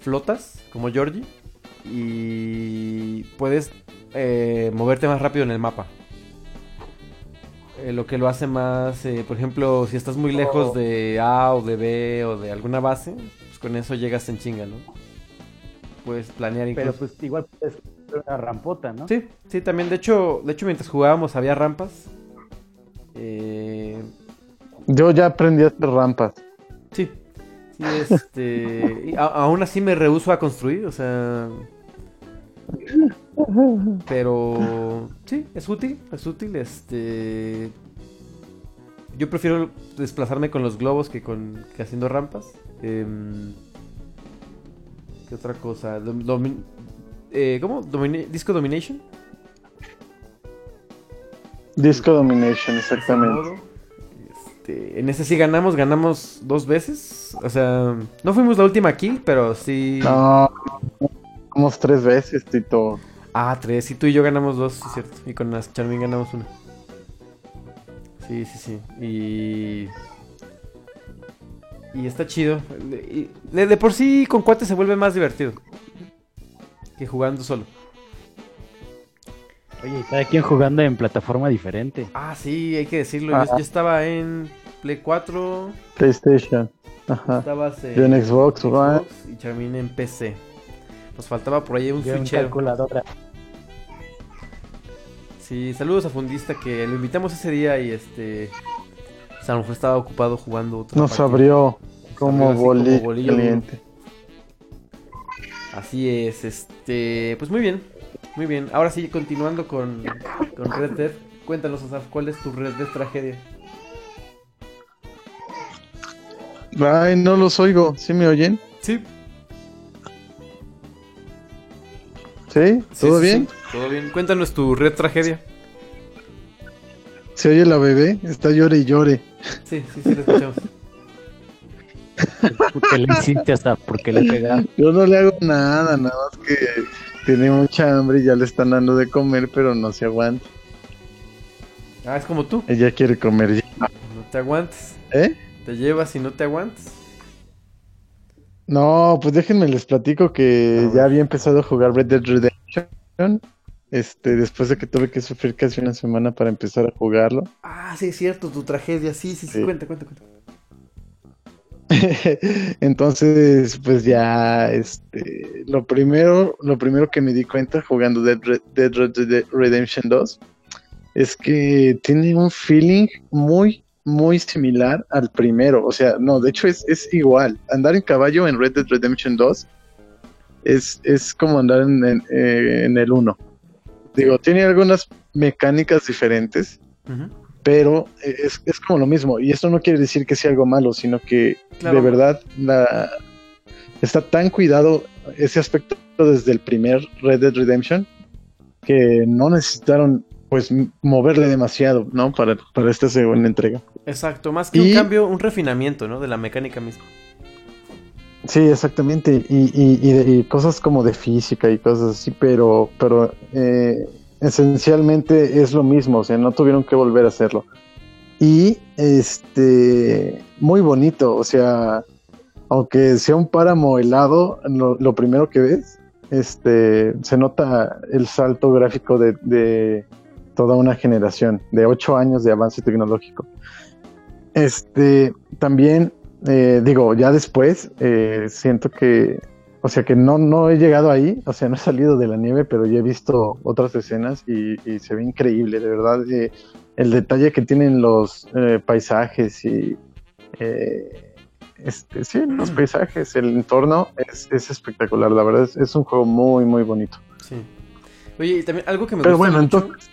S3: flotas, como Georgie, y puedes eh, moverte más rápido en el mapa. Eh, lo que lo hace más, eh, por ejemplo, si estás muy lejos de A o de B o de alguna base, pues con eso llegas en chinga, ¿no? Puedes planear incluso.
S6: Pero pues igual puedes hacer una rampota, ¿no?
S3: Sí, sí, también. De hecho, de hecho mientras jugábamos había rampas. Eh,
S4: Yo ya aprendí a hacer rampas.
S3: sí, este... y a- aún así me rehuso a construir, o sea... Pero sí, es útil, es útil, este... Yo prefiero desplazarme con los globos que con que haciendo rampas. Em, ¿Qué otra cosa? Dom- domi- eh, ¿Cómo? ¿Disco Domination?
S4: Disco Domination, exactamente.
S3: Este, en ese sí ganamos, ganamos dos veces. O sea, no fuimos la última kill, pero sí.
S4: No, como tres veces, Tito.
S3: Ah, tres. Y tú y yo ganamos dos, sí, cierto. Y con las Charmin ganamos una. Sí, sí, sí. Y. Y está chido. Y de, de por sí, con cuates se vuelve más divertido. Que jugando solo.
S6: Oye, cada quien jugando en plataforma diferente.
S3: Ah, sí, hay que decirlo. Yo,
S4: Ah.
S3: yo estaba en Play 4.
S4: PlayStation. Ajá.
S3: Estabas
S4: Yo en Xbox
S3: y Charmin en PC. Nos faltaba por ahí un
S6: Yo
S3: switchero.
S6: calculadora.
S3: Sí, saludos a Fundista que lo invitamos ese día y este. O sea, a lo mejor estaba ocupado jugando otra
S4: Nos
S3: partida.
S4: abrió como
S3: abrió así como
S4: bolillo
S3: bolillo
S4: caliente.
S3: Así es, este. Pues muy bien, muy bien. Ahora sí, continuando con, con Red Dead. Cuéntanos, Asaf, ¿cuál es tu Red Dead tragedia?
S4: Ay, no los oigo. ¿Sí me oyen?
S3: Sí.
S4: ¿Sí? ¿Todo
S3: sí,
S4: bien?
S3: sí, todo bien. Cuéntanos tu Red tragedia.
S4: ¿Se oye la bebé? Está llore y llore.
S3: Sí, sí, sí, lo escuchamos.
S6: ¿Por qué le hiciste hasta? ¿Por qué le pegaste?
S4: Yo no le hago nada, nada más que tiene mucha hambre y ya le están dando de comer, pero no se aguanta.
S3: Ah, es como tú.
S4: Ella quiere comer ya.
S3: No te aguantes.
S4: ¿Eh?
S3: Te llevas y no te aguantes.
S4: No, pues déjenme les platico que ya había empezado a jugar Red Dead Redemption. Este, después de que tuve que sufrir casi una semana para empezar a jugarlo.
S3: Ah, sí, es cierto, tu tragedia. Sí, sí, sí.
S4: Sí.
S3: Cuenta, cuenta, cuenta.
S4: Entonces, pues ya, este, lo primero, lo primero que me di cuenta jugando Dead, Red- Dead Red Redemption 2 es que tiene un feeling muy, muy similar al primero. O sea, no, de hecho es, es igual. Andar en caballo en Red Dead Redemption 2 es, es como andar en, en, eh, en el 1. Digo, tiene algunas mecánicas diferentes, pero es, es como lo mismo. Y esto no quiere decir que sea algo malo, sino que
S3: Claro.
S4: de verdad la, está tan cuidado ese aspecto desde el primer Red Dead Redemption que no necesitaron pues moverle demasiado, ¿no? Para, para esta segunda entrega.
S3: Exacto, más que un cambio, un refinamiento, ¿no? De la mecánica misma.
S4: Sí, exactamente. Y, y- y de- y cosas como de física y cosas así, pero, pero eh, esencialmente es lo mismo, o sea, no tuvieron que volver a hacerlo. Y este, muy bonito, o sea, aunque sea un páramo helado, lo, lo primero que ves, este, se nota el salto gráfico de, de toda una generación, de ocho años de avance tecnológico. Este, también, eh, digo, ya después, eh, siento que, o sea, que no, no he llegado ahí, o sea, no he salido de la nieve, pero ya he visto otras escenas y, y se ve increíble, de verdad, eh, el detalle que tienen los eh, paisajes y, eh, este, sí, los paisajes, el entorno es, es espectacular, la verdad, es, es un juego muy, muy bonito.
S3: Sí. Oye, y también algo que me
S4: Pero
S3: gusta
S4: bueno,
S3: mucho
S4: entonces,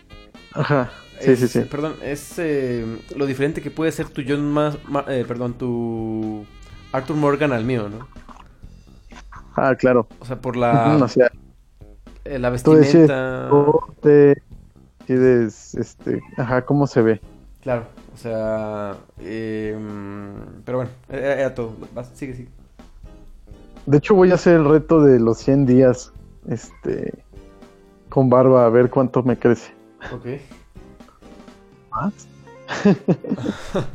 S4: ajá, sí,
S3: es-
S4: sí, sí.
S3: Perdón, es eh, lo diferente que puede ser tu John más, perdón, tu Arthur Morgan al mío, ¿no?
S4: Ah, claro.
S3: O sea, por la,
S4: o sea,
S3: eh, la
S4: tú decides
S3: vestimenta.
S4: corte, decides, este, ajá, cómo se ve.
S3: Claro, o sea, eh, mm, pero bueno, era, era todo. Vas, sigue, sigue.
S4: De hecho, voy a hacer el reto de los 100 días este, con barba, a ver cuánto me crece.
S3: Ok.
S4: ¿Más?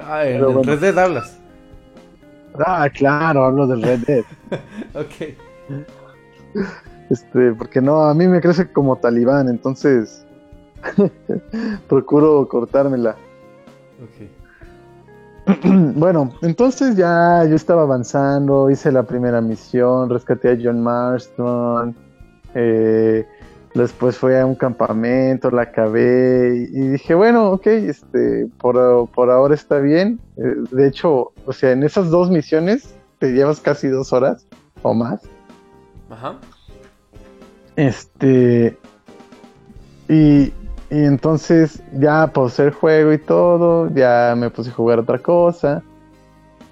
S3: Ah, en
S4: bueno.
S3: Red Dead hablas.
S4: Ah, claro, hablo del Red Dead.
S3: ok.
S4: Este, porque no, a mí me crece como talibán, entonces procuro cortármela.
S3: Ok.
S4: bueno, entonces ya yo estaba avanzando, hice la primera misión, rescaté a John Marston, eh, después fui a un campamento, la acabé y dije, bueno, ok, este, por, por ahora está bien. Eh, de hecho, o sea, en esas dos misiones te llevas casi dos horas o más.
S3: Ajá.
S4: Este. Y, y entonces ya pausé el juego y todo. Ya me puse a jugar otra cosa.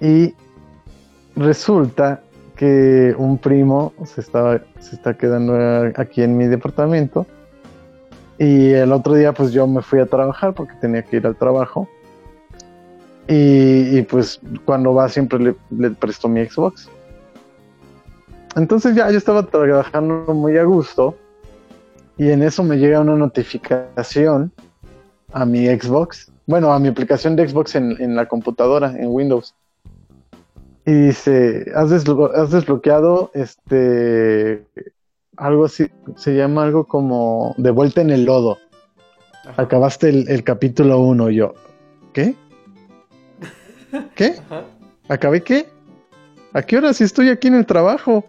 S4: Y resulta que un primo se, estaba, se está quedando eh, aquí en mi departamento. Y el otro día, pues yo me fui a trabajar porque tenía que ir al trabajo. Y, y, pues cuando va, siempre le, le presto mi Xbox. Entonces ya yo estaba trabajando muy a gusto y en eso me llega una notificación a mi Xbox, bueno, a mi aplicación de Xbox en, en la computadora, en Windows. Y dice, has, desblo- has desbloqueado este algo así, se llama algo como de vuelta en el lodo. Acabaste el, el capítulo 1, yo. ¿Qué? ¿Qué?
S3: Ajá.
S4: ¿Acabé qué? ¿A qué hora si estoy aquí en el trabajo?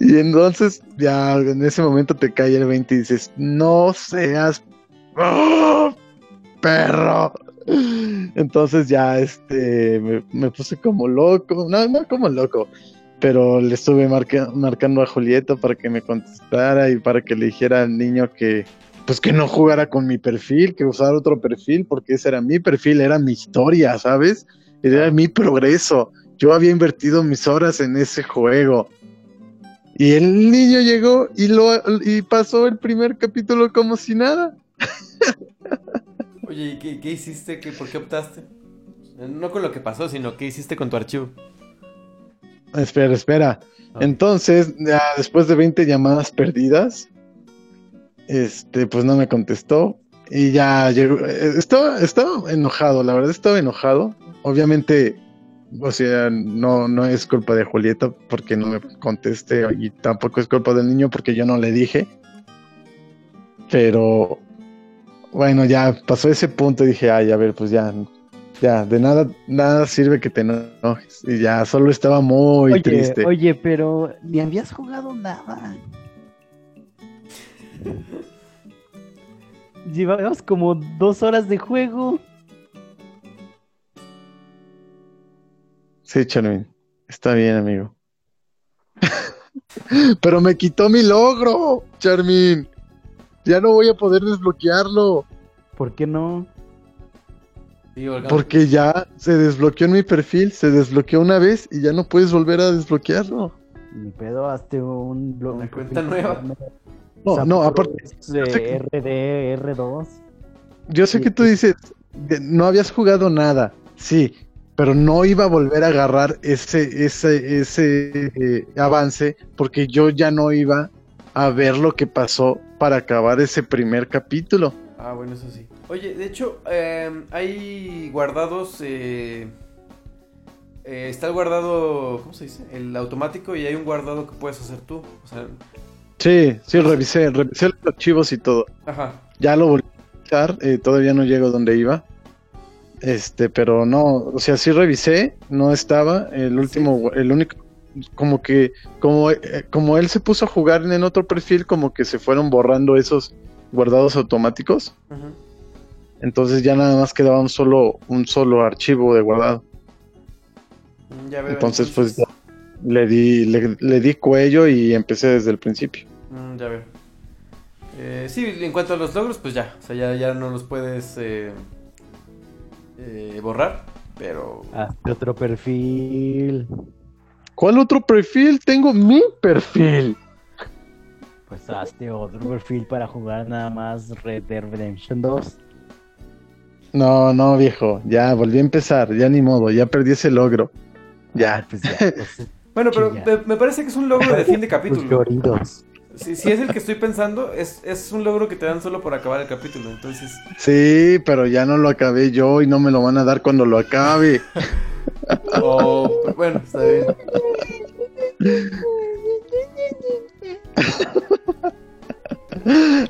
S4: Y entonces ya en ese momento te cae el 20 y dices, no seas ¡Oh, perro. Entonces ya este me, me puse como loco, no, no como loco, pero le estuve marca- marcando a Julieta para que me contestara y para que le dijera al niño que pues que no jugara con mi perfil, que usara otro perfil, porque ese era mi perfil, era mi historia, ¿sabes? Era mi progreso. Yo había invertido mis horas en ese juego. Y el niño llegó y lo y pasó el primer capítulo como si nada.
S3: Oye, ¿y qué, qué hiciste? ¿Qué, ¿Por qué optaste? No con lo que pasó, sino qué hiciste con tu archivo.
S4: Espera, espera. Entonces, ya después de 20 llamadas perdidas, este, pues no me contestó. Y ya llegó. eh, Estaba, estaba enojado, la verdad estaba enojado. Obviamente, o sea, no, no es culpa de Julieta porque no me conteste y tampoco es culpa del niño porque yo no le dije. Pero bueno, ya pasó ese punto y dije, ay, a ver, pues ya, ya, de nada, nada sirve que te enojes. Y ya, solo estaba muy
S5: Oye,
S4: triste.
S5: oye, pero ni habías jugado nada. Llevabas como dos horas de juego.
S4: Sí, Charmin, está bien, amigo. Pero me quitó mi logro, Charmin. Ya no voy a poder desbloquearlo.
S5: ¿Por qué no?
S4: Porque ya se desbloqueó en mi perfil, se desbloqueó una vez y ya no puedes volver a desbloquearlo.
S5: Ni pedo, hazte un blog. Una
S3: cuenta nueva.
S4: No, no, aparte,
S5: De RD, R2.
S4: Yo sé que tú dices, de- no habías jugado nada, sí, pero no iba a volver a agarrar ese, ese, ese eh, avance porque yo ya no iba a ver lo que pasó para acabar ese primer capítulo.
S3: Ah, bueno, eso sí. Oye, de hecho, eh, hay guardados. eh, eh, está el guardado. ¿Cómo se dice? El automático y hay un guardado que puedes hacer tú. O sea,
S4: Sí, sí, revisé, revisé los archivos y todo.
S3: ajá.
S4: Ya lo volví a revisar, eh, todavía no llego donde iba. Este, pero no, o sea, sí revisé, no estaba. El último, el único, como que, como, eh, como él se puso a jugar en otro perfil, como que se fueron borrando esos guardados automáticos. Entonces ya nada más quedaba un solo, un solo archivo de guardado.
S3: Mm, Ya veo.
S4: Entonces, pues ya le di, le, le di cuello y empecé desde el principio.
S3: Mm, ya veo. Eh, sí, en cuanto a los logros, pues ya. O sea, ya, ya no los puedes eh, eh, borrar. Pero.
S5: Hazte otro perfil.
S4: ¿Cuál otro perfil? Tengo mi perfil.
S5: Pues hazte otro perfil para jugar nada más Red Dead Redemption 2.
S4: No, no, viejo. Ya volví a empezar. Ya ni modo. Ya perdí ese logro. Ya.
S5: Pues ya, pues,
S3: Bueno, pero me, me parece que es un logro de fin de capítulo. Si, si es el que estoy pensando, es, es un logro que te dan solo por acabar el capítulo. Entonces,
S4: Sí, pero ya no lo acabé yo y no me lo van a dar cuando lo acabe.
S3: oh, bueno, está bien.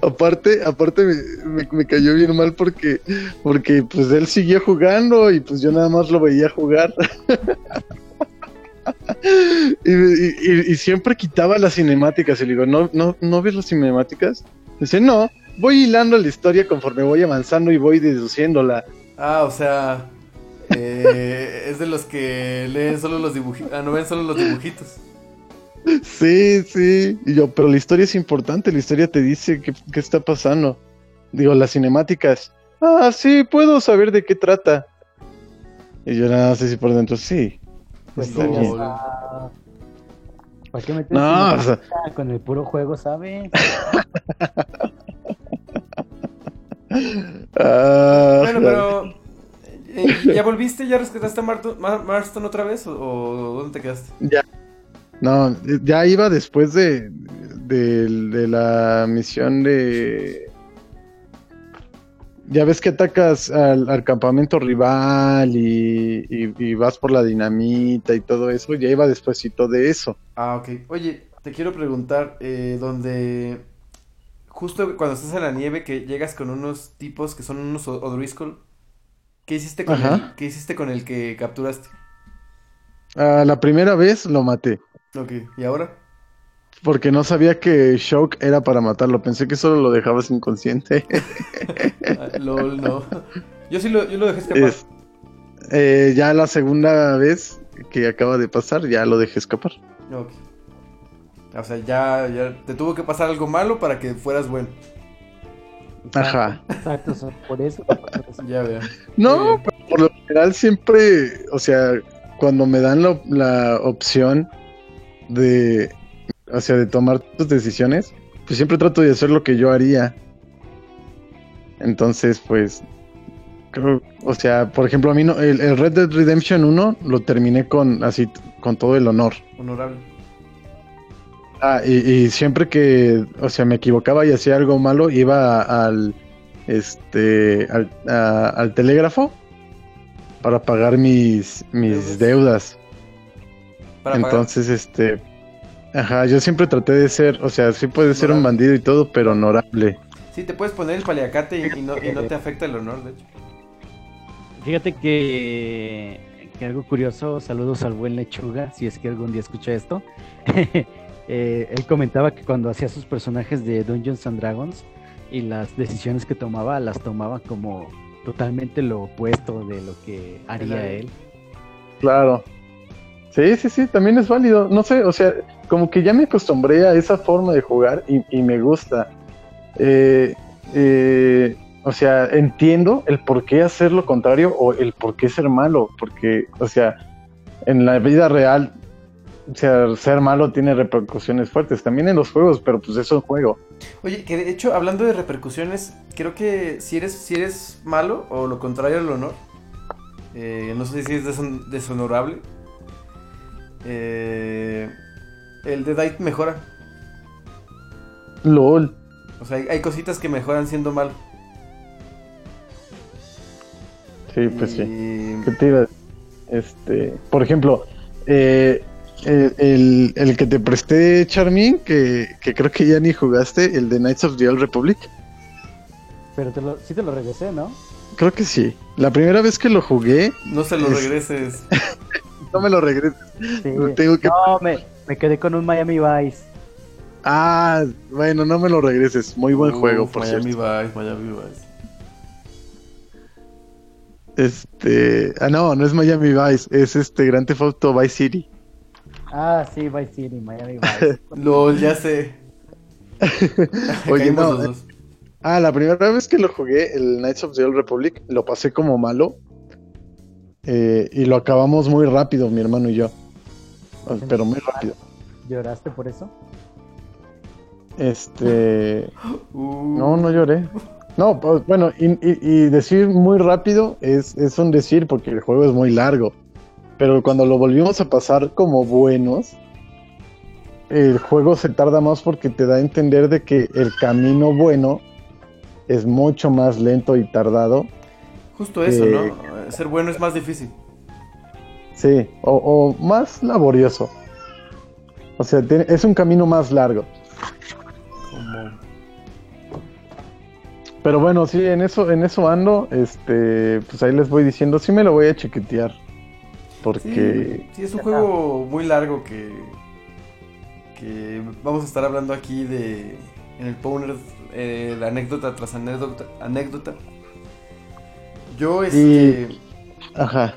S4: aparte, aparte me, me- me cayó bien mal porque, porque pues él siguió jugando y pues yo nada más lo veía jugar. y, y- y- y siempre quitaba las cinemáticas y le digo, ¿no, no, ¿no ves las cinemáticas? Dice, no, voy hilando la historia conforme voy avanzando y voy deduciéndola.
S3: Ah, o sea, eh, es de los que leen solo los dibujitos. Ah, no ven solo los dibujitos.
S4: Sí, sí. Y yo, pero la historia es importante, la historia te dice qué, qué está pasando. Digo, las cinemáticas. Ah, sí, puedo saber de qué trata. Y yo nada más así por dentro, sí.
S5: Pues
S4: está bien.
S5: ¿Para qué metes
S4: No, o sea-
S5: cinemática con el puro juego, sabe?
S4: Ah,
S3: Bueno, pero. Eh, ¿Ya volviste? ¿Ya rescataste a Mar- Marston otra vez? ¿O, o dónde te quedaste?
S4: Ya. No, ya iba después de, de, de la misión de... Ya ves que atacas al, al campamento rival y, y- y vas por la dinamita y todo eso. Ya iba despuésito de eso.
S3: Ah, ok. Oye, te quiero preguntar, eh, donde justo cuando estás en la nieve que llegas con unos tipos que son unos O- O'Driscoll, ¿qué hiciste con
S4: Ajá.
S3: el, qué hiciste con el que capturaste?
S4: Ah, la primera vez lo maté.
S3: Ok, ¿y ahora?
S4: Porque no sabía que Shock era para matarlo. Pensé que solo lo dejabas inconsciente.
S3: Ah, LOL, no. Yo sí lo, yo lo dejé escapar.
S4: Es- eh, ya la segunda vez que acaba de pasar, ya lo dejé escapar.
S3: Ok. O sea, ya, ya te tuvo que pasar algo malo para que fueras bueno.
S4: Ajá.
S5: Exacto, o sea, por eso.
S3: Ya veo.
S4: No, pero por lo general siempre, o sea, cuando me dan la, la opción de, o sea, de tomar tus decisiones, pues siempre trato de hacer lo que yo haría. Entonces, pues, creo, o sea, por ejemplo, a mí no, el, el Red Dead Redemption 1 lo terminé con así, con todo el honor.
S3: Honorable.
S4: Ah, y, y siempre que, o sea, me equivocaba y hacía algo malo, iba al, este, al, a- al telégrafo para pagar mis, mis deudas.
S3: Para pagar.
S4: Entonces, este, ajá, yo siempre traté de ser, o sea, sí puede ser un bandido y todo, pero honorable.
S3: Sí, te puedes poner el paliacate y, y no, y no te afecta el honor, de hecho.
S5: Fíjate que, que algo curioso, saludos al buen Lechuga, si es que algún día escucha esto. Eh, él comentaba que cuando hacía sus personajes de Dungeons and Dragons y las decisiones que tomaba, las tomaba como totalmente lo opuesto de lo que haría él.
S4: Claro. Sí, sí, sí, también es válido. No sé, o sea, como que ya me acostumbré a esa forma de jugar y, y me gusta. Eh, eh, o sea, entiendo el por qué hacer lo contrario o el por qué ser malo. Porque, o sea, en la vida real, o sea, ser malo tiene repercusiones fuertes. También en los juegos, pero pues es un juego.
S3: Oye, que de hecho, hablando de repercusiones, creo que si eres, si eres malo o lo contrario al honor, eh, no sé si es deshon- deshonorable, eh, el Deadite mejora.
S4: LOL.
S3: O sea, hay, hay cositas que mejoran siendo malo.
S4: Sí, pues sí. ¿Qué te iba Este, por ejemplo, eh, el, el- el que te presté, Charmin, que, que creo que ya ni jugaste, el de Knights of the Old Republic.
S5: Pero te lo, sí te lo regresé, ¿no?
S4: Creo que sí. La primera vez que lo jugué,
S3: No se lo
S4: Es-
S3: regreses.
S4: no me lo regreses.
S5: Sí.
S4: Lo tengo que...
S5: No, me, me quedé con un Miami Vice.
S4: Ah, bueno, no me lo regreses. Muy buen
S3: Uf,
S4: juego, por
S3: Miami
S4: cierto.
S3: Vice, Miami Vice.
S4: Este, ah, no, no es Miami Vice, es este Grand Theft Auto Vice City.
S5: Ah, sí, Vice City, Miami Vice.
S3: LOL, ya sé.
S4: Oye, no,
S3: los
S4: eh,
S3: dos.
S4: Ah, la primera vez que lo jugué, el Knights of the Old Republic, lo pasé como malo. Eh, y lo acabamos muy rápido, mi hermano y yo. Pero muy rápido.
S5: ¿Lloraste por eso?
S4: Este. No, no lloré. No, pues, bueno, y, y- y decir muy rápido es, es un decir porque el juego es muy largo. Pero cuando lo volvimos a pasar como buenos, el juego se tarda más porque te da a entender de que el camino bueno es mucho más lento y tardado.
S3: Justo eso,
S4: que-
S3: ¿no? Ser bueno es más difícil.
S4: Sí, o, o más laborioso. O sea, es un camino más largo. Pero bueno, sí, en eso, en eso ando. Este, pues ahí les voy diciendo, sí me lo voy a chiquetear. Porque.
S3: Sí, sí, es un juego muy largo que, que vamos a estar hablando aquí de en el Powner eh, la anécdota tras anécdota. anécdota. Yo este,
S4: Ajá.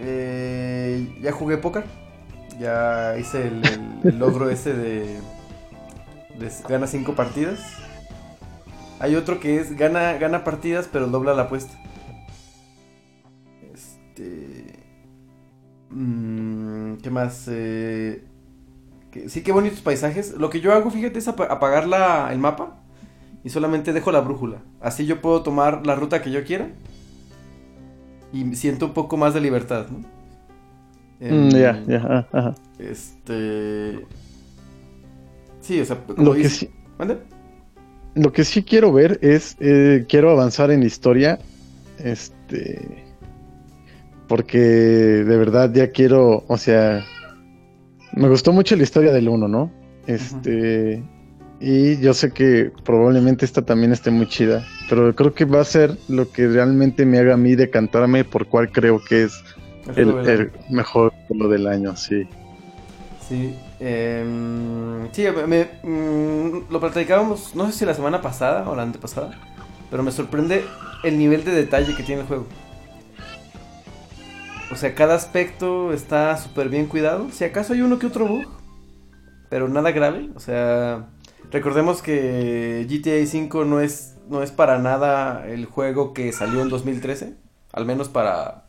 S3: eh, ya jugué póker, ya hice el, el- el logro ese de, de gana cinco partidas. Hay otro que es gana gana partidas pero dobla la apuesta. Este Mm, ¿Qué más? Eh, que- sí, qué bonitos paisajes. Lo que yo hago, fíjate, es apa- apagar la- el mapa y solamente dejo la brújula. Así yo puedo tomar la ruta que yo quiera y siento un poco más de libertad, ¿no?
S4: Mm, ya, ya, ajá, ajá.
S3: Este. Sí, o sea,
S4: Lo que sí,
S3: ¿Mande?
S4: lo que sí quiero ver es, eh, quiero avanzar en la historia, este, porque de verdad ya quiero, o sea, me gustó mucho la historia del uno, ¿no? Este, y yo sé que probablemente esta también esté muy chida, pero creo que va a ser lo que realmente me haga a mí decantarme por cuál creo que es
S3: El
S4: mejor juego del año, sí.
S3: Sí, em, sí, me- mm, lo platicábamos, no sé si la semana pasada o la antepasada, pero me sorprende el nivel de detalle que tiene el juego. O sea, cada aspecto está súper bien cuidado. Si acaso hay uno que otro bug, pero nada grave. O sea, recordemos que GTA V no es, no es para nada el juego que salió en 2013, al menos para...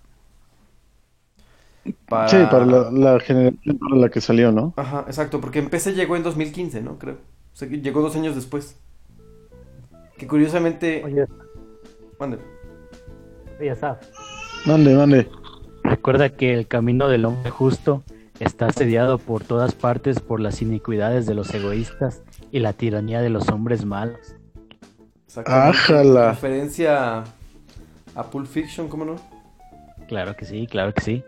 S3: para...
S4: Sí, para la, la generación para la que salió, ¿no?
S3: Ajá, exacto, porque en PC llegó en 2015, ¿no? Creo. O sea, que llegó dos años después. Que curiosamente...
S7: Oye,
S3: Mande.
S7: oye,
S4: Mande, mande.
S5: Recuerda que el camino del hombre justo está asediado por todas partes por las iniquidades de los egoístas y la tiranía de los hombres malos.
S4: Ájala.
S3: Referencia a, a Pulp Fiction, ¿cómo no?
S5: Claro que sí, claro que sí.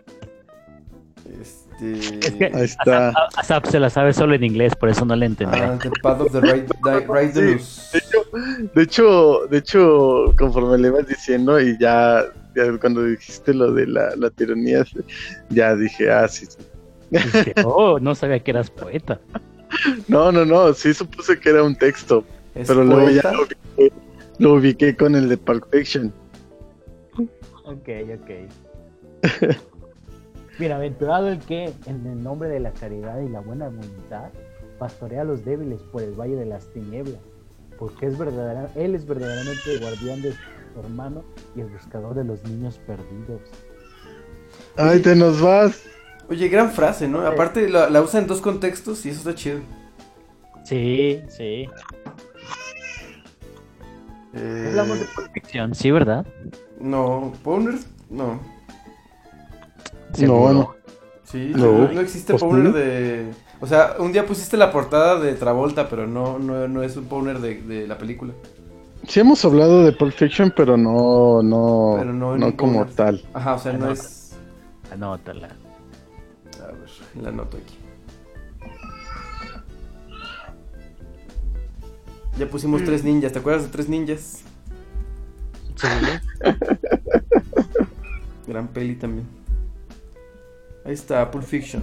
S3: Este...
S5: Es que
S4: Ahí está.
S5: Asaf, Asaf se la sabe solo en inglés, por eso no le entendí.
S3: Ah, the Path of the Right, di- right
S4: Sí,
S3: Delus.
S4: de hecho, de hecho, de hecho, conforme le ibas diciendo y ya, ya cuando dijiste lo de la, la tiranía, ya dije, ah, sí. sí.
S5: Dije, oh, no sabía que eras poeta.
S4: No, no, no, sí supuse que era un texto,
S3: ¿Es
S4: pero luego ya lo ubiqué, lo ubiqué con el de Pulp Fiction.
S7: Ok, ok. Bienaventurado el que, en el nombre de la caridad y la buena voluntad, pastorea a los débiles por el valle de las tinieblas, porque es verdadera, él es verdaderamente el guardián de su hermano y el buscador de los niños perdidos.
S4: Ay, te nos vas.
S3: Oye, gran frase, ¿no? Aparte la, la usa en dos contextos y eso está chido.
S5: Sí, sí.
S3: Eh,
S5: Hablamos de ficción, sí, ¿verdad?
S3: No, Powner, no.
S4: No, no.
S3: Sí,
S4: No,
S3: no, existe
S4: pues
S3: Powner de... O sea, un día pusiste la portada de Travolta, pero no, no, no es un Powner de, de la película.
S4: Sí hemos hablado de Pulp Fiction, pero no, no,
S3: Pero no
S4: como tal.
S3: Ajá, o sea, no es...
S5: Anótala.
S3: A ver, la anoto aquí. Ya pusimos tres ninjas, ¿te acuerdas de tres ninjas?
S5: Sí.
S3: Gran peli también. Ahí está, Pulp Fiction.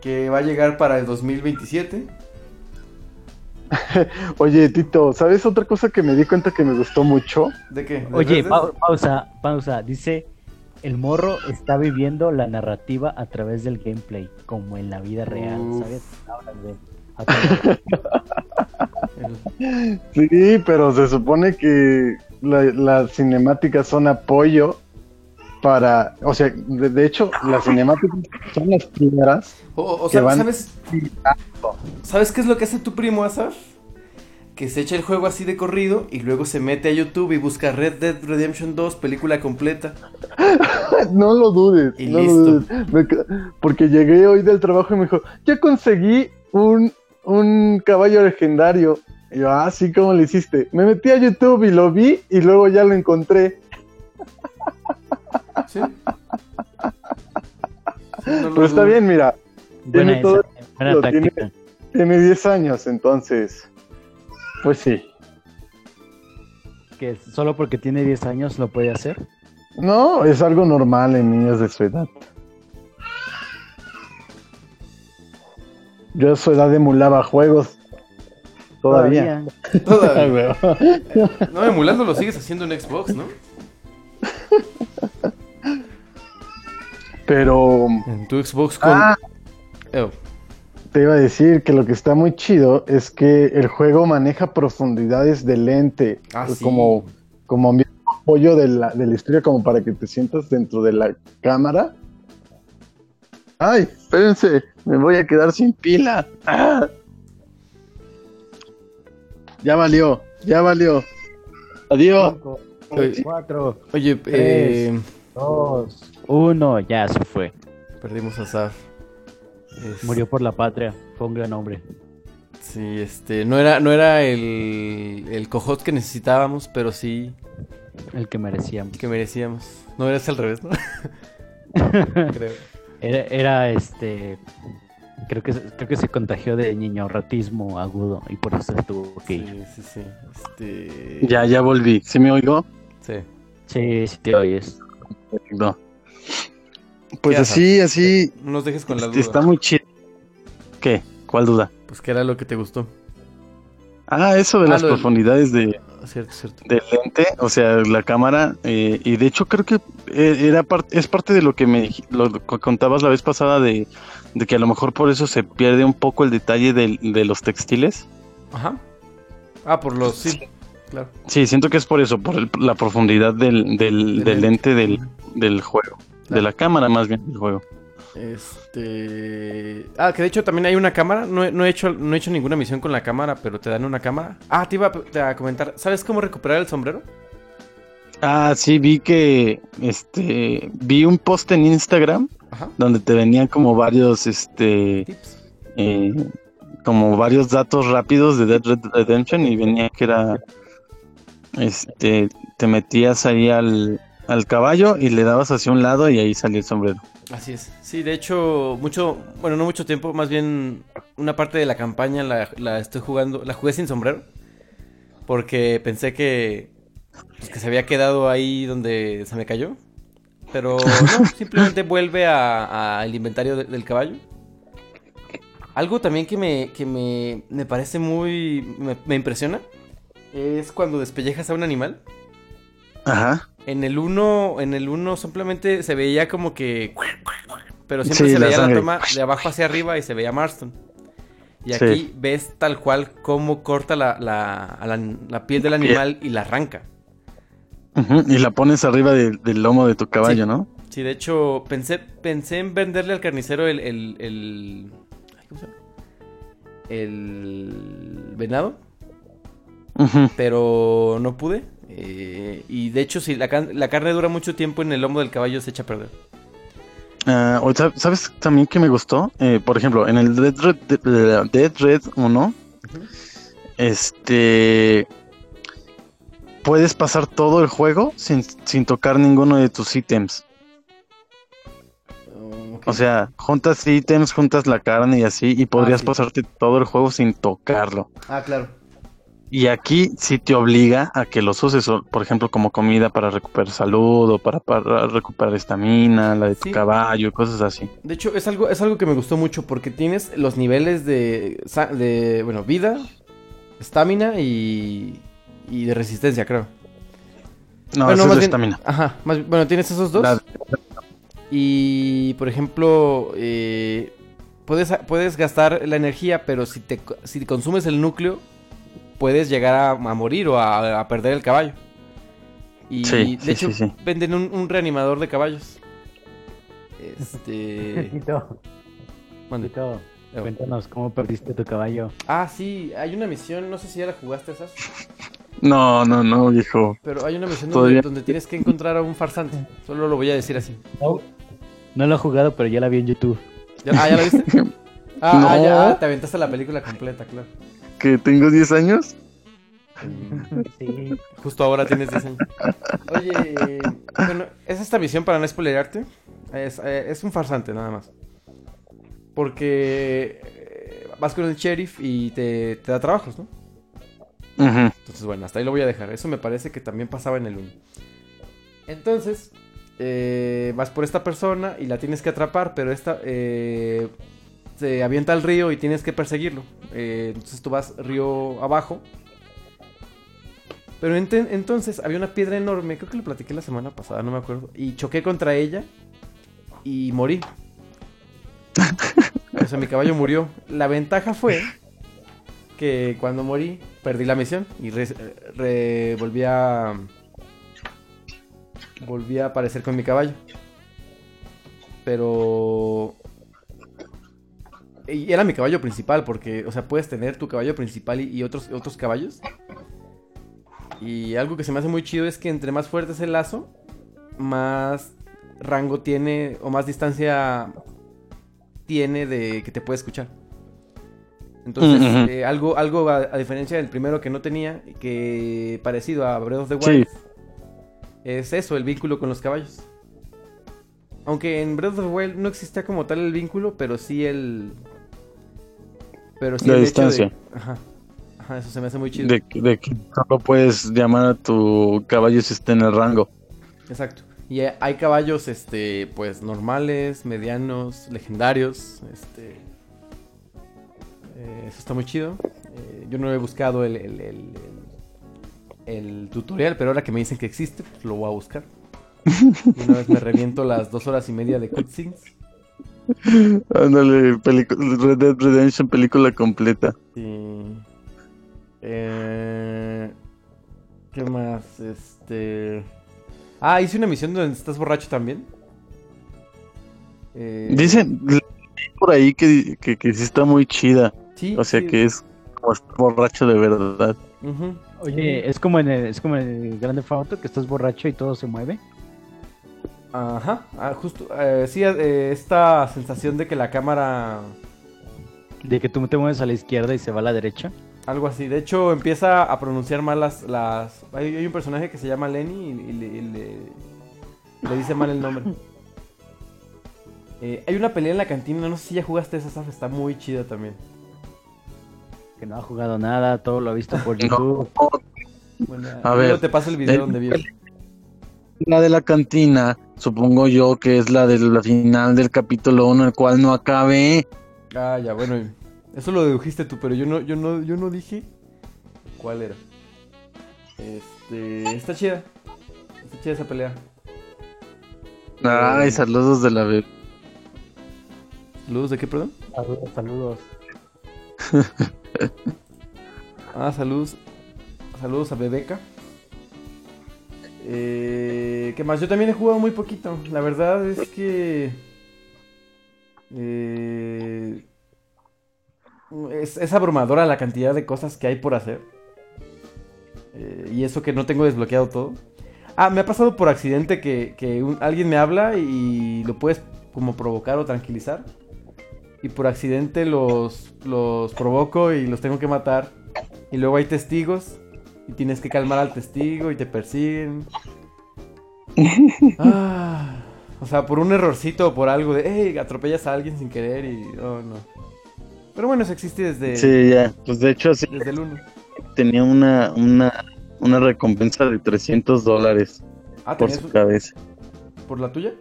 S3: Que va a llegar para el 2027.
S4: Oye, Tito, ¿sabes otra cosa que me di cuenta que me gustó mucho?
S3: ¿De qué? ¿De
S5: Oye, pau- pausa, pausa. Dice, el morro está viviendo la narrativa a través del gameplay, como en la vida real.
S3: Uf.
S5: ¿Sabes?
S4: Sí, pero se supone que la- las cinemáticas son apoyo para, o sea, de, de hecho, las cinemáticas son las primeras.
S3: O, sea,
S4: van-
S3: ¿sabes? ¿Sabes qué es lo que hace tu primo, Asaf? Que se echa el juego así de corrido y luego se mete a YouTube y busca Red Dead Redemption 2, película completa.
S4: No lo dudes,
S3: Y
S4: no lo
S3: listo.
S4: dudes. Me ca- porque llegué hoy del trabajo y me dijo, ya conseguí un, un caballo legendario. Y yo, ah, sí, ¿cómo lo hiciste? Me metí a YouTube y lo vi y luego ya lo encontré.
S3: ¿Sí? No lo
S4: Pero está bien, mira.
S8: Buena
S4: Tiene todo, lo tiene,
S8: táctica.
S4: tiene 10 años, entonces. Pues sí.
S5: Que solo porque tiene 10 años lo puede hacer.
S4: No, es algo normal en niños de su edad. Yo a su edad emulaba juegos. Todavía.
S3: Todavía.
S4: Ah, huevo.
S3: No, emulando lo sigues haciendo en Xbox, ¿no?
S4: Pero
S3: En tu Xbox con.
S4: Ah.
S3: Oh,
S4: te iba a decir que lo que está muy chido es que el juego maneja profundidades de lente.
S3: Ah,
S4: pues
S3: sí.
S4: Como, como mi apoyo de la, de la historia, como para que te sientas dentro de la cámara. Ay, espérense, me voy a quedar sin pila. Ah. Ya valió, ya valió. Adiós.
S3: Oye,
S5: 4,
S3: Oye,
S5: Tres.
S3: eh,
S5: 2, 1, ya se fue.
S3: perdimos a Saf. Es-
S5: Murió por la patria. Fue un gran hombre.
S3: Sí, este, no era, no era el, el cojot que necesitábamos, pero sí
S5: El que merecíamos.
S3: el que merecíamos. No era al revés, ¿no? Creo.
S5: Era, era este. Creo que, se- creo que se contagió de niño ratismo agudo y por eso se tuvo que ir.
S3: Sí, sí, sí. Este...
S4: Ya, ya volví. ¿Sí me oigo?
S3: Sí.
S5: Sí, sí te oyes.
S4: No. Pues
S3: ¿Qué
S4: así, así.
S3: No nos dejes con la duda.
S4: Está muy chido. ¿Qué? ¿Cuál duda?
S3: Pues que era lo que te gustó.
S4: Ah, eso de
S3: Ah,
S4: las
S3: del-
S4: profundidades de,
S3: Cierto, cierto.
S4: del lente, o sea, la cámara, eh, y de hecho creo que eh, era parte, es parte de lo que me lo que contabas la vez pasada de, de que a lo mejor por eso se pierde un poco el detalle de los textiles.
S3: Ajá. Ah, por los. Sí, claro.
S4: Sí, siento que es por eso, por el- la profundidad del, del, del lente del, del juego, de la cámara más bien del juego.
S3: Este. Ah, que de hecho también hay una cámara. No he, no he hecho, no he hecho ninguna misión con la cámara, pero te dan una cámara. Ah, te iba a, te iba a comentar. ¿Sabes cómo recuperar el sombrero?
S4: Ah, sí, vi que, este, vi un post en Instagram
S3: Ajá.
S4: donde te venían como varios, este,
S3: Tips.
S4: eh, como varios datos rápidos de Dead Red Redemption y venía que era, este, te metías ahí al, al caballo y le dabas hacia un lado y ahí salía el sombrero.
S3: Así es. Sí, de hecho, mucho. Bueno, no mucho tiempo, más bien una parte de la campaña la, la estoy jugando. La jugué sin sombrero. Porque pensé que. Pues que se había quedado ahí donde se me cayó. Pero no, simplemente vuelve a- al inventario de- del caballo. Algo también que me, que me, me parece muy. Me, me impresiona. Es cuando despellejas a un animal.
S4: Ajá.
S3: En el 1, en el 1 simplemente se veía como que... Pero siempre
S4: Sí,
S3: se veía la toma de abajo hacia arriba y se veía Marston. Y
S4: Sí.
S3: aquí ves tal cual cómo corta la, la, la- piel del animal y la arranca.
S4: Y la pones arriba de- del lomo de tu caballo,
S3: Sí.
S4: ¿no?
S3: Sí, de hecho, pensé, pensé en venderle al carnicero el... el, ¿Cómo se llama? El venado. Pero no pude. Eh, y de hecho, si la, carne dura mucho tiempo en el lomo del caballo, se echa a perder.
S4: Ah, sab- ¿Sabes también que me gustó? Eh, por ejemplo, en el Dead Red, de- Dead Red 1, este... Puedes pasar todo el juego sin, sin tocar ninguno de tus ítems. O sea, juntas ítems, juntas la carne y así, y podrías
S3: sí.
S4: pasarte todo el juego sin tocarlo.
S3: Ah, claro.
S4: Y aquí sí te obliga a que los uses, por ejemplo, como comida para recuperar salud o para, para recuperar estamina, la de tu
S3: Sí.
S4: caballo, cosas así.
S3: De hecho, es algo, es algo que me gustó mucho porque tienes los niveles de, de bueno, vida, estamina y, y de resistencia, creo.
S4: No,
S3: Bueno,
S4: esa es
S3: bien-
S4: estamina.
S3: Ajá, más- bueno, tienes esos dos.
S4: La-
S3: Y, por ejemplo, eh, puedes, puedes gastar la energía, pero si, te, si consumes el núcleo, puedes llegar a, a morir o a, a perder el caballo. Y
S4: Sí,
S3: de
S4: sí,
S3: hecho
S4: sí, sí.
S3: venden un, un reanimador de caballos. Este. Mande.
S6: Tito,
S3: Oh.
S6: cuéntanos cómo perdiste tu caballo.
S3: Ah, sí, hay una misión, no sé si ya la jugaste esas,
S4: No, no, no, viejo.
S3: pero hay una misión donde, tienes que encontrar a un farsante. Solo lo voy a decir así.
S6: No, no lo he jugado, pero ya la vi en YouTube.
S3: ¿Ya- ah, ¿ya la viste? Ah,
S4: No.
S3: ah, ya, ah, te aventaste la película completa, claro.
S4: ¿Que tengo 10 años?
S6: Sí.
S3: Justo ahora tienes 10 años. Oye, bueno, es esta misión para no spoilerarte. Es, eh, es un farsante, nada más. Porque eh, vas con el sheriff y te, te da trabajos, ¿no?
S4: Ujú.
S3: Entonces, bueno, hasta ahí lo voy a dejar. Eso me parece que también pasaba en el 1. Entonces, eh, vas por esta persona y la tienes que atrapar, pero esta eh, se avienta al río y tienes que perseguirlo. Eh, entonces tú vas río abajo. Pero entonces había una piedra enorme, creo que lo platiqué la semana pasada, no me acuerdo. Y choqué contra ella y morí. O sea, mi caballo murió. La ventaja fue que cuando morí perdí la misión y re- re- volví a volví a aparecer con mi caballo. Pero y era mi caballo principal porque, o sea, puedes tener tu caballo principal y, y otros otros caballos. Y algo que se me hace muy chido es que entre más fuerte es el lazo, más rango tiene o más distancia tiene de que te puede escuchar. Entonces, eh, algo, algo a, a diferencia del primero que no tenía, que parecido a Breath of the Wild,
S4: Sí.
S3: es eso, el vínculo con los caballos. Aunque en Breath of the Wild no existía como tal el vínculo, pero sí el... Pero sí
S4: La
S3: de-
S4: distancia.
S3: Ajá. Ajá, eso se me hace muy chido.
S4: De, de que solo puedes llamar a tu caballo si está en el rango.
S3: Exacto. Y hay caballos, este, pues normales, medianos, legendarios, este... eh, eso está muy chido. Eh, yo no he buscado el, el, el- el- el tutorial, pero ahora que me dicen que existe, pues lo voy a buscar. Y una vez me reviento las dos horas y media de cutscenes.
S4: Ándale, Red Dead Redemption, película completa.
S3: Sí. Eh, ¿Qué más? Este... Ah, hice una misión donde estás borracho también. Eh,
S4: Dicen por ahí que, que, que sí está muy chida.
S3: Sí,
S4: o sea
S3: sí.
S4: que es como estar borracho de verdad.
S6: Oye, es como en el, es como en el Grande Auto que estás borracho y todo se mueve.
S3: Ajá, ah, justo, eh, sí, eh, esta sensación de que la cámara,
S6: De que tú te mueves a la izquierda y se va a la derecha.
S3: algo así, de hecho empieza a pronunciar mal las, las, hay, hay un personaje que se llama Lenny y, y le, y le- le dice mal el nombre. Eh, hay una pelea en la cantina, no sé si ya jugaste esa, Saf, está muy chida también.
S6: Que no ha jugado nada, todo lo ha visto por YouTube.
S3: Bueno,
S4: A ver,
S3: te paso el video donde vive.
S4: La de la cantina, supongo yo que es la de la final del capítulo 1, el cual no acabé.
S3: Ah, ya, bueno, eso lo dedujiste tú, pero yo no, yo no, yo no dije cuál era. Este, está chida, está chida esa pelea.
S4: Ay, saludos de la vez.
S3: ¿Saludos de qué, perdón?
S6: Saludos.
S3: Ah, saludos. Saludos a Bebeca. Eh, ¿Qué más? Yo también he jugado muy poquito. La verdad es que. eh, es, abrumadora la cantidad de cosas que hay por hacer. Eh, y eso que no tengo desbloqueado todo. Ah, me ha pasado por accidente que, que alguien me habla y lo puedes como provocar o tranquilizar. Y por accidente los, los provoco y los tengo que matar. Y luego hay testigos. Y tienes que calmar al testigo y te persiguen. Ah, o sea, por un errorcito o por algo de, hey, atropellas a alguien sin querer y... Oh, no. Pero bueno, eso existe desde,
S4: Sí, ya. Pues de hecho, sí,
S3: desde el 1.
S4: tenía una, una, una recompensa de 300 dólares
S3: Ah,
S4: por
S3: ¿tenías
S4: su cabeza.
S3: ¿Por la tuya?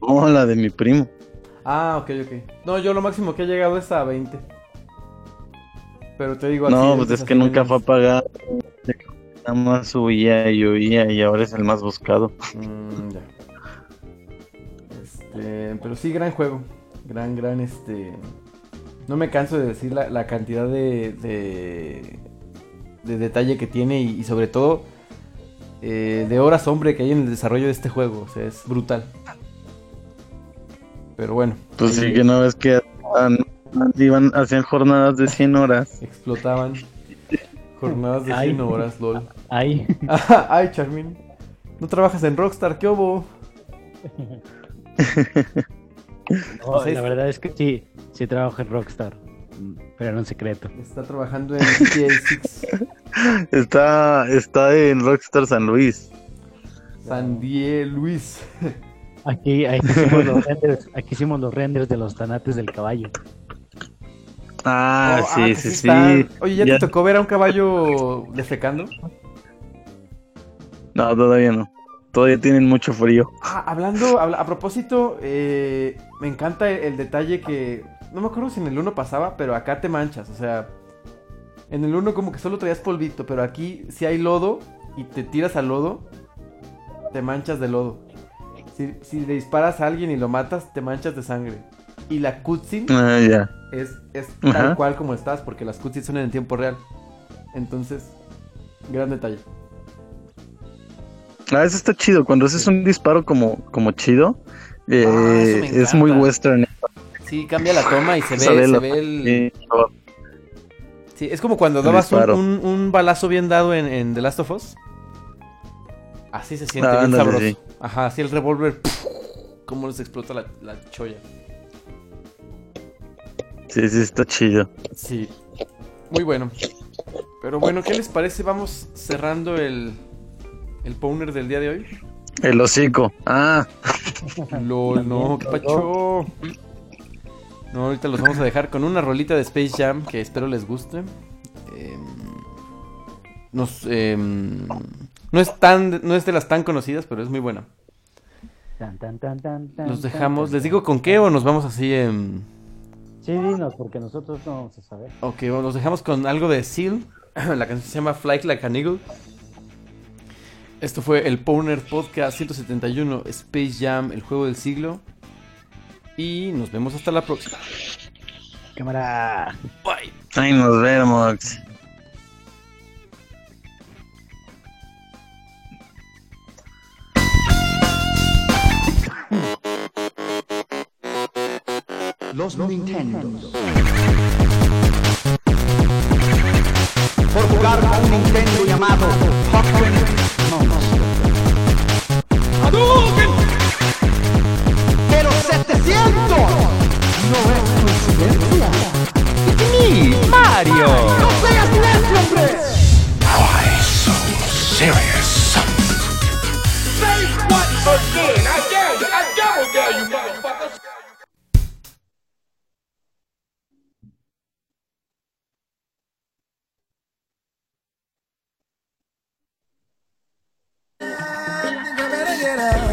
S4: No, la de mi primo.
S3: Ah, ok, ok. No, yo lo máximo que he llegado es a 20. Pero te digo
S4: No,
S3: accidentes
S4: pues es que
S3: así
S4: nunca fue a pagar. Nada más subía y oía y ahora es el más buscado.
S3: Mm, ya. Este, pero sí, gran juego. Gran, gran, este... No me canso de decir la, la cantidad de, de, de detalle que tiene y, y sobre todo eh, de horas hombre que hay en el desarrollo de este juego. O sea, es brutal. Pero bueno.
S4: Pues sí, que no ves que iban, hacían jornadas de 100 horas.
S3: Explotaban. Jornadas de
S5: Ay.
S3: 100 horas, lol.
S5: Ay.
S3: Ay, Charmin. No trabajas en Rockstar, ¿qué hubo?
S5: No,
S3: es-
S5: la verdad es que sí, sí trabajo en Rockstar, pero era un secreto.
S3: Está trabajando en GTA 6
S4: Está, está en Rockstar San Luis.
S3: San Diego Luis.
S5: Aquí, aquí, hicimos los renders, aquí hicimos los renders de los tanates del caballo.
S4: Ah,
S3: Oh,
S4: sí,
S3: que
S4: sí, sí.
S3: están. Oye, ¿ya,
S4: Ya-
S3: te tocó ver a un caballo defecando?
S4: No, todavía no. Todavía tienen mucho frío.
S3: Ah, hablando, habla- a propósito, eh, me encanta el, el detalle que. No me acuerdo si en el 1 pasaba, pero acá te manchas. O sea, en el 1 como que solo traías polvito, pero aquí si hay lodo y te tiras al lodo, te manchas de lodo. Si, si le disparas a alguien y lo matas, te manchas de sangre. Y la cutscene
S4: Ah,
S3: es, es tal
S4: Ajá.
S3: cual como estás, porque las cutscenes son en tiempo real. Entonces, gran detalle.
S4: Ah, eso está chido. Cuando haces un disparo como, como chido, eh,
S3: Ah, me
S4: es muy western.
S3: Sí, cambia la toma y se ve, se ve el...
S4: Sí,
S3: es como cuando dabas un, un- un balazo bien dado en, en The Last of Us. Así se siente
S4: Ah,
S3: bien
S4: ándale,
S3: sabroso.
S4: sí.
S3: Ajá, así el revólver. Cómo les explota la, la cholla.
S4: Sí, sí, está chido.
S3: Sí. Muy bueno. Pero bueno, ¿qué les parece? Vamos cerrando el, el Powner del día de hoy.
S4: El hocico. Ah,
S3: LOL, no, qué pacho. No, ahorita los vamos a dejar con una rolita de Space Jam que espero les guste. Em, nos, em, no es tan, no es de las tan conocidas, pero es muy buena.
S5: Tan, tan, tan, tan, tan,
S3: Los
S5: tan,
S3: dejamos,
S5: tan,
S3: les digo con qué o nos vamos así en...
S5: Sí, dinos, porque nosotros no vamos a saber.
S3: Ok, bueno, los dejamos con algo de Seal. La canción se llama Flight Like an Eagle. Esto fue el Powner Podcast 171 Space Jam, el juego del siglo. Y nos vemos hasta la próxima.
S5: Cámara.
S3: Bye.
S4: ahí nos vemos.
S9: Los Nintendo. Por jugar con un Nintendo llamado Pokémon Monster. Pero 700 no es coincidencia.
S3: Mario.
S9: ¡No seas necio, hombre!
S10: Why so serious?
S11: Say what again? I dare you. I double dare you, motherfuckers. better.